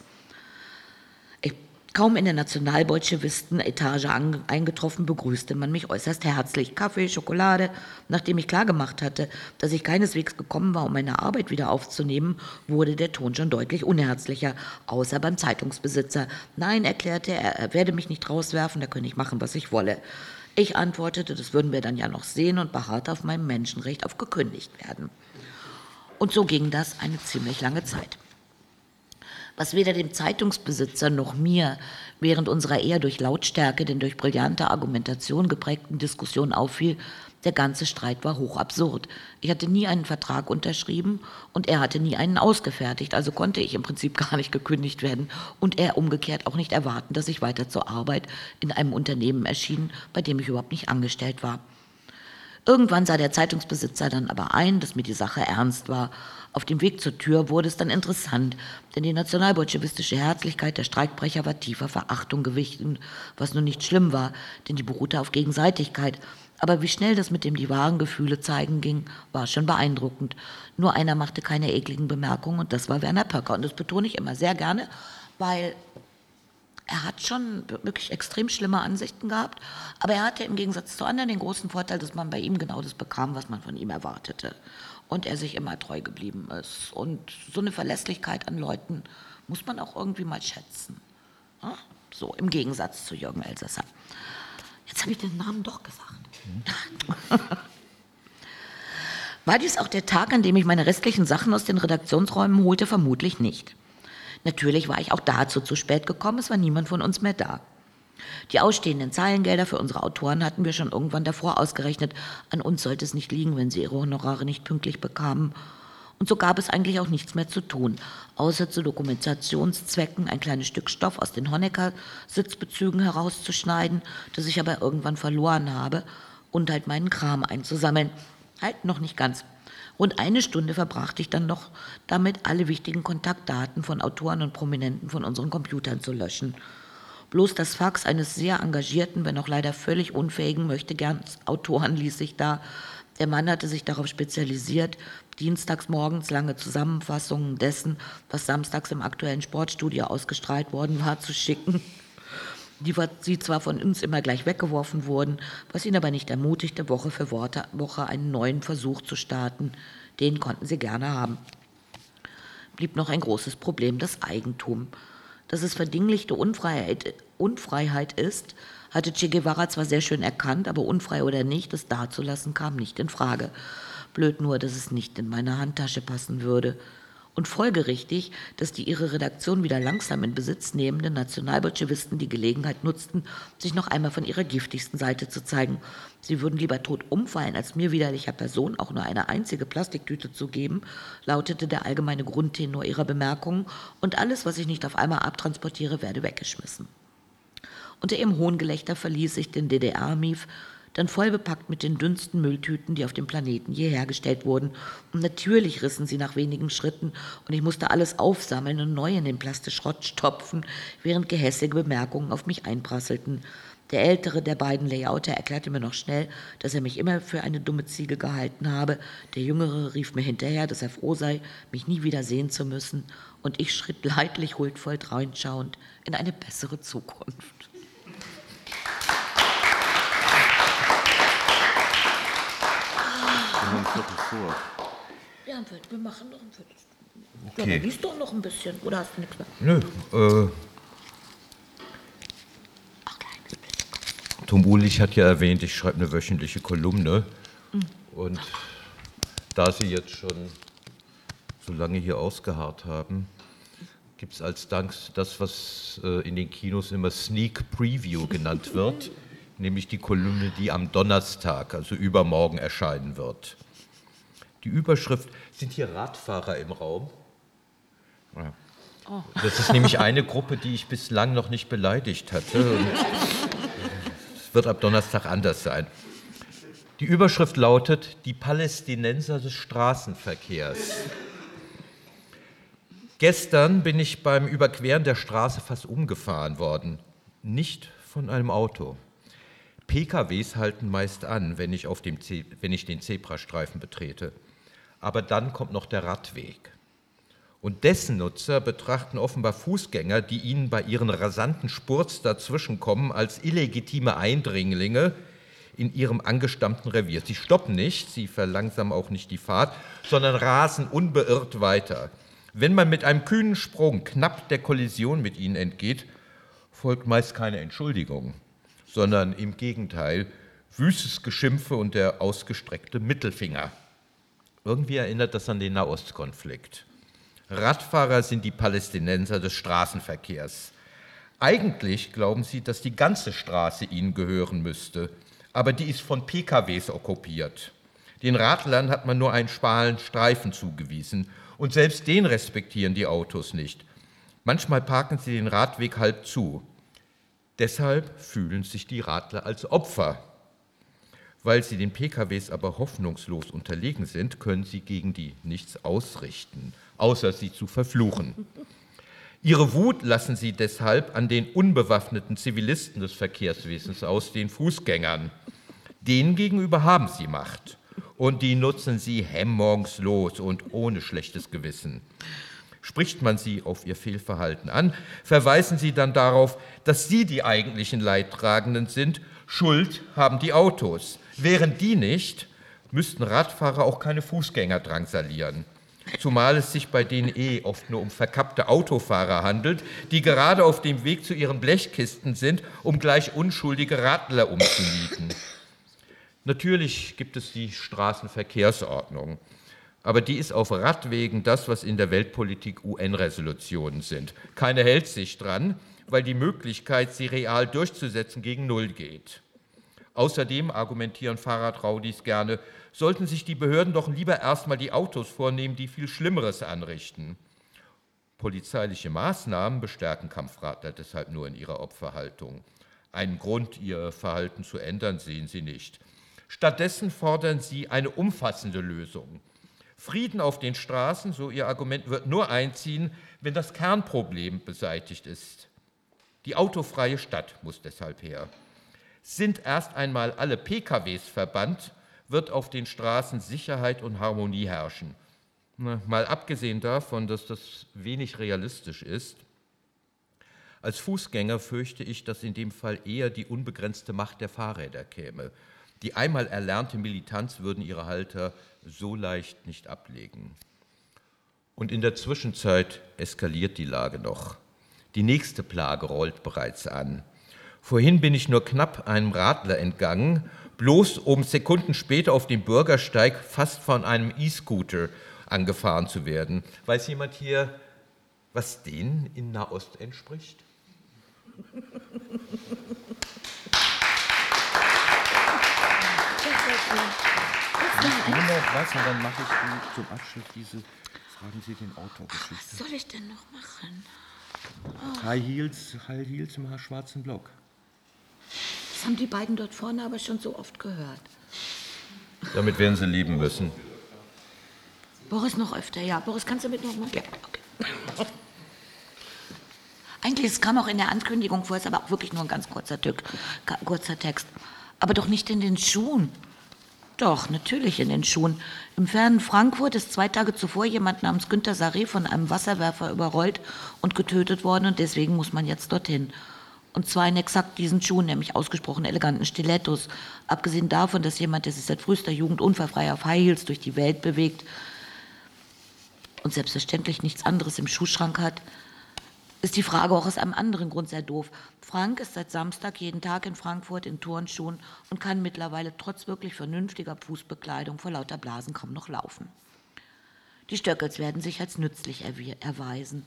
Ich, kaum in der Nationalbolschewisten-Etage eingetroffen, begrüßte man mich äußerst herzlich. Kaffee, Schokolade. Nachdem ich klargemacht hatte, dass ich keineswegs gekommen war, um meine Arbeit wieder aufzunehmen, wurde der Ton schon deutlich unherzlicher, außer beim Zeitungsbesitzer. Nein, erklärte er, er werde mich nicht rauswerfen, da könne ich machen, was ich wolle. Ich antwortete, das würden wir dann ja noch sehen und beharrte auf meinem Menschenrecht auf gekündigt werden. Und so ging das eine ziemlich lange Zeit. Was weder dem Zeitungsbesitzer noch mir während unserer eher durch Lautstärke denn durch brillante Argumentation geprägten Diskussion auffiel, der ganze Streit war hochabsurd. Ich hatte nie einen Vertrag unterschrieben und er hatte nie einen ausgefertigt, also konnte ich im Prinzip gar nicht gekündigt werden und er umgekehrt auch nicht erwarten, dass ich weiter zur Arbeit in einem Unternehmen erschien, bei dem ich überhaupt nicht angestellt war. Irgendwann sah der Zeitungsbesitzer dann aber ein, dass mir die Sache ernst war. Auf dem Weg zur Tür wurde es dann interessant, denn die nationalbolschewistische Herzlichkeit der Streikbrecher war tiefer Verachtung gewichen, was nun nicht schlimm war, denn die beruhte auf Gegenseitigkeit. Aber wie schnell das mit dem die wahren Gefühle zeigen ging, war schon beeindruckend. Nur einer machte keine ekligen Bemerkungen und das war Werner Pöcker. Und das betone ich immer sehr gerne, weil er hat schon wirklich extrem schlimme Ansichten gehabt, aber er hatte im Gegensatz zu anderen den großen Vorteil, dass man bei ihm genau das bekam, was man von ihm erwartete. Und er sich immer treu geblieben ist. Und so eine Verlässlichkeit an Leuten muss man auch irgendwie mal schätzen. So, im Gegensatz zu Jürgen Elsässer. Jetzt habe ich den Namen doch gesagt. War dies auch der Tag, an dem ich meine restlichen Sachen aus den Redaktionsräumen holte? Vermutlich nicht. Natürlich war ich auch dazu zu spät gekommen, es war niemand von uns mehr da. Die ausstehenden Zahlengelder für unsere Autoren hatten wir schon irgendwann davor ausgerechnet. An uns sollte es nicht liegen, wenn sie ihre Honorare nicht pünktlich bekamen. Und so gab es eigentlich auch nichts mehr zu tun, außer zu Dokumentationszwecken ein kleines Stück Stoff aus den Honecker-Sitzbezügen herauszuschneiden, das ich aber irgendwann verloren habe, und halt meinen Kram einzusammeln. Halt noch nicht ganz. Rund eine Stunde verbrachte ich dann noch damit, alle wichtigen Kontaktdaten von Autoren und Prominenten von unseren Computern zu löschen. Bloß das Fax eines sehr engagierten, wenn auch leider völlig unfähigen möchte gern Autoren ließ sich da. Der Mann hatte sich darauf spezialisiert, dienstags morgens lange Zusammenfassungen dessen, was samstags im aktuellen Sportstudio ausgestrahlt worden war, zu schicken. Die sie zwar von uns immer gleich weggeworfen wurden, was ihn aber nicht ermutigte, Woche für Woche einen neuen Versuch zu starten. Den konnten sie gerne haben. Blieb noch ein großes Problem, das Eigentum. Dass es verdinglichte Unfreiheit, Unfreiheit ist, hatte Che Guevara zwar sehr schön erkannt, aber unfrei oder nicht, es dazulassen kam nicht in Frage. Blöd nur, dass es nicht in meine Handtasche passen würde. Und folgerichtig, dass die ihre Redaktion wieder langsam in Besitz nehmenden Nationalbolschewisten die Gelegenheit nutzten, sich noch einmal von ihrer giftigsten Seite zu zeigen. Sie würden lieber tot umfallen, als mir widerlicher Person auch nur eine einzige Plastiktüte zu geben, lautete der allgemeine Grundtenor ihrer Bemerkungen, und alles, was ich nicht auf einmal abtransportiere, werde weggeschmissen. Unter ihrem hohen Gelächter verließ ich den DDR-Mief, dann voll bepackt mit den dünnsten Mülltüten, die auf dem Planeten je hergestellt wurden. Und natürlich rissen sie nach wenigen Schritten und ich musste alles aufsammeln und neu in den Plastischrott stopfen, während gehässige Bemerkungen auf mich einprasselten. Der ältere der beiden Layouter erklärte mir noch schnell, dass er mich immer für eine dumme Ziege gehalten habe. Der jüngere rief mir hinterher, dass er froh sei, mich nie wieder sehen zu müssen. Und ich schritt leidlich huldvoll dreinschauend in eine bessere Zukunft. Haben ein Viertel vor. Ja, wir machen noch ein Viertel. Okay. Ja, dann liest doch noch ein bisschen. Oder hast du nichts mehr? Nö, äh. Tom Ulich hat ja erwähnt, ich schreibe eine wöchentliche Kolumne. Und da Sie jetzt schon so lange hier ausgeharrt haben, gibt es als Dank das, was äh, in den Kinos immer Sneak Preview genannt wird, nämlich die Kolumne, die am Donnerstag, also übermorgen, erscheinen wird. Die Überschrift, sind hier Radfahrer im Raum? Ja. Das ist nämlich eine Gruppe, die ich bislang noch nicht beleidigt hatte. Es wird ab Donnerstag anders sein. Die Überschrift lautet Die Palästinenser des Straßenverkehrs. Gestern bin ich beim Überqueren der Straße fast umgefahren worden. Nicht von einem Auto. PKWs halten meist an, wenn ich, auf dem wenn ich den Zebrastreifen betrete. Aber dann kommt noch der Radweg. Und dessen Nutzer betrachten offenbar Fußgänger, die ihnen bei ihren rasanten Spurz dazwischenkommen, als illegitime Eindringlinge in ihrem angestammten Revier. Sie stoppen nicht, sie verlangsamen auch nicht die Fahrt, sondern rasen unbeirrt weiter. Wenn man mit einem kühnen Sprung knapp der Kollision mit ihnen entgeht, folgt meist keine Entschuldigung, sondern im Gegenteil wüstes Geschimpfe und der ausgestreckte Mittelfinger. Irgendwie erinnert das an den Nahostkonflikt. Radfahrer sind die Palästinenser des Straßenverkehrs. Eigentlich glauben sie, dass die ganze Straße ihnen gehören müsste, aber die ist von PKWs okkupiert. Den Radlern hat man nur einen schmalen Streifen zugewiesen und selbst den respektieren die Autos nicht. Manchmal parken sie den Radweg halb zu. Deshalb fühlen sich die Radler als Opfer. Weil sie den PKWs aber hoffnungslos unterlegen sind, können sie gegen die nichts ausrichten außer sie zu verfluchen. Ihre Wut lassen sie deshalb an den unbewaffneten Zivilisten des Verkehrswesens aus, den Fußgängern. Denen gegenüber haben sie Macht und die nutzen sie hemmungslos und ohne schlechtes Gewissen. Spricht man sie auf ihr Fehlverhalten an, verweisen sie dann darauf, dass sie die eigentlichen Leidtragenden sind. Schuld haben die Autos. Wären die nicht, müssten Radfahrer auch keine Fußgänger drangsalieren zumal es sich bei denen eh oft nur um verkappte Autofahrer handelt, die gerade auf dem Weg zu ihren Blechkisten sind, um gleich unschuldige Radler umzunieten. Natürlich gibt es die Straßenverkehrsordnung, aber die ist auf Radwegen das, was in der Weltpolitik UN-Resolutionen sind. Keine hält sich dran, weil die Möglichkeit, sie real durchzusetzen, gegen Null geht. Außerdem argumentieren Fahrradraudis gerne, sollten sich die Behörden doch lieber erstmal die Autos vornehmen, die viel Schlimmeres anrichten. Polizeiliche Maßnahmen bestärken Kampfradler deshalb nur in ihrer Opferhaltung. Einen Grund, ihr Verhalten zu ändern, sehen sie nicht. Stattdessen fordern sie eine umfassende Lösung. Frieden auf den Straßen, so ihr Argument, wird nur einziehen, wenn das Kernproblem beseitigt ist. Die autofreie Stadt muss deshalb her. Sind erst einmal alle PKWs verbannt, wird auf den Straßen Sicherheit und Harmonie herrschen. Mal abgesehen davon, dass das wenig realistisch ist, als Fußgänger fürchte ich, dass in dem Fall eher die unbegrenzte Macht der Fahrräder käme. Die einmal erlernte Militanz würden ihre Halter so leicht nicht ablegen. Und in der Zwischenzeit eskaliert die Lage noch. Die nächste Plage rollt bereits an. Vorhin bin ich nur knapp einem Radler entgangen, bloß um Sekunden später auf dem Bürgersteig fast von einem E-Scooter angefahren zu werden. Weiß jemand hier, was denen in Nahost entspricht? Nur noch was und dann mache ich zum Abschluss diese Fragen Sie den Autor Geschichte. Was soll ich denn noch machen? High Heels, High Heels im schwarzen Block. Das haben die beiden dort vorne aber schon so oft gehört. Damit werden sie lieben müssen. Boris noch öfter, ja. Boris, kannst du mit noch mal? Ja, okay. Eigentlich, es kam auch in der Ankündigung vor, ist aber auch wirklich nur ein ganz kurzer, Tück, kurzer Text. Aber doch nicht in den Schuhen. Doch, natürlich in den Schuhen. Im fernen Frankfurt ist zwei Tage zuvor jemand namens Günter Saré von einem Wasserwerfer überrollt und getötet worden und deswegen muss man jetzt dorthin. Und zwar in exakt diesen Schuhen, nämlich ausgesprochen eleganten Stilettos. Abgesehen davon, dass jemand, der sich seit frühester Jugend unfallfrei auf High Heels durch die Welt bewegt und selbstverständlich nichts anderes im Schuhschrank hat, ist die Frage auch aus einem anderen Grund sehr doof. Frank ist seit Samstag jeden Tag in Frankfurt in Turnschuhen und kann mittlerweile trotz wirklich vernünftiger Fußbekleidung vor lauter Blasen kaum noch laufen. Die Stöckels werden sich als nützlich erweisen.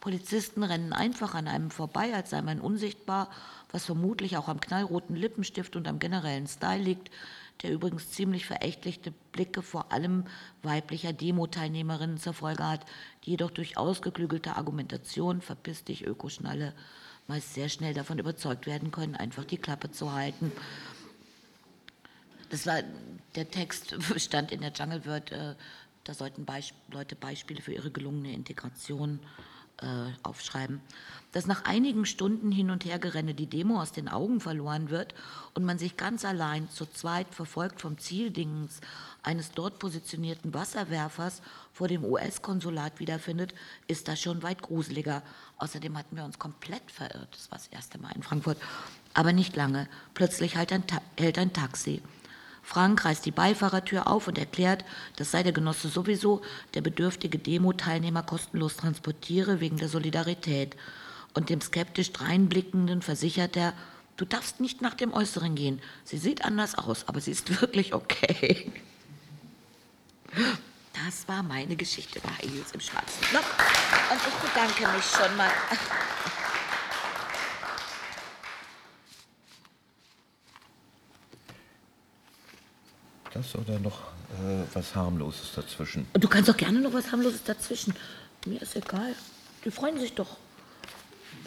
Polizisten rennen einfach an einem vorbei, als sei man unsichtbar, was vermutlich auch am knallroten Lippenstift und am generellen Style liegt, der übrigens ziemlich verächtliche Blicke vor allem weiblicher Demo-Teilnehmerinnen zur Folge hat, die jedoch durch ausgeklügelte Argumentation, verpiss dich, Ökoschnalle, meist sehr schnell davon überzeugt werden können, einfach die Klappe zu halten. Das war, der Text stand in der Jungle World, äh, da sollten Beisp Leute Beispiele für ihre gelungene Integration äh, aufschreiben, dass nach einigen Stunden hin und her gerenne die Demo aus den Augen verloren wird und man sich ganz allein zu zweit verfolgt vom Zieldingens eines dort positionierten Wasserwerfers vor dem US-Konsulat wiederfindet, ist das schon weit gruseliger. Außerdem hatten wir uns komplett verirrt. Das war das erste Mal in Frankfurt. Aber nicht lange. Plötzlich hält ein, hält ein Taxi. Frank reißt die Beifahrertür auf und erklärt, das sei der Genosse sowieso, der bedürftige Demo-Teilnehmer kostenlos transportiere wegen der Solidarität. Und dem skeptisch dreinblickenden versichert er, du darfst nicht nach dem Äußeren gehen. Sie sieht anders aus, aber sie ist wirklich okay. Das war meine Geschichte bei Heils im schwarzen Block. Und ich bedanke mich schon mal. Das oder noch äh, was harmloses dazwischen? Du kannst doch gerne noch was harmloses dazwischen. Mir ist egal. Die freuen sich doch,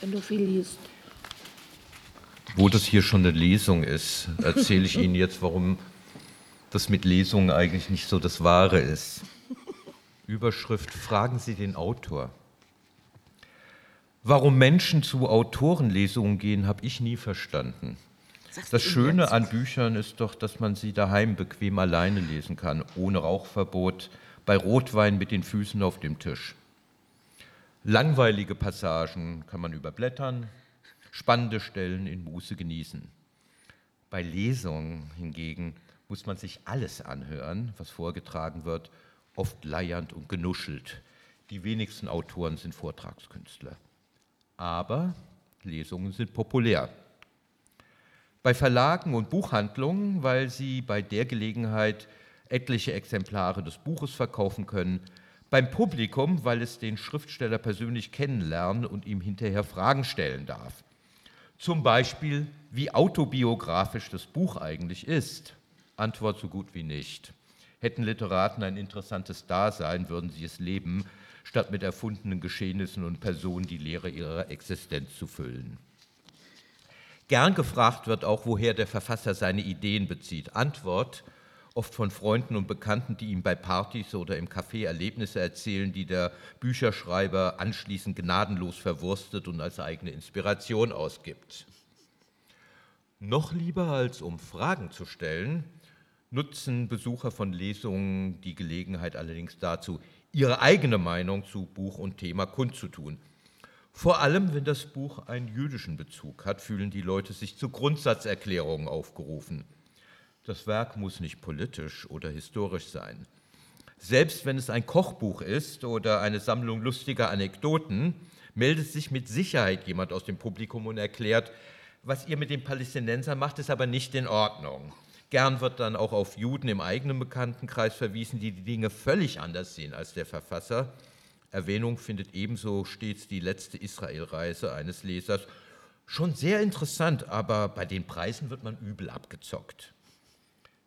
wenn du viel liest. Wo das hier schon eine Lesung ist, erzähle ich Ihnen jetzt, warum das mit Lesungen eigentlich nicht so das Wahre ist. Überschrift Fragen Sie den Autor. Warum Menschen zu Autorenlesungen gehen, habe ich nie verstanden. Das Schöne an Büchern ist doch, dass man sie daheim bequem alleine lesen kann, ohne Rauchverbot, bei Rotwein mit den Füßen auf dem Tisch. Langweilige Passagen kann man überblättern, spannende Stellen in Muße genießen. Bei Lesungen hingegen muss man sich alles anhören, was vorgetragen wird, oft leiernd und genuschelt. Die wenigsten Autoren sind Vortragskünstler. Aber Lesungen sind populär bei Verlagen und Buchhandlungen, weil sie bei der Gelegenheit etliche Exemplare des Buches verkaufen können, beim Publikum, weil es den Schriftsteller persönlich kennenlernen und ihm hinterher Fragen stellen darf. Zum Beispiel, wie autobiografisch das Buch eigentlich ist. Antwort so gut wie nicht. Hätten Literaten ein interessantes Dasein, würden sie es leben, statt mit erfundenen Geschehnissen und Personen die Lehre ihrer Existenz zu füllen. Gern gefragt wird auch, woher der Verfasser seine Ideen bezieht. Antwort, oft von Freunden und Bekannten, die ihm bei Partys oder im Café Erlebnisse erzählen, die der Bücherschreiber anschließend gnadenlos verwurstet und als eigene Inspiration ausgibt. Noch lieber als um Fragen zu stellen, nutzen Besucher von Lesungen die Gelegenheit allerdings dazu, ihre eigene Meinung zu Buch und Thema kundzutun. Vor allem, wenn das Buch einen jüdischen Bezug hat, fühlen die Leute sich zu Grundsatzerklärungen aufgerufen. Das Werk muss nicht politisch oder historisch sein. Selbst wenn es ein Kochbuch ist oder eine Sammlung lustiger Anekdoten, meldet sich mit Sicherheit jemand aus dem Publikum und erklärt, was ihr mit den Palästinensern macht, ist aber nicht in Ordnung. Gern wird dann auch auf Juden im eigenen Bekanntenkreis verwiesen, die die Dinge völlig anders sehen als der Verfasser. Erwähnung findet ebenso stets die letzte Israelreise eines Lesers. Schon sehr interessant, aber bei den Preisen wird man übel abgezockt.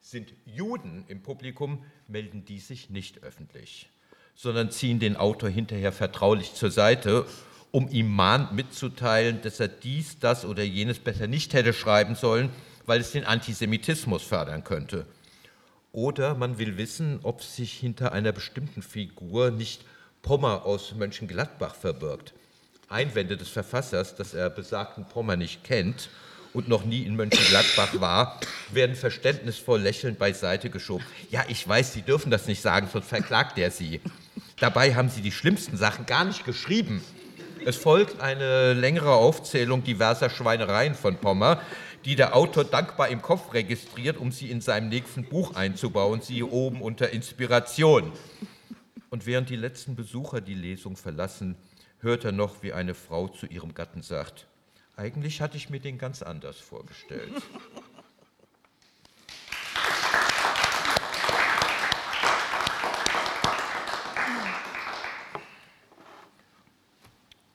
Sind Juden im Publikum, melden die sich nicht öffentlich, sondern ziehen den Autor hinterher vertraulich zur Seite, um ihm mahnt mitzuteilen, dass er dies, das oder jenes besser nicht hätte schreiben sollen weil es den Antisemitismus fördern könnte. Oder man will wissen, ob sich hinter einer bestimmten Figur nicht Pommer aus Mönchengladbach verbirgt. Einwände des Verfassers, dass er besagten Pommer nicht kennt und noch nie in Mönchengladbach war, werden verständnisvoll lächelnd beiseite geschoben. Ja, ich weiß, Sie dürfen das nicht sagen, sonst verklagt er Sie. Dabei haben Sie die schlimmsten Sachen gar nicht geschrieben. Es folgt eine längere Aufzählung diverser Schweinereien von Pommer, die der Autor dankbar im Kopf registriert, um sie in seinem nächsten Buch einzubauen, siehe oben unter Inspiration. Und während die letzten Besucher die Lesung verlassen, hört er noch, wie eine Frau zu ihrem Gatten sagt, eigentlich hatte ich mir den ganz anders vorgestellt.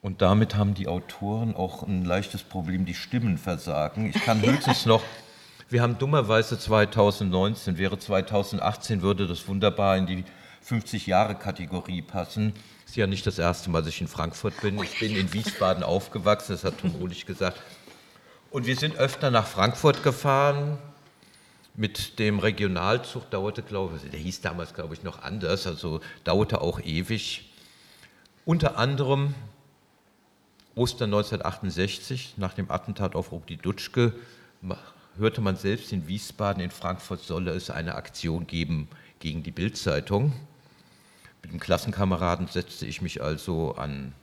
Und damit haben die Autoren auch ein leichtes Problem, die Stimmen versagen. Ich kann höchstens noch, wir haben dummerweise 2019, wäre 2018, würde das wunderbar in die 50-Jahre-Kategorie passen. Es ist ja nicht das erste Mal, dass ich in Frankfurt bin. Ich bin in Wiesbaden aufgewachsen, das hat Tom Uhlich gesagt. Und wir sind öfter nach Frankfurt gefahren. Mit dem Regionalzug dauerte, glaube ich, der hieß damals, glaube ich, noch anders, also dauerte auch ewig. Unter anderem Ostern 1968, nach dem Attentat auf Rudi Dutschke, hörte man selbst in Wiesbaden, in Frankfurt solle es eine Aktion geben gegen die Bildzeitung. Mit dem Klassenkameraden setzte ich mich also an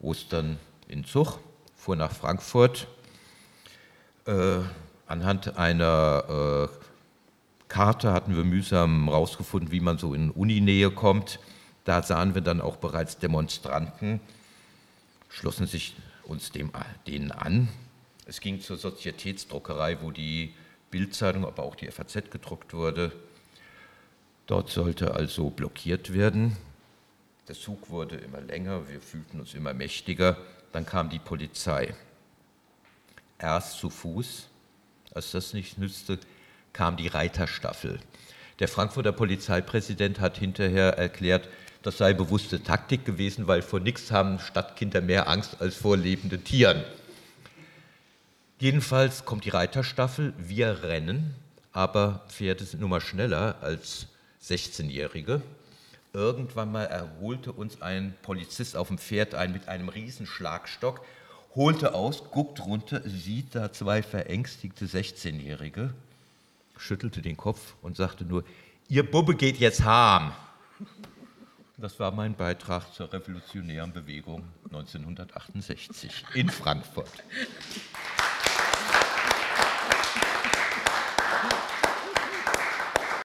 Ostern in Zug, fuhr nach Frankfurt. Äh, anhand einer äh, Karte hatten wir mühsam herausgefunden, wie man so in Uninähe kommt. Da sahen wir dann auch bereits Demonstranten, schlossen sich uns dem, denen an. Es ging zur Sozietätsdruckerei, wo die Bildzeitung, aber auch die FAZ gedruckt wurde. Dort sollte also blockiert werden. Der Zug wurde immer länger, wir fühlten uns immer mächtiger. Dann kam die Polizei. Erst zu Fuß, als das nicht nützte, kam die Reiterstaffel. Der Frankfurter Polizeipräsident hat hinterher erklärt, das sei bewusste Taktik gewesen, weil vor nichts haben Stadtkinder mehr Angst als vor lebenden Tieren. Jedenfalls kommt die Reiterstaffel, wir rennen, aber Pferde sind nun mal schneller als 16-Jährige. Irgendwann mal erholte uns ein Polizist auf dem Pferd ein mit einem riesen Schlagstock, holte aus, guckt runter, sieht da zwei verängstigte 16-Jährige, schüttelte den Kopf und sagte nur, ihr Bubbe geht jetzt harm. Das war mein Beitrag zur revolutionären Bewegung 1968 in Frankfurt.